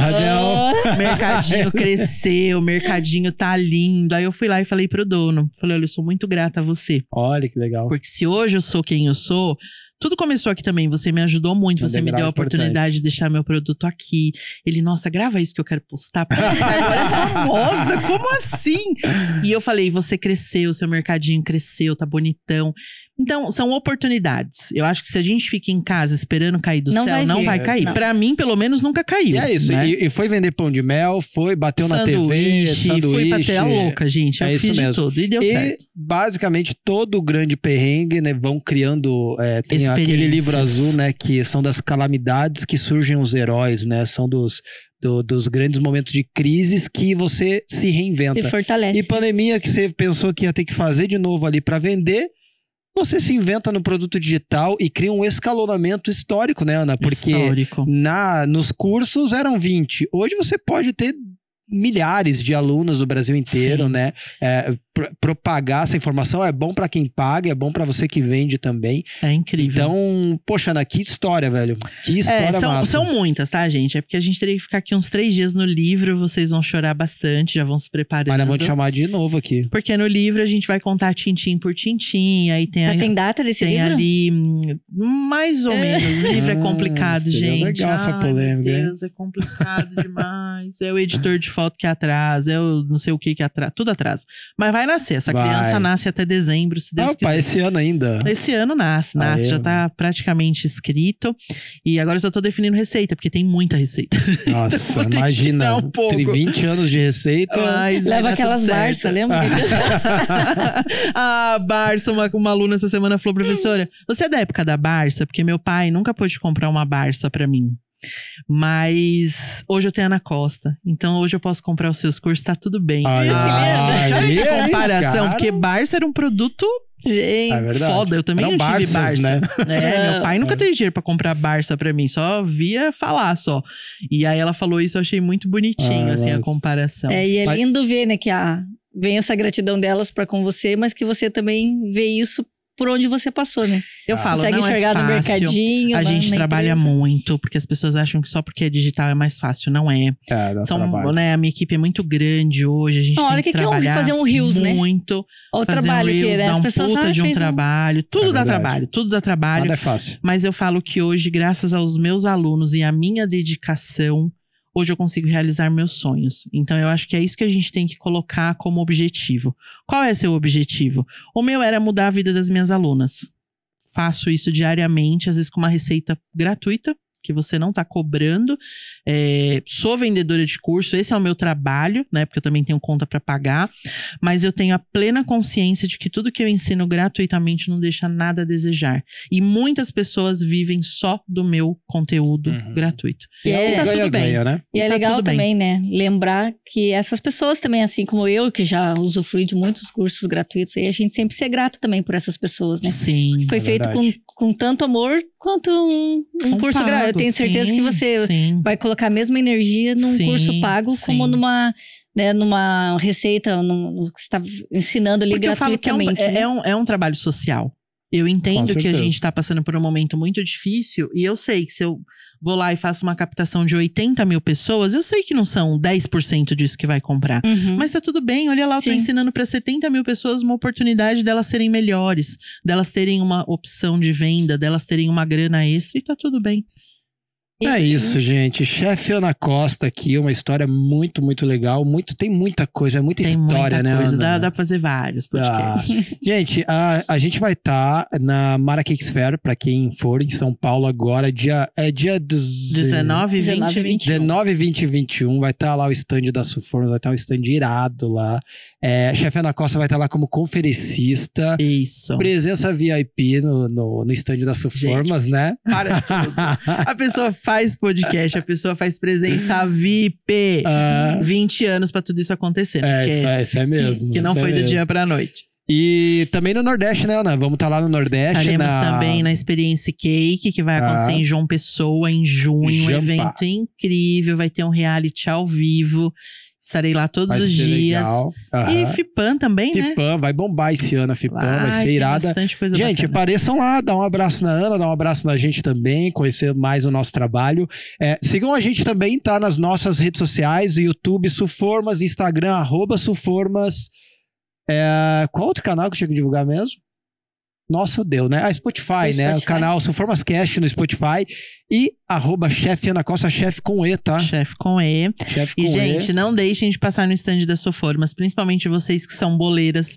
mercadinho cresceu, o mercadinho tá lindo. Aí eu fui lá e falei pro dono: falei, olha, eu sou muito grata a você. Olha que legal. Porque se hoje eu sou quem eu sou, tudo começou aqui também. Você me ajudou muito, você me degrau deu a importante. oportunidade de deixar meu produto aqui. Ele, nossa, grava isso que eu quero postar, porque agora é famosa. Como assim? E eu falei, você cresceu, seu mercadinho cresceu, tá bonitão. Então, são oportunidades. Eu acho que se a gente fica em casa esperando cair do Não céu, vai não vir. vai cair. Pra mim, pelo menos, nunca caiu. E é isso. né? E, e foi vender pão de mel, foi, bateu na TV, sanduíche, sanduíche. fui pra ter a louca, gente. Eu É isso fiz de tudo e deu certo. E basicamente todo o grande perrengue, né, vão criando, é, tem aquele livro azul, né, que são das calamidades que surgem os heróis, né, são dos, do- dos grandes momentos de crises que você se E reinventa. fortalece. E pandemia que você pensou que ia ter que fazer de novo ali para vender, você se inventa no produto digital e cria um escalonamento histórico, né, Ana? Porque Histórico. na, nos cursos eram 20. Hoje você pode ter milhares de alunos do Brasil inteiro, Sim. né? É, pro- propagar essa informação é bom pra quem paga, é bom pra você que vende também. É incrível. Então, poxa, Ana, que história, velho. Que história É, são, massa. são muitas, tá, gente? É porque a gente teria que ficar aqui uns três dias no livro, vocês vão chorar bastante, já vão se preparando. Mas nós vamos te chamar de novo aqui. Porque no livro a gente vai contar tintim por tintim, aí tem, a- tem data desse tem livro? ali, hum, mais ou É. menos. O livro é Ah, complicado, seria gente. legal essa polêmica? Meu Deus, é complicado demais. É o editor de foto que atrasa, é o não sei o que que atrasa, tudo atrasa. Mas vai nascer, essa Vai. criança nasce até dezembro, se Deus Opa, quiser. esse ano ainda. Esse ano nasce, nasce, Aê, já tá praticamente escrito. E agora eu só tô definindo receita, porque tem muita receita. Nossa, que imagina. um pouco. Tem 20 anos de receita. Mas vai Leva aquelas. Barça, lembra? a Barça, uma, uma aluna essa semana falou, professora, você é da época da Barça? Porque meu pai nunca pôde comprar uma Barça pra mim. Mas hoje eu tenho a Ana Costa. Então hoje eu posso comprar os seus cursos, tá tudo bem. Olha Ah, já aí, vi a comparação, cara. porque Barça era um produto Gente. É foda. Eu também Eram não tive Barças, Barça. né? É, meu pai nunca É. teve dinheiro pra comprar Barça pra mim, só via falar só. E aí ela falou isso, eu achei muito bonitinho, Ah, assim, a mas- comparação. É, e é lindo ver, né, que a, vem essa gratidão delas pra com você, mas que você também vê isso por onde você passou, né? Eu Ah. falo, Consegue não enxergar é no fácil. mercadinho. A gente trabalha empresa. muito, porque as pessoas acham que só porque é digital é mais fácil. Não é. É, São, trabalho. né, a minha equipe é muito grande hoje, a gente Não, tem olha que que que é um- trabalhar fazer um reels, né? muito. Olha o fazer trabalho um que reels, né? dá as um pessoas puta de um trabalho. Tudo É dá trabalho, tudo dá trabalho. Nada é fácil. Mas eu falo que hoje, graças aos meus alunos e à minha dedicação, hoje eu consigo realizar meus sonhos. Então eu acho que é isso que a gente tem que colocar como objetivo. Qual é seu objetivo? O meu era mudar a vida das minhas alunas. Faço isso diariamente, às vezes com uma receita gratuita. Que você não está cobrando. É, sou vendedora de curso, esse é o meu trabalho, né? Porque eu também tenho conta para pagar. Mas eu tenho a plena consciência de que tudo que eu ensino gratuitamente não deixa nada a desejar. E muitas pessoas vivem só do meu conteúdo Uhum. gratuito. E é- E tá tudo bem. ganha-ganha, né? E é tá legal tudo bem. também, né? Lembrar que essas pessoas também, assim como eu, que já usufrui de muitos cursos gratuitos, aí a gente sempre ser grato também por essas pessoas, né? Sim. Foi É feito com, verdade. com tanto amor quanto um, um Um curso gratuito. Eu tenho certeza sim, que você Sim. vai colocar a mesma energia num Sim, curso pago como sim. numa, né, numa receita, num, no que você está ensinando ali Porque eu falo que é um, gratuitamente. é, né? é um, é um trabalho social. Eu entendo que a gente tá passando por um momento muito difícil e eu sei que se eu vou lá e faço uma captação de 80 mil pessoas, eu sei que não são 10% disso que vai comprar. Uhum. Mas tá tudo bem, olha lá, eu tô Sim. ensinando para 70 mil pessoas uma oportunidade delas serem melhores, delas terem uma opção de venda, delas terem uma grana extra e tá tudo bem. É isso, gente. Chefe Ana Costa aqui, uma história muito, muito legal. Muito, tem muita coisa, é muita Tem história, muita né? coisa, Ana? dá, dá pra fazer vários podcasts. Gente, a, a gente vai estar na Mara Cakes Fair, pra quem for em São Paulo agora, dia, é dia 19, 20, 19, 20. 19, 20 e 21. Vai estar lá o stand da Suformas, vai estar um stand irado lá. É, Chefe Ana Costa vai estar lá como conferencista. Isso. Presença VIP no, no, no stand da Suformas, né? Para tudo. A pessoa faz podcast, a pessoa faz presença VIP. Ah, 20 anos pra tudo isso acontecer, não é, isso, esquece. é, isso é mesmo. Que não isso é foi do mesmo. dia pra noite. E também no Nordeste, né, Ana? Vamos estar lá no Nordeste. Estaremos na... também na Experiência Cake, que vai Ah. acontecer em João Pessoa, em junho. Um Jampa. evento incrível, vai ter um reality ao vivo. Estarei lá todos Vai os ser dias. legal. E. Fipan também, né? Fipan, vai bombar esse ano a Fipan, vai, ser tem irada. Gente, bacana. apareçam lá, dá um abraço na Ana, dá um abraço na gente também, conhecer mais o nosso trabalho. É, sigam a gente também, tá? Nas nossas redes sociais, YouTube, Suformas, Instagram, arroba Suformas. É, qual outro canal que eu tinha que divulgar mesmo? Nossa, deu, né? Ah, Spotify, O né? O Spotify. canal Suformas Cast no Spotify. E arroba chefe Ana Costa, chefe com E, tá? Chefe com E. Chefe com E, E. gente, não deixem de passar no stand da Soformas, principalmente vocês que são boleiras.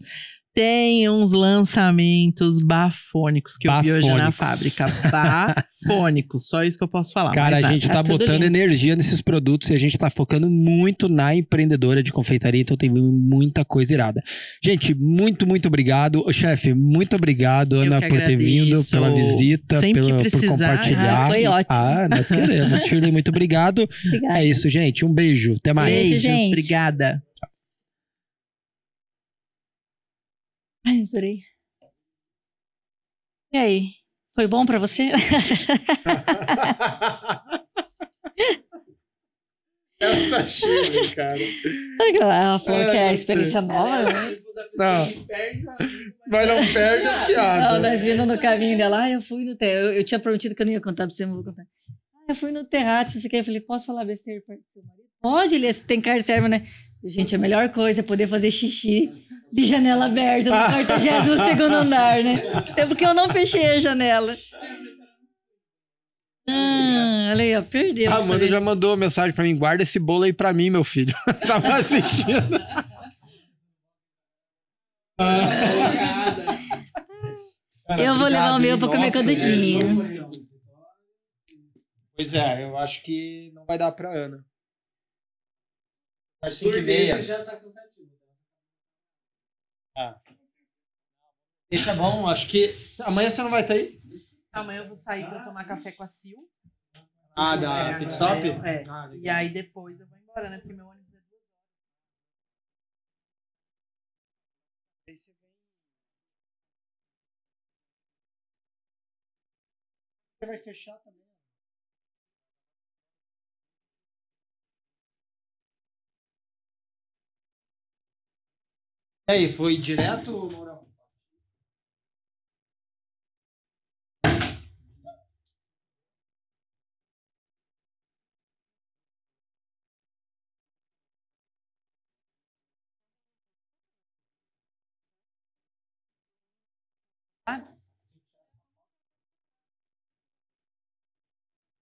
Tem uns lançamentos bafônicos que eu vi hoje na Bafônicos. fábrica. Bafônicos. Só isso que eu posso falar. Cara, a gente tá, Tá tudo botando energia nesses produtos e a gente tá focando muito na empreendedora de confeitaria, então tem muita coisa irada. Gente, muito, muito obrigado. Ô, chefe, muito obrigado, Ana, por ter vindo, pela visita, Sempre que pela, por precisar. compartilhar. Ah, foi ótimo. Ah, nós queremos. Shirley, muito obrigado. Obrigada. É isso, gente. Um beijo. Até mais. Beijo, Beijos, gente. obrigada. Ai, eu chorei. E aí? Foi bom pra você? Essa Shirley, cara. Ela falou que é Ai, experiência nova. né? Não. Mas não perde a Não, piada. nós vindo no caminho dela, ah, eu fui no terraço. Eu, eu tinha prometido que eu não ia contar pra você, mas vou contar. Ah, eu fui no terraço, isso aqui. Eu falei, posso falar besteira do seu marido? Pode, ele tem cara de serva, né? Gente, a melhor coisa é poder fazer xixi de janela aberta no 42 segundo andar, né? É porque eu não fechei a janela. Ah, olha aí, ó, perdeu. A Amanda já mandou mensagem pra mim: guarda esse bolo aí pra mim, meu filho. Tava assistindo. Eu vou levar o meu pra comer com a Dudinha. Pois é, eu acho que não vai dar pra Ana. Às 5 e meia. Ah. Deixa bom, acho que. Amanhã você não vai estar aí? Amanhã eu vou sair pra tomar café com a Sil. Ah, da É, pit stop? É. Ah, legal. E aí depois eu vou embora, né? Porque meu ônibus é duas horas. Você vai fechar também. E aí, foi direto ou Mourão?